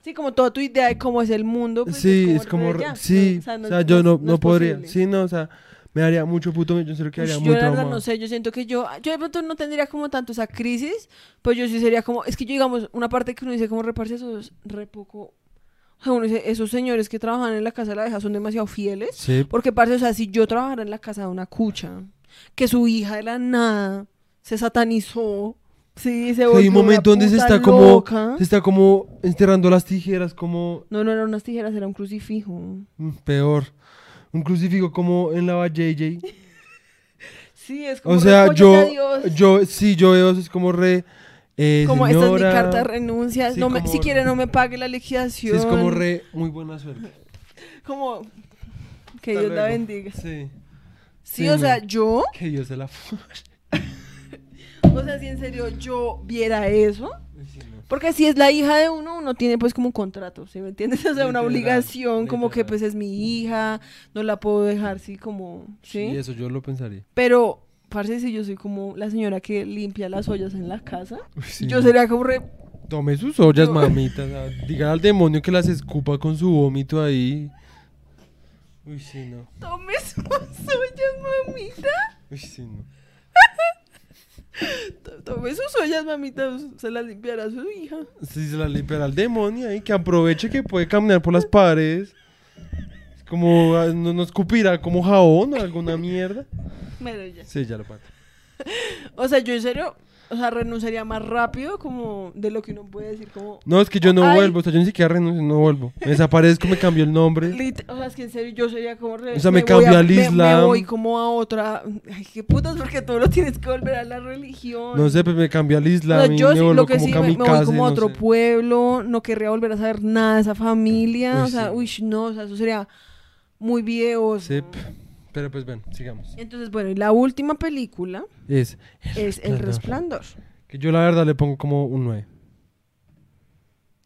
Sí, como toda tu idea de cómo es el mundo. Pues sí, es como, re- ya, sí, no, o sea, yo no, no, es podría, posible. sí, no, o sea, me daría mucho puto, yo sé que haría muy yo la verdad traumado. no sé, yo siento que yo, yo de pronto no tendría como tanto esa crisis, pero yo sí sería como, es que yo digamos, una parte que uno dice como reparse eso es re poco, o sea, uno dice, esos señores que trabajan en la casa de la vieja son demasiado fieles, Sí, porque parce, o sea, si yo trabajara en la casa de una cucha, que su hija de la nada se satanizó, sí, se hay volvió un momento una donde se puta está como, loca. se está como enterrando las tijeras, como No, no eran unas tijeras, era un crucifijo. mm, peor, un crucifijo como en la JJ. Sí, es como O sea, yo, "Cóllate a Dios". yo, sí, yo veo eso, es como re, eh, Como esta es mi señora, carta de renuncia, Sí, no me- como si re- quiere no me pague la sí, liquidación. es como re, muy buena suerte. Como, que Hasta Dios la luego. bendiga. Sí, Sí, Sí, o no. sea, yo, que Dios se la o sea, si en serio yo viera eso, porque si es la hija de uno, uno tiene pues como un contrato, ¿sí me entiendes? O sea, una Literal, obligación, como que pues es mi hija, no la puedo dejar así como, ¿sí? Sí, eso yo lo pensaría. Pero, parce, si yo soy como la señora que limpia las ollas en la casa, sí, yo sería como re, Tome sus ollas, mamita. diga al demonio que las escupa con su vómito ahí. Uy, sí, no. tome sus ollas, mamita. Uy, sí, no. To- Tome sus ollas, mamita, se las limpiará su hija. Si se la limpiará al demonio ahí, que aproveche que puede caminar por las paredes. Es como, ah, no, no escupirá como jabón o alguna mierda. Ya. Sí, ya lo pato. O sea, yo en serio, o sea, renunciaría más rápido como de lo que uno puede decir como... No, es que yo no Ay. vuelvo, o sea, yo ni siquiera renuncio, no vuelvo. Me desaparezco, me cambio el nombre. lit- O sea, es que en serio yo sería como... re- O sea, me voy cambio a- al me- Me, Islam. voy como a otra... Ay, qué putas, porque tú lo tienes que volver a la religión. No sé, pues me cambio al O Islam sea, y yo me sí, vuelvo lo que como sí, me, me voy kamikaze, como a no otro sé. pueblo, no querría volver a saber nada de esa familia, Uy, o sea, sí. uy, no, o sea, eso sería muy viejo. Sí, p- pero pues bueno, sigamos. Entonces, bueno, y la última película Es, es El Resplandor. Que yo la verdad le pongo como un 9.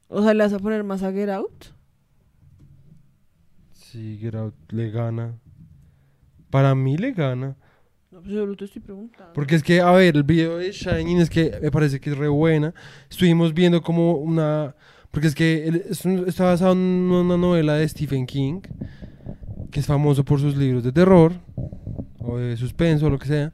O sea, ¿le vas a poner más a Get Out? Sí, Get Out le gana. Para mí le gana. No, pues yo lo te estoy preguntando. Porque es que, a ver, el video de Shining es que me parece que es re buena. Estuvimos viendo como una... Porque es que el- es un- está basado en una novela de Stephen King, que es famoso por sus libros de terror, o de suspenso, o lo que sea.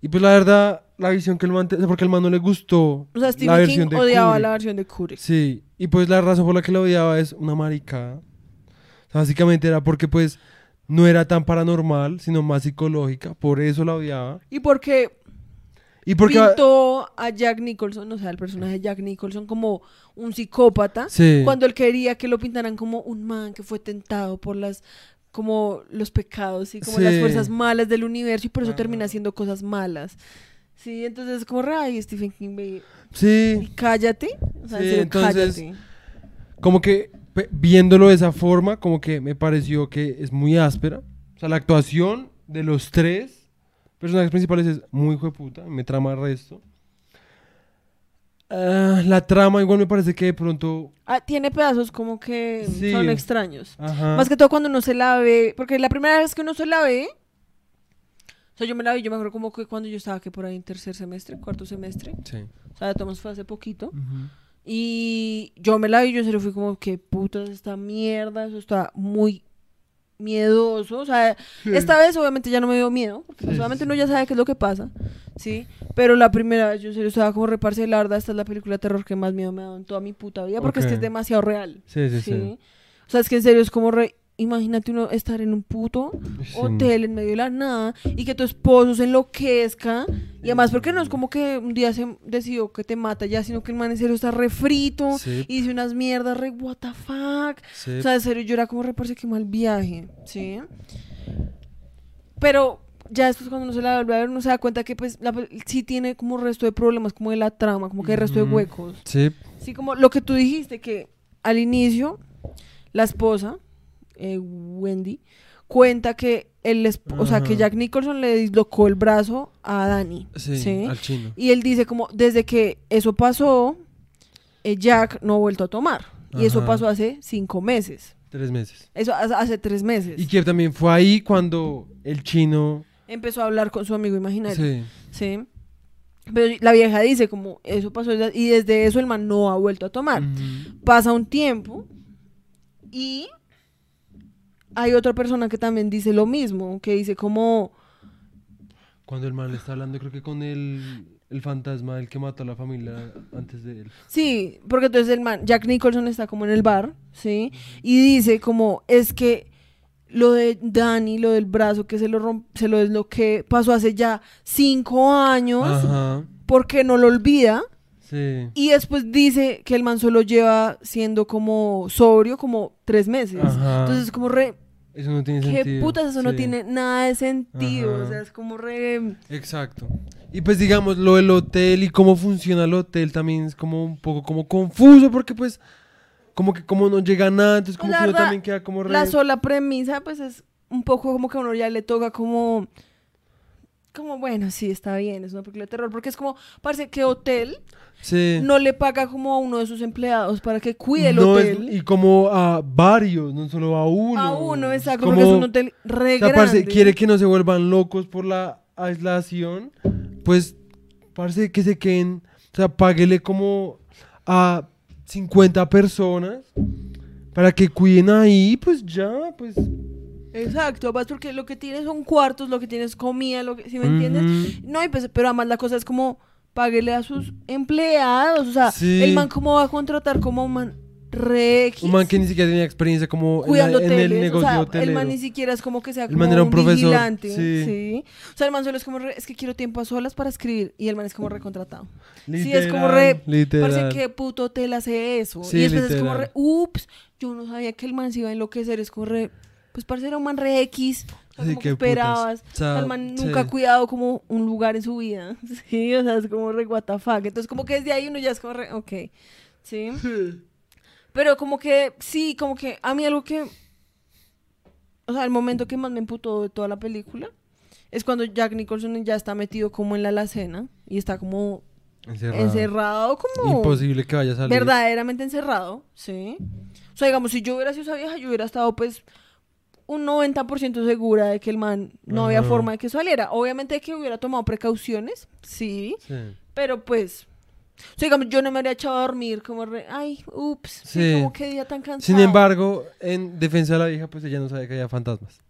Y pues la verdad, la visión que el man... Porque al man no le gustó O sea, la Stephen versión King de odiaba Kubrick. la versión de Kubrick. Sí, y pues la razón por la que la odiaba es una maricada. O sea, básicamente era porque pues no era tan paranormal, sino más psicológica, por eso la odiaba. Y porque Y porque... pintó a Jack Nicholson, o sea, el personaje de Jack Nicholson como un psicópata, Sí. cuando él quería que lo pintaran como un man que fue tentado por las como los pecados y como las fuerzas malas del universo y por eso Ajá. termina haciendo cosas malas. Sí, entonces es como, ay, Stephen King, ve, Sí, cállate. O sea, Sí, serio, entonces- cállate. como que viéndolo de esa forma, como que me pareció que es muy áspera. O sea, la actuación de los tres personajes principales es muy puta, me trama el resto. Ah, la trama igual me parece que de pronto... Ah, tiene pedazos como que Sí. son extraños. Ajá. Más que todo cuando uno se la ve, porque la primera vez que uno se la ve, o sea, yo me la vi, yo me acuerdo como que cuando yo estaba que por ahí en tercer semestre, cuarto semestre, Sí. o sea, Tomás fue hace poquito, y yo me la vi, yo en serio fui como, qué puta es esta mierda, eso está muy miedoso, o sea, esta vez obviamente ya no me dio miedo, porque pues, Sí, obviamente sí. uno ya sabe qué es lo que pasa, ¿sí? Pero la primera vez yo en serio estaba como reparcelarda, esta es la película de terror que más miedo me ha dado en toda mi puta vida, porque es que es demasiado real. Sí, sí, sí. Sí. O sea, es que en serio es como re... Imagínate uno estar en un puto Sí. hotel en medio de la nada y que tu esposo se enloquezca. Y además, porque no es como que un día se decidió que te mata ya, sino que el man en serio está refrito Sí. y dice unas mierdas re what the fuck. Sí. O sea, en serio, yo era como re parce que mal viaje, ¿sí? Pero ya después cuando uno se la vuelve a ver, uno se da cuenta que pues la sí tiene como resto de problemas, como de la trama, como que hay resto de huecos. Sí. Sí, como lo que tú dijiste, que al inicio la esposa, eh, Wendy, cuenta que el esp- o sea, que. Jack Nicholson le dislocó el brazo a Danny. Sí, ¿sí? al chino. Y él dice como, desde que eso pasó, eh, Jack no ha vuelto a tomar. Y eso pasó hace cinco meses. Tres meses. Eso hace, tres meses. Y que también fue ahí cuando el chino... Empezó a hablar con su amigo imaginario. Sí. ¿sí? Pero la vieja dice como, eso pasó y desde eso el man no ha vuelto a tomar. Pasa un tiempo y hay otra persona que también dice lo mismo, que dice como, Cuando el man le está hablando, creo que con el, el fantasma del que mató a la familia antes de él. sí, porque entonces el man, Jack Nicholson está como en el bar, ¿sí? Y dice como, es que lo de Danny, lo del brazo que se lo romp se lo desloqué, pasó hace ya cinco años, Ajá. porque no lo olvida. Sí. Y después dice que el man solo lleva siendo como sobrio como tres meses. Ajá. Entonces como re, Eso no tiene ¿Qué sentido. putas? Eso no tiene nada de sentido. Ajá. O sea, es como re. Exacto. Y pues digamos, lo del hotel y cómo funciona el hotel también es como un poco como confuso porque pues como que como no llega nada, entonces como La que uno verdad, también queda como re... La sola premisa, pues es un poco como que a uno ya le toca como. Como, bueno, sí, está bien, es una película de terror. Porque es como, parece que hotel Sí. no le paga como a uno de sus empleados para que cuide el No, es- hotel. y como a varios, no solo a uno. a uno, exacto, como- porque es un hotel re o sea, parce, grande. quiere que no se vuelvan locos por la aislación, pues parece que se queden, o sea, páguele como a 50 personas para que cuiden ahí, pues ya, pues. Exacto, más porque lo que tienes son cuartos, lo que tienes es comida, lo que, ¿sí me entiendes? No, y pues, pero además la cosa es como páguele a sus empleados. O sea, Sí. el man cómo va a contratar como un man re X, Un man que ni siquiera tenía experiencia como en, la- cuidando en el negocio o sea, el man ni siquiera es como que sea El como man era un profesor, vigilante. sí. Sí. O sea, el man solo es como re, es que quiero tiempo a solas para escribir. Y el man es como recontratado. sí, Literal, es como re. literal. Parece que puto hotel hace eso. Sí, y después es como re, ups, yo no sabía que el man se iba a enloquecer. Es como re. Pues parece era un man re X. O sea, Sí, como que esperabas. O sea, el man sí. nunca ha cuidado como un lugar en su vida. Sí, o sea, es como re what the fuck. Entonces, como que desde ahí uno ya es como re, ok. Sí. Pero como que, sí, como que a mí algo que. O sea, el momento que más me emputó de toda la película es cuando Jack Nicholson ya está metido como en la alacena y está como Encerrado. encerrado, como Imposible que vaya a salir. verdaderamente encerrado, ¿sí? O sea, digamos, si yo hubiera sido esa vieja, yo hubiera estado pues un 90% segura de que el man no había forma de que saliera. Obviamente que hubiera tomado precauciones, sí, Sí. pero pues... O sea, digamos, yo no me habría echado a dormir como re, ay, ups, sí, como qué día tan cansado. Sin embargo, en defensa de la vieja, pues ella no sabía que había fantasmas.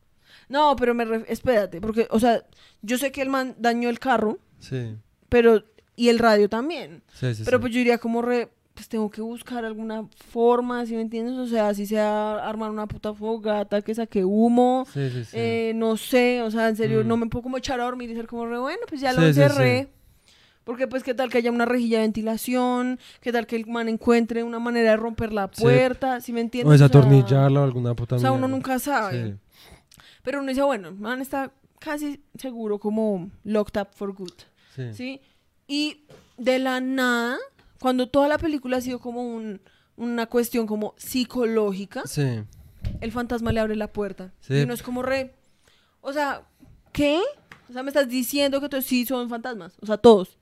No, pero me ref- espérate, porque, o sea, yo sé que el man dañó el carro, Sí. pero, y el radio también. Sí, sí, Pero pues yo diría como re, pues tengo que buscar alguna forma, ¿sí me entiendes? O sea, si sea armar una puta fogata que saque humo, Sí, sí, sí. eh, no sé, o sea, en serio, Mm. no me puedo como echar a dormir y ser como re bueno, pues ya lo encerré. Porque pues qué tal que haya una rejilla de ventilación, qué tal que el man encuentre una manera de romper la puerta, ¿sí me entiendes? o sea, desatornillarla o alguna puta O sea, uno nunca sabe. Pero uno dice, bueno, man está casi seguro como locked up for good. ¿sí? Y de la nada, cuando toda la película ha sido como un- una cuestión como psicológica, Sí. el fantasma le abre la puerta. Sí. Y uno es como re... O sea, ¿qué? O sea, me estás diciendo que todos sí son fantasmas. O sea, todos.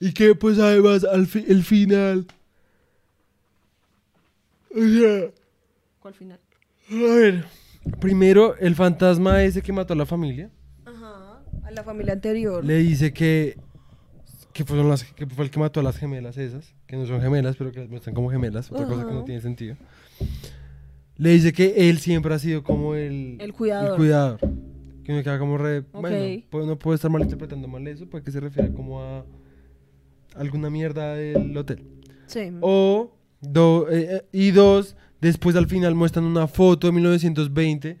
Y que pues además al fi- el final. O sea, ¿Cuál final? a ver. Primero, el fantasma ese que mató a la familia Ajá. A la familia anterior. le dice que. Que, fueron las, que fue el que mató a las gemelas esas. Que no son gemelas, pero que las muestran como gemelas. Otra cosa que no tiene sentido. Le dice que él siempre ha sido como el. El cuidador. El cuidador. Que uno queda como re. Ok. Bueno, pues no puedo estar malinterpretando mal eso. Puede que se refiera como a. Alguna mierda del hotel. Sí. O, do- eh, eh, y dos, después al final muestran una foto de 1920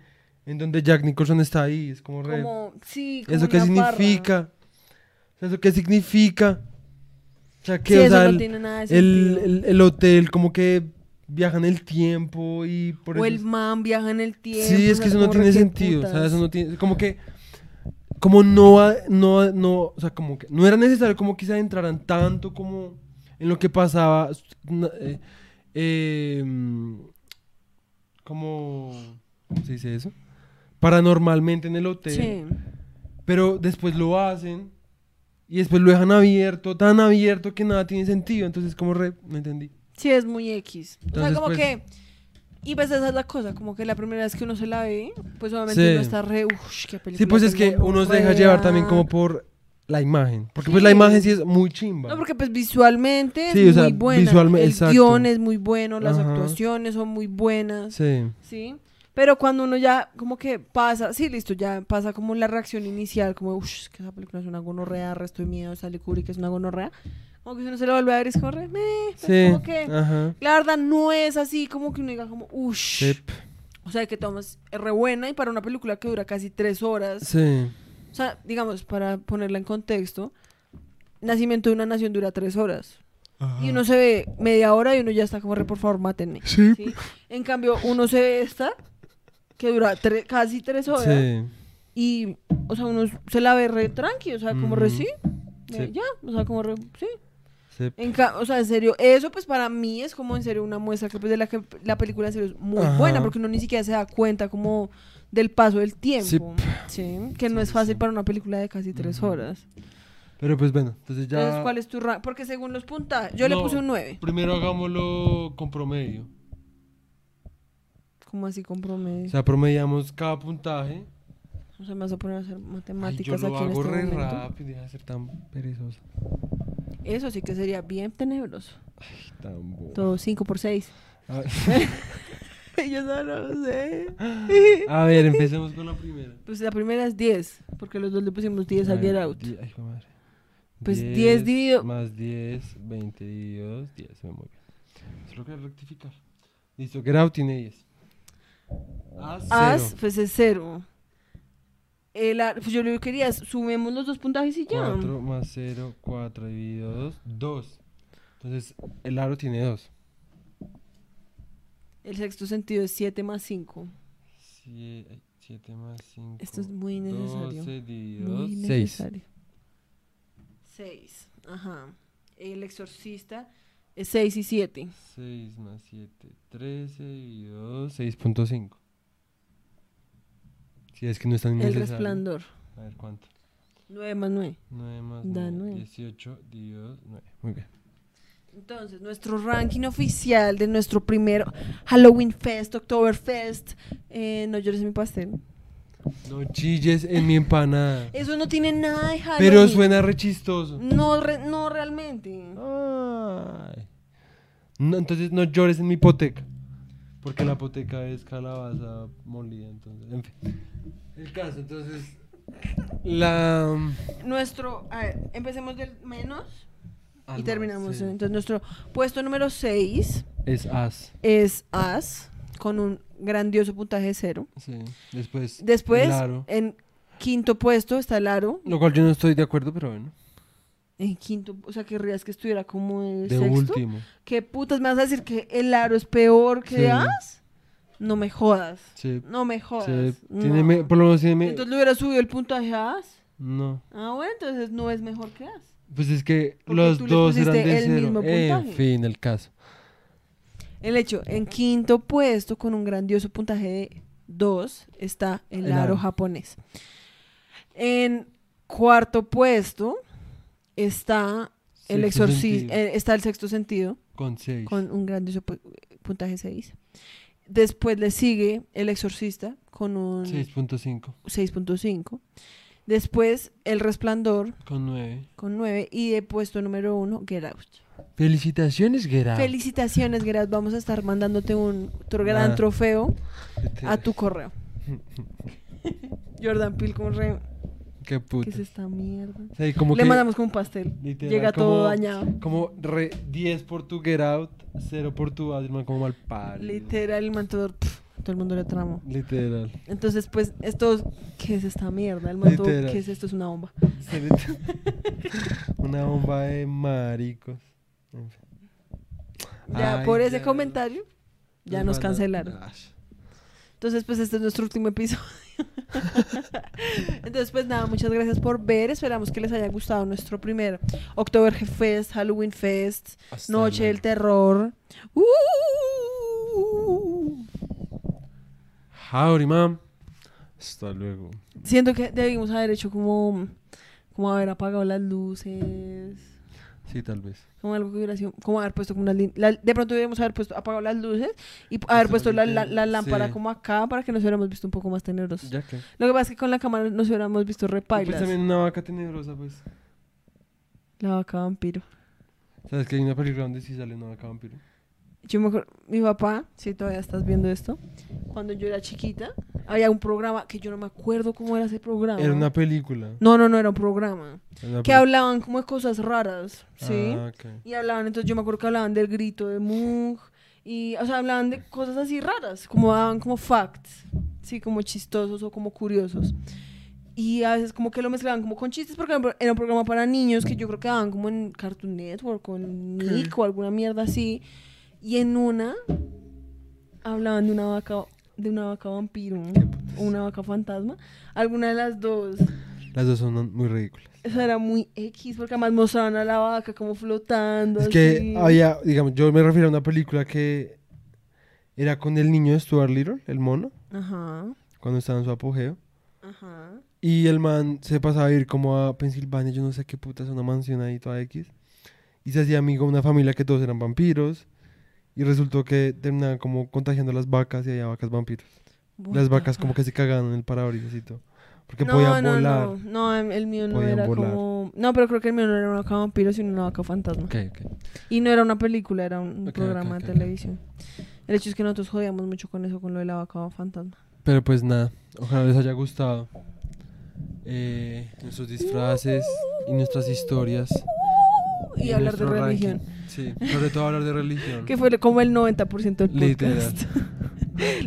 en donde Jack Nicholson está ahí. Es como re. Como, sí, como ¿Eso qué barra. significa? ¿Eso qué significa? O sea, que Sí, o no el, tiene nada de el, el- el hotel como que viaja en el tiempo y por o eso. el man viaja en el tiempo. sí, es que eso no tiene sentido. O sea, eso no tiene. Como que. Como no, no, no, o sea, como que no era necesario como que se adentraran tanto como en lo que pasaba, eh, eh, como, ¿cómo se dice eso? Paranormalmente en el hotel, Sí. pero después lo hacen y después lo dejan abierto, tan abierto que nada tiene sentido, entonces como re, no entendí. Sí, es muy X. o sea, Entonces, como pues- que. Y pues esa es la cosa, como que la primera vez que uno se la ve, pues obviamente Sí. uno está re. Uff, qué película. Sí, pues es que uno se deja llevar también como gonorrea". por la imagen, porque pues la imagen sí es muy chimba. No, porque pues visualmente Sí, es o sea, muy buena. el exacto. guion es muy bueno, las Ajá. actuaciones son muy buenas, Sí, ¿sí? Pero cuando uno ya como que pasa, sí, listo, ya pasa como la reacción inicial, como, uff, que esa película es una gonorrea, resto de miedo, sale Kubrick es una gonorrea. Como que si uno se lo vuelve a ver es como, re, meh, pues sí, como que, ajá. la verdad no es así como que uno diga como, uff. Sí, O sea, que tomas es re buena y para una película que dura casi tres horas. sí. O sea, digamos, para ponerla en contexto, Nacimiento de una Nación dura tres horas. Y uno se ve media hora y uno ya está como, re, por favor, mátenme. Sí. ¿sí? En cambio, uno se ve esta, que dura tre- casi tres horas. Sí. Y, o sea, uno se la ve re tranqui, o sea, como re sí. eh, Sí. Ya, o sea, como re sí. sí. En o sea, en serio, eso pues para mí es como en serio una muestra que pues de la que la película en serio es muy Ajá. buena porque uno ni siquiera se da cuenta como del paso del tiempo. Sí. que no Sí, es sí, fácil sí. para una película de casi tres horas. Pero pues bueno, entonces ya. Entonces, ¿cuál es tu rank? Porque según los puntajes, yo le No, puse un 9. Primero hagámoslo con promedio. ¿Cómo así con promedio? O sea, promediamos cada puntaje. O sea, me vas a poner a hacer Ay, yo matemáticas lo aquí en hago este re momento. rápido, deja de ser tan perezoso. Eso sí que sería bien tenebroso. Tan bobo. Todo 5 por 6. A, yo no lo sé. a ver, empecemos con la primera. Pues la primera es 10, porque los dos le pusimos 10 a ver, Get Out. ay, hijo madre. Pues 10 dividido- Más 10, 20 dividido 2, 10. Se me muy bien. Solo quiero rectificar. Listo, Get Out tiene 10. As, pues es 0. El, ar- pues yo lo que quería es sumemos los dos puntajes y ya. 4 más 0, 4 dividido 2, 2. Entonces, el aro tiene 2. El sexto sentido es 7 más 5. 7 más 5. Esto es muy necesario. 12 dividido Muy 2, 6. necesario. 6. Ajá. El exorcista es 6 y 7. 6 más 7, 13 dividido 2, 6.5. Si es que no es tan El resplandor. A ver cuánto. 9 más 9. 9 más Da 9, nueve. 18 dividido 2, 9. Muy bien. Entonces, nuestro ranking oficial de nuestro primer Halloween Fest, Oktoberfest. Eh, no llores mi pastel. No chilles en mi empanada. Eso no tiene nada de Halloween. Pero suena re chistoso. No, re- no realmente. Ay. No, entonces no llores en mi hipoteca. Porque la hipoteca es calabaza molida. Entonces, en fin. El caso, entonces. La. Nuestro, a ver, empecemos del menos Ah, y no, terminamos. sí. Entonces, nuestro puesto número 6 Es As. es As, con un grandioso puntaje de cero. Sí. Después. Después, en quinto puesto está el Aro. Lo cual yo no estoy de acuerdo, pero bueno. En quinto, o sea, querrías que estuviera como el De sexto. último. ¿Qué putas me vas a decir que el Aro es peor que Sí. As? No me jodas. Sí. No me jodas. sí. no. Tiene me- por lo menos tiene. me- Entonces le hubiera subido el puntaje a As. No. Ah, bueno, entonces no es mejor que As. Pues es que Porque los tú le dos eran pusiste de el cero. mismo en puntaje. fin, el caso. El hecho, en quinto puesto, con un grandioso puntaje de 2, está el, El aro aro. japonés. En cuarto puesto está el exorcismo, sentido. está el sexto sentido, Con seis. con un grandioso pu- puntaje 6. Después le sigue el exorcista con un 6.5. 6.5. Después el resplandor Con 9. con 9. Y de puesto número 1, Get Out. Felicitaciones, Gerard. Felicitaciones, Gerard. Vamos a estar mandándote un tro- gran trofeo Este- a tu correo. Jordan Peele, como re. Qué ¿Qué puta. es esta mierda? Como Le que- mandamos como un pastel. literal, Llega todo dañado. Como re 10 por tu Get Out, 0 por tu Adrián, como mal padre. Literal, el man todo, pf, todo el mundo le tramó. Literal. Entonces, pues, estos. ¿Qué es esta mierda? El man todo, Literal. ¿qué es esto? Es una bomba. Una bomba de maricos. Ya, Ay, por ese ya. comentario, ya nos cancelaron. Entonces, pues este es nuestro último episodio. Entonces, pues nada, muchas gracias por ver. Esperamos que les haya gustado nuestro primer Oktoberfest, Halloween Fest, Hasta Noche del Terror. ¡Uh! Howdy, mam. Hasta luego. Siento que debimos haber hecho como, como haber apagado las luces, Sí, tal vez. como algo que hubiera sido, como haber puesto como una lin- la- de pronto deberíamos haber puesto apagado las luces y haber Puesto la, la- lámpara sí. como acá para que nos hubiéramos visto un poco más tenebrosos. Ya que. Lo que pasa es que con la cámara nos hubiéramos visto Pues repailas. también una vaca tenebrosa, pues. La vaca vampiro. ¿Sabes que hay una película donde sí sale una vaca vampiro? Yo me acuerdo, mi papá, si todavía estás viendo esto, cuando yo era chiquita, había un programa que yo no me acuerdo cómo era ese programa. Era una película. No, no, no era un programa. Era Que hablaban como de cosas raras, ¿sí? Ah, ok. Y hablaban, entonces yo me acuerdo que hablaban del grito de Moog. Y, o sea, hablaban de cosas así raras, como daban como facts, sí, como chistosos o como curiosos. Y a veces como que lo mezclaban como con chistes, porque era un programa para niños que yo creo que daban como en Cartoon Network o en Nick o alguna mierda así. Y en una hablaban de una vaca, de una vaca vampiro o una vaca fantasma. Alguna de las dos. Las dos son muy ridículas. Eso era muy X, porque además mostraban a la vaca como flotando. Es que había, digamos, yo me refiero a una película que era con el niño de Stuart Little, el mono, Ajá, cuando estaba en su apogeo. ajá. Y el man se pasaba a ir como a Pensilvania, yo no sé qué puta, es una mansión ahí toda X. Y se hacía amigo de una familia que todos eran vampiros. Y resultó que terminaban como contagiando a las vacas y había vacas vampiros. Las vacas como que se cagaban en el parabrisas y todo. Porque no, podían no, volar. No, no, em- el mío no era volar. como... No, pero creo que el mío no era una vaca vampiro, sino una vaca fantasma. Ok, ok. Y no era una película, era un programa de televisión. El hecho es que nosotros jodíamos mucho con eso, con lo de la vaca fantasma. Pero pues nada, ojalá les haya gustado eh, nuestros disfraces y nuestras historias. Y, hablar de religión. ranking. Sí, sobre todo hablar de religión. Que fue como el 90% del Literal. podcast.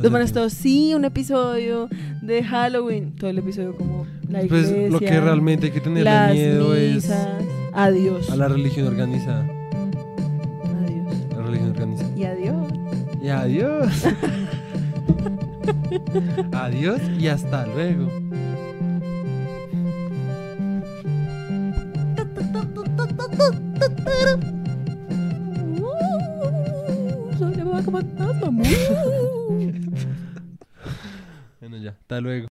Los van a estar, sí, un episodio de Halloween. Todo el episodio como la Pues iglesia. lo que realmente hay que tenerle miedo es misas. Adiós. a la religión organizada. Adiós. La religión organizada. Y adiós. Y adiós. adiós y hasta luego. Uh, Soy la vaca fantasma. Bueno, ya, hasta luego.